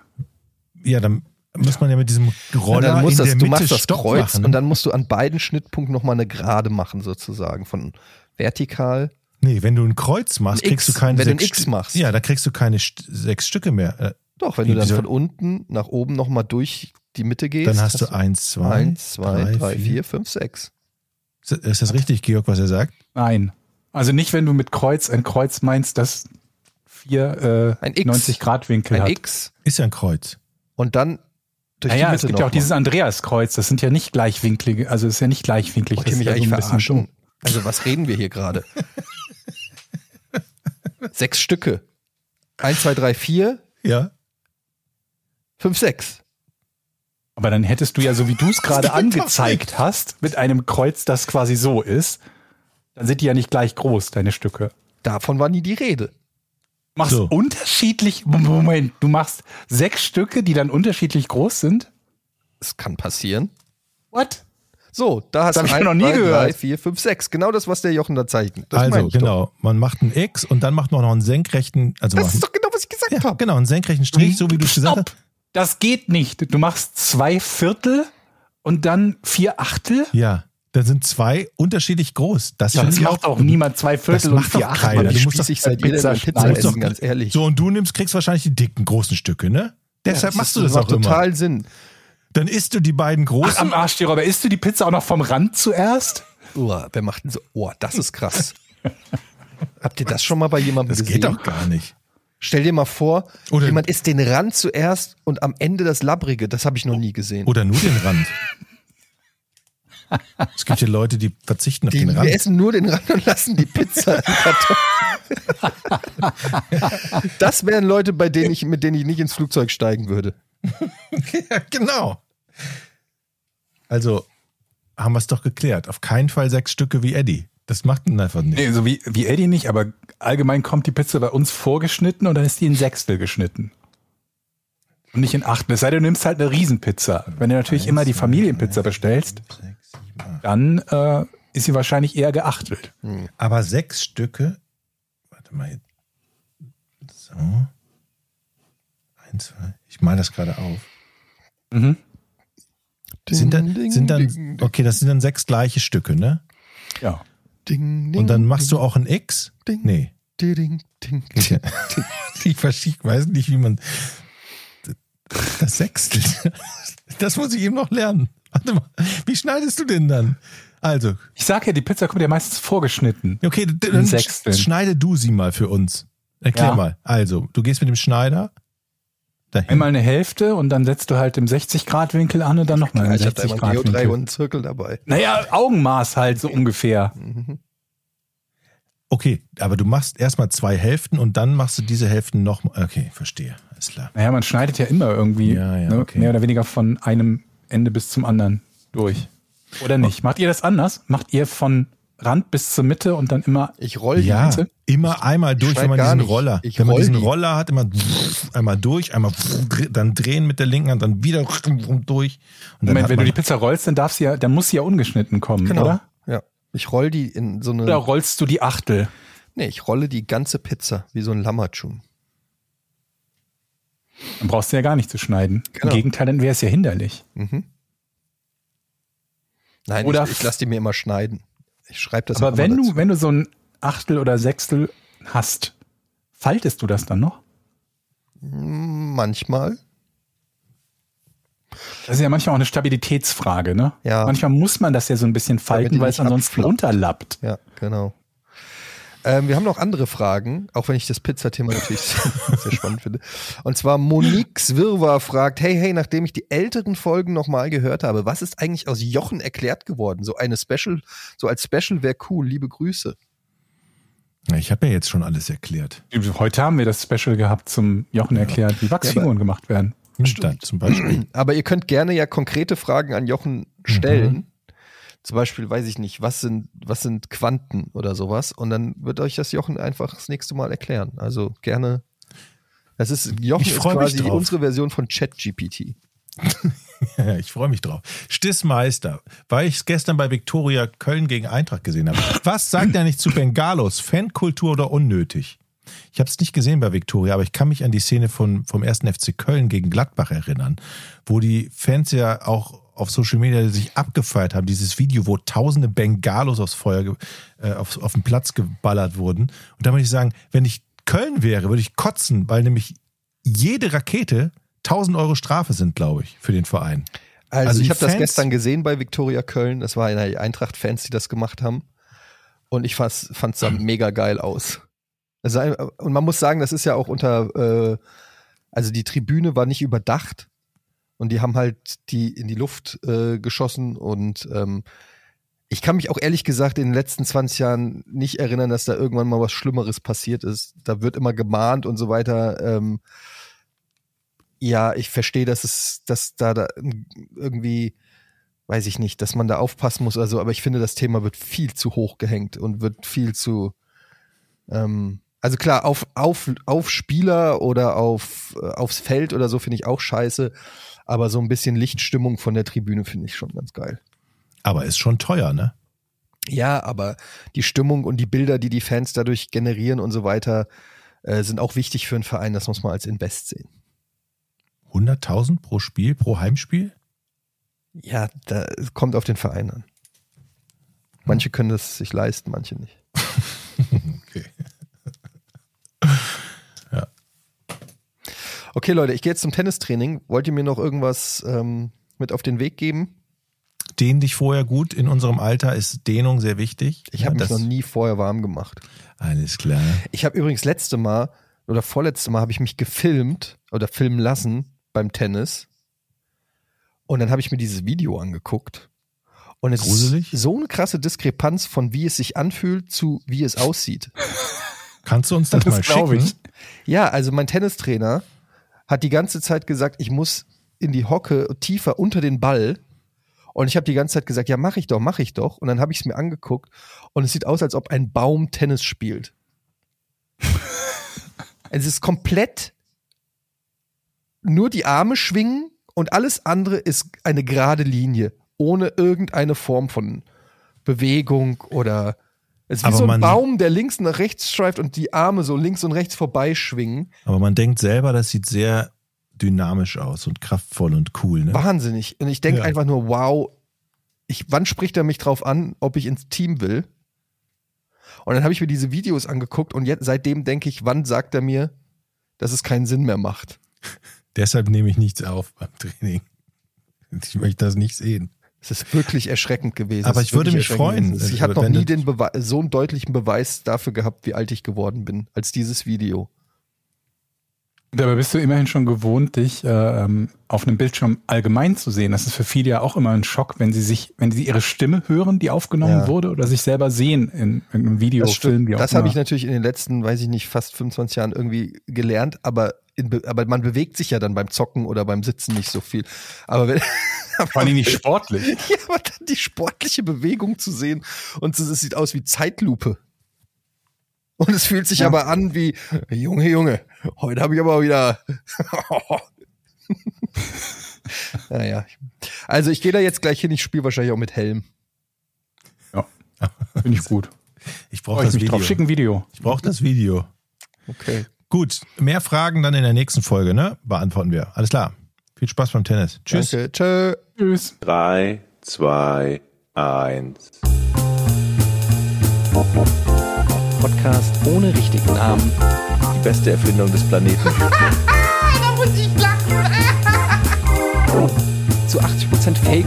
C: ja, dann muss man ja mit diesem Roller
D: dann musst
C: in
D: das,
C: der
D: du
C: Mitte
D: machst das
C: Stopp
D: Kreuz
C: machen.
D: und dann musst du an beiden Schnittpunkten nochmal eine Gerade machen, sozusagen. Von vertikal.
C: Nee, wenn du ein Kreuz machst,
D: Ein
C: kriegst
D: X,
C: du keine
D: wenn du ein
C: sechs
D: X machst.
C: Ja, da kriegst du keine St sechs Stücke mehr. Äh,
D: Doch, wenn
C: Wie-
D: du dann
C: wieso-
D: von unten nach oben nochmal durch die Mitte gehst.
C: Dann hast du eins, zwei,
D: eins, zwei,
C: drei,
D: drei,
C: vier.
D: vier, fünf, sechs.
C: Ist das richtig, Georg, was er sagt?
B: Nein. Also nicht, wenn du mit Kreuz ein Kreuz meinst, das vier äh,
D: X.
B: 90 Grad Winkel
D: Ein
B: hat.
D: X
C: Ist ja ein Kreuz.
D: und dann durch
B: Naja,
D: die
B: es
D: Mitte
B: gibt ja auch
D: noch
B: dieses
D: mal.
B: Andreaskreuz. Das sind ja nicht gleichwinklige, also es ist ja nicht gleichwinklig.
D: Wollt ihr
B: das
D: mich
B: ist ja
D: eigentlich
B: so ein bisschen dumm.
D: Also was reden wir hier gerade? <laughs> Sechs Stücke. Eins, zwei, drei, vier,
C: Ja.
D: fünf, sechs.
B: Aber dann hättest du ja, so wie du es <laughs> gerade angezeigt hast, mit einem Kreuz, das quasi so ist, dann sind die ja nicht gleich groß, deine Stücke.
D: Davon war nie die Rede.
B: Machst
C: So.
B: unterschiedlich, Moment, du machst sechs Stücke, die dann unterschiedlich groß sind?
D: Es kann passieren.
B: What?
D: So, da hast
B: Das
D: du
B: ich noch nie
D: zwei,
B: gehört.
D: drei, vier, fünf, sechs. Genau das, was der Jochen da zeichnet. Das
C: also,
D: ich doch.
C: genau. Man macht ein X und dann macht man noch einen senkrechten, also
D: Das ist doch genau, was ich gesagt
C: ja,
D: habe.
C: genau, einen senkrechten Strich, so wie du es gesagt hast.
B: Das geht nicht. Du machst zwei Viertel und dann vier Achtel?
C: Ja, da sind zwei unterschiedlich groß. Das,
B: Ja, das macht auch niemand zwei Viertel und
C: macht doch
B: vier Achtel.
C: Du musst doch
D: ihr denn
B: Pizza
D: Pizza essen, ganz ehrlich.
C: So, und du nimmst, kriegst wahrscheinlich die dicken großen Stücke, ne? Deshalb
D: Ja,
C: machst du das
D: macht
C: auch immer.
D: total Sinn.
C: Dann isst du die beiden
B: Ach,
C: großen.
B: am Arsch, die Robber. Isst du die Pizza auch noch vom Rand zuerst?
D: Uah, wer macht denn so? Oh, das ist krass. <laughs> Habt ihr das schon mal bei jemandem
C: das
D: gesehen?
C: geht doch gar nicht.
D: Stell dir mal vor,
C: Oder-
D: jemand isst den Rand zuerst und am Ende das Labbrige. Das habe ich noch nie gesehen.
C: Oder nur den Rand. <laughs> Es gibt ja Leute, die verzichten auf
D: Die,
C: den
D: wir
C: Rand.
D: essen nur den Rand und lassen die Pizza im Karton. <laughs> das wären Leute, bei denen ich, mit denen ich nicht ins Flugzeug steigen würde.
C: Ja, genau. Also haben wir es doch geklärt. Auf keinen Fall sechs Stücke wie Eddie. Das macht ihn einfach nicht.
B: Nee, so wie, wie Eddie nicht, aber allgemein kommt die Pizza bei uns vorgeschnitten und dann ist die in Sechstel geschnitten. Und nicht in Achtel. Es sei denn, du nimmst halt eine Riesenpizza. Wenn du natürlich immer die Familienpizza bestellst, dann äh, ist sie wahrscheinlich eher geachtelt.
C: Aber sechs Stücke. Warte mal. So. Eins, zwei. Ich male das gerade auf.
B: Mhm.
C: Sind dann,
D: Ding,
C: sind dann,
D: ding,
C: okay, das sind dann sechs gleiche Stücke, ne?
B: Ja.
D: ding, ding,
C: Und dann machst du auch ein X?
D: Ding.
C: Nee.
D: ding, ding, ding. <laughs>
C: Ich, weiß nicht, wie man das Sechstel. Das muss ich eben noch lernen. Warte mal, wie schneidest du denn dann? Also,
B: Ich sag ja, die Pizza kommt ja meistens vorgeschnitten.
C: okay, dann schneide du sie mal für uns. Erklär
B: Ja.
C: mal. Also, du gehst mit dem Schneider dahin.
B: Einmal eine Hälfte und dann setzt du halt im 60-Grad-Winkel an und dann nochmal im
D: ich habe da immer ein
B: 60-Grad-Winkel.
D: Geodreieck und einen Zirkel dabei.
B: Naja, Augenmaß halt so ungefähr.
C: Okay, aber du machst erstmal zwei Hälften und dann machst du diese Hälften noch. Okay, verstehe. Alles klar.
B: Naja, man schneidet ja immer irgendwie
C: Ja, ja,
B: ne,
C: okay.
B: mehr oder weniger von einem Ende bis zum anderen durch. Oder nicht? Macht ihr das anders? Macht ihr von Rand bis zur Mitte und dann immer
D: Ich roll die
C: Ja,
B: Mitte?
C: immer einmal durch, wenn man diesen
D: nicht.
C: Roller,
D: Ich
C: wenn man diesen
D: die.
C: Roller hat, immer einmal durch, einmal dann drehen mit der linken Hand, dann wieder durch. Und dann
B: Moment, wenn du die Pizza rollst, dann darf sie ja, dann muss sie ja ungeschnitten kommen,
D: Genau.
B: oder?
D: Ja. Ich roll die in so eine.
B: Oder rollst du die Achtel?
D: Nee, ich rolle die ganze Pizza wie so ein Lammertschum.
B: Dann brauchst du ja gar nicht zu schneiden.
D: Genau.
B: Im Gegenteil, dann wäre es ja hinderlich.
D: Mhm. Nein,
B: Oder
D: ich, ich lasse die mir immer schneiden. Ich schreibe das
B: Aber wenn du, wenn du so ein Achtel oder Sechstel hast, faltest du das dann noch?
D: Manchmal.
B: Das ist ja manchmal auch eine Stabilitätsfrage, ne?
D: Ja.
B: Manchmal muss man das ja so ein bisschen falten, weil es ansonsten
D: abflappt.
B: runterlappt.
D: Ja, genau. Ähm, wir haben noch andere Fragen, auch wenn ich das Pizzathema natürlich <laughs> sehr, spannend finde. Und zwar Monique Swirwa fragt, hey, hey, nachdem ich die älteren Folgen nochmal gehört habe, was ist eigentlich aus Jochen erklärt geworden? So eine Special, so als Special wäre cool. Liebe Grüße.
C: Ja, Ich habe ja jetzt schon alles erklärt.
B: Heute haben wir das Special gehabt zum Jochen erklärt, wie Wachsfiguren gemacht werden.
C: Dann zum Beispiel.
D: Aber ihr könnt gerne ja konkrete Fragen an Jochen stellen. Zum Beispiel, weiß ich nicht, was sind, was sind Quanten oder sowas? Und dann wird euch das Jochen einfach das nächste Mal erklären. Also gerne. Das ist, Jochen ist quasi unsere Version von ChatGPT. <laughs>
C: Ich freue mich drauf. Stissmeister, weil ich es gestern bei Viktoria Köln gegen Eintracht gesehen habe. Was sagt er nicht zu Bengalos? Fankultur oder unnötig? Ich habe es nicht gesehen bei Viktoria, aber ich kann mich an die Szene von, vom ersten FC Köln gegen Gladbach erinnern, wo die Fans ja auch auf Social Media sich abgefeiert haben. Dieses Video, wo tausende Bengalos aufs Feuer, äh, auf, auf den Platz geballert wurden. Und da muss ich sagen, wenn ich Köln wäre, würde ich kotzen, weil nämlich jede Rakete 1000 Euro Strafe sind, glaube ich, für den Verein.
D: Also,
C: Also
D: ich habe das gestern gesehen bei Viktoria Köln. Das war eine Eintracht-Fans, die das gemacht haben. Und ich fand es sah mega geil aus. Also, und man muss sagen, das ist ja auch unter, äh, also die Tribüne war nicht überdacht. Und die haben halt die in die Luft äh, geschossen. Und ähm, ich kann mich auch ehrlich gesagt in den letzten 20 Jahren nicht erinnern, dass da irgendwann mal was Schlimmeres passiert ist. Da wird immer gemahnt und so weiter. Ähm, ja, ich verstehe, dass es, dass da, da irgendwie, weiß ich nicht, dass man da aufpassen muss. Also, aber ich finde, das Thema wird viel zu hoch gehängt und wird viel zu, ähm, also klar, auf, auf, auf Spieler oder auf, äh, aufs Feld oder so finde ich auch scheiße. Aber so ein bisschen Lichtstimmung von der Tribüne finde ich schon ganz geil.
C: Aber ist schon teuer, ne?
D: Ja, aber die Stimmung und die Bilder, die die Fans dadurch generieren und so weiter, äh, sind auch wichtig für einen Verein. Das muss man als Invest sehen.
C: 100.000 pro Spiel, pro Heimspiel?
D: Ja, da kommt auf den Verein an. Manche können das sich leisten, manche nicht.
C: Okay,
D: Leute, ich gehe jetzt zum Tennistraining. Wollt ihr mir noch irgendwas ähm, mit auf den Weg geben?
C: Dehn dich vorher gut. In unserem Alter ist Dehnung sehr wichtig.
D: Ich habe
C: Ja,
D: mich
C: das-
D: noch nie vorher warm gemacht.
C: Alles klar.
D: Ich habe übrigens letzte Mal oder vorletzte Mal habe ich mich gefilmt oder filmen lassen beim Tennis. Und dann habe ich mir dieses Video angeguckt. Und es
C: Gruselig?
D: ist so eine krasse Diskrepanz von wie es sich anfühlt zu wie es aussieht.
C: Kannst du uns das,
B: Das
C: mal schicken?
B: ich.
D: Ja, also mein Tennistrainer hat die ganze Zeit gesagt, ich muss in die Hocke tiefer unter den Ball. Und ich habe die ganze Zeit gesagt, ja, mach ich doch, mach ich doch. Und dann habe ich es mir angeguckt und es sieht aus, als ob ein Baum Tennis spielt. <laughs> es ist komplett nur die Arme schwingen und alles andere ist eine gerade Linie, ohne irgendeine Form von Bewegung oder es ist wie
C: Aber
D: so ein
C: man-
D: Baum, der links nach rechts streift und die Arme so links und rechts vorbeischwingen.
C: Aber man denkt selber, das sieht sehr dynamisch aus und kraftvoll und cool, ne?
D: Wahnsinnig. Und ich denke
C: Ja.
D: einfach nur, wow, ich, wann spricht er mich drauf an, ob ich ins Team will? Und dann habe ich mir diese Videos angeguckt und jetzt, seitdem denke ich, wann sagt er mir, dass es keinen Sinn mehr macht? <laughs>
C: Deshalb nehme ich nichts auf beim Training. Ich möchte das nicht sehen.
D: Es ist wirklich erschreckend gewesen.
C: Aber ich würde mich freuen,
D: gewesen. Ich habe noch nie den Bewe so einen deutlichen Beweis dafür gehabt, wie alt ich geworden bin, als dieses Video.
B: Dabei bist du immerhin schon gewohnt, dich äh, ähm, auf einem Bildschirm allgemein zu sehen. Das ist für viele ja auch immer ein Schock, wenn sie sich, wenn sie ihre Stimme hören, die aufgenommen
D: Ja.
B: wurde, oder sich selber sehen in irgendeinem Video,
D: Das,
B: Film, wie auch
D: das habe ich natürlich in den letzten, weiß ich nicht, fast 25 Jahren irgendwie gelernt, aber, in, Be- aber man bewegt sich ja dann beim Zocken oder beim Sitzen nicht so viel. Aber wenn, <laughs>
B: Vor allem nicht sportlich. <laughs>
D: ja, aber dann die sportliche Bewegung zu sehen und es sieht aus wie Zeitlupe. Und es fühlt sich
B: Ja.
D: aber an wie, Junge, Junge, heute habe ich aber wieder. <laughs> naja. Also ich gehe da jetzt gleich hin, ich spiele wahrscheinlich auch mit Helm.
B: Ja, finde ich gut.
C: Ich brauche das
B: mich
C: Video.
B: drauf. Schick ein Video.
C: Ich brauche das Video.
D: Okay.
C: Gut, mehr Fragen dann in der nächsten Folge, ne? Beantworten wir. Alles klar. Viel Spaß beim Tennis. Tschüss.
D: Danke. Tschö.
B: Tschüss.
E: 3, 2, 1.
F: Podcast ohne richtigen Namen.
E: Die beste Erfindung des Planeten. <laughs>
G: Da muss ich lachen.
F: Zu 80% Fake.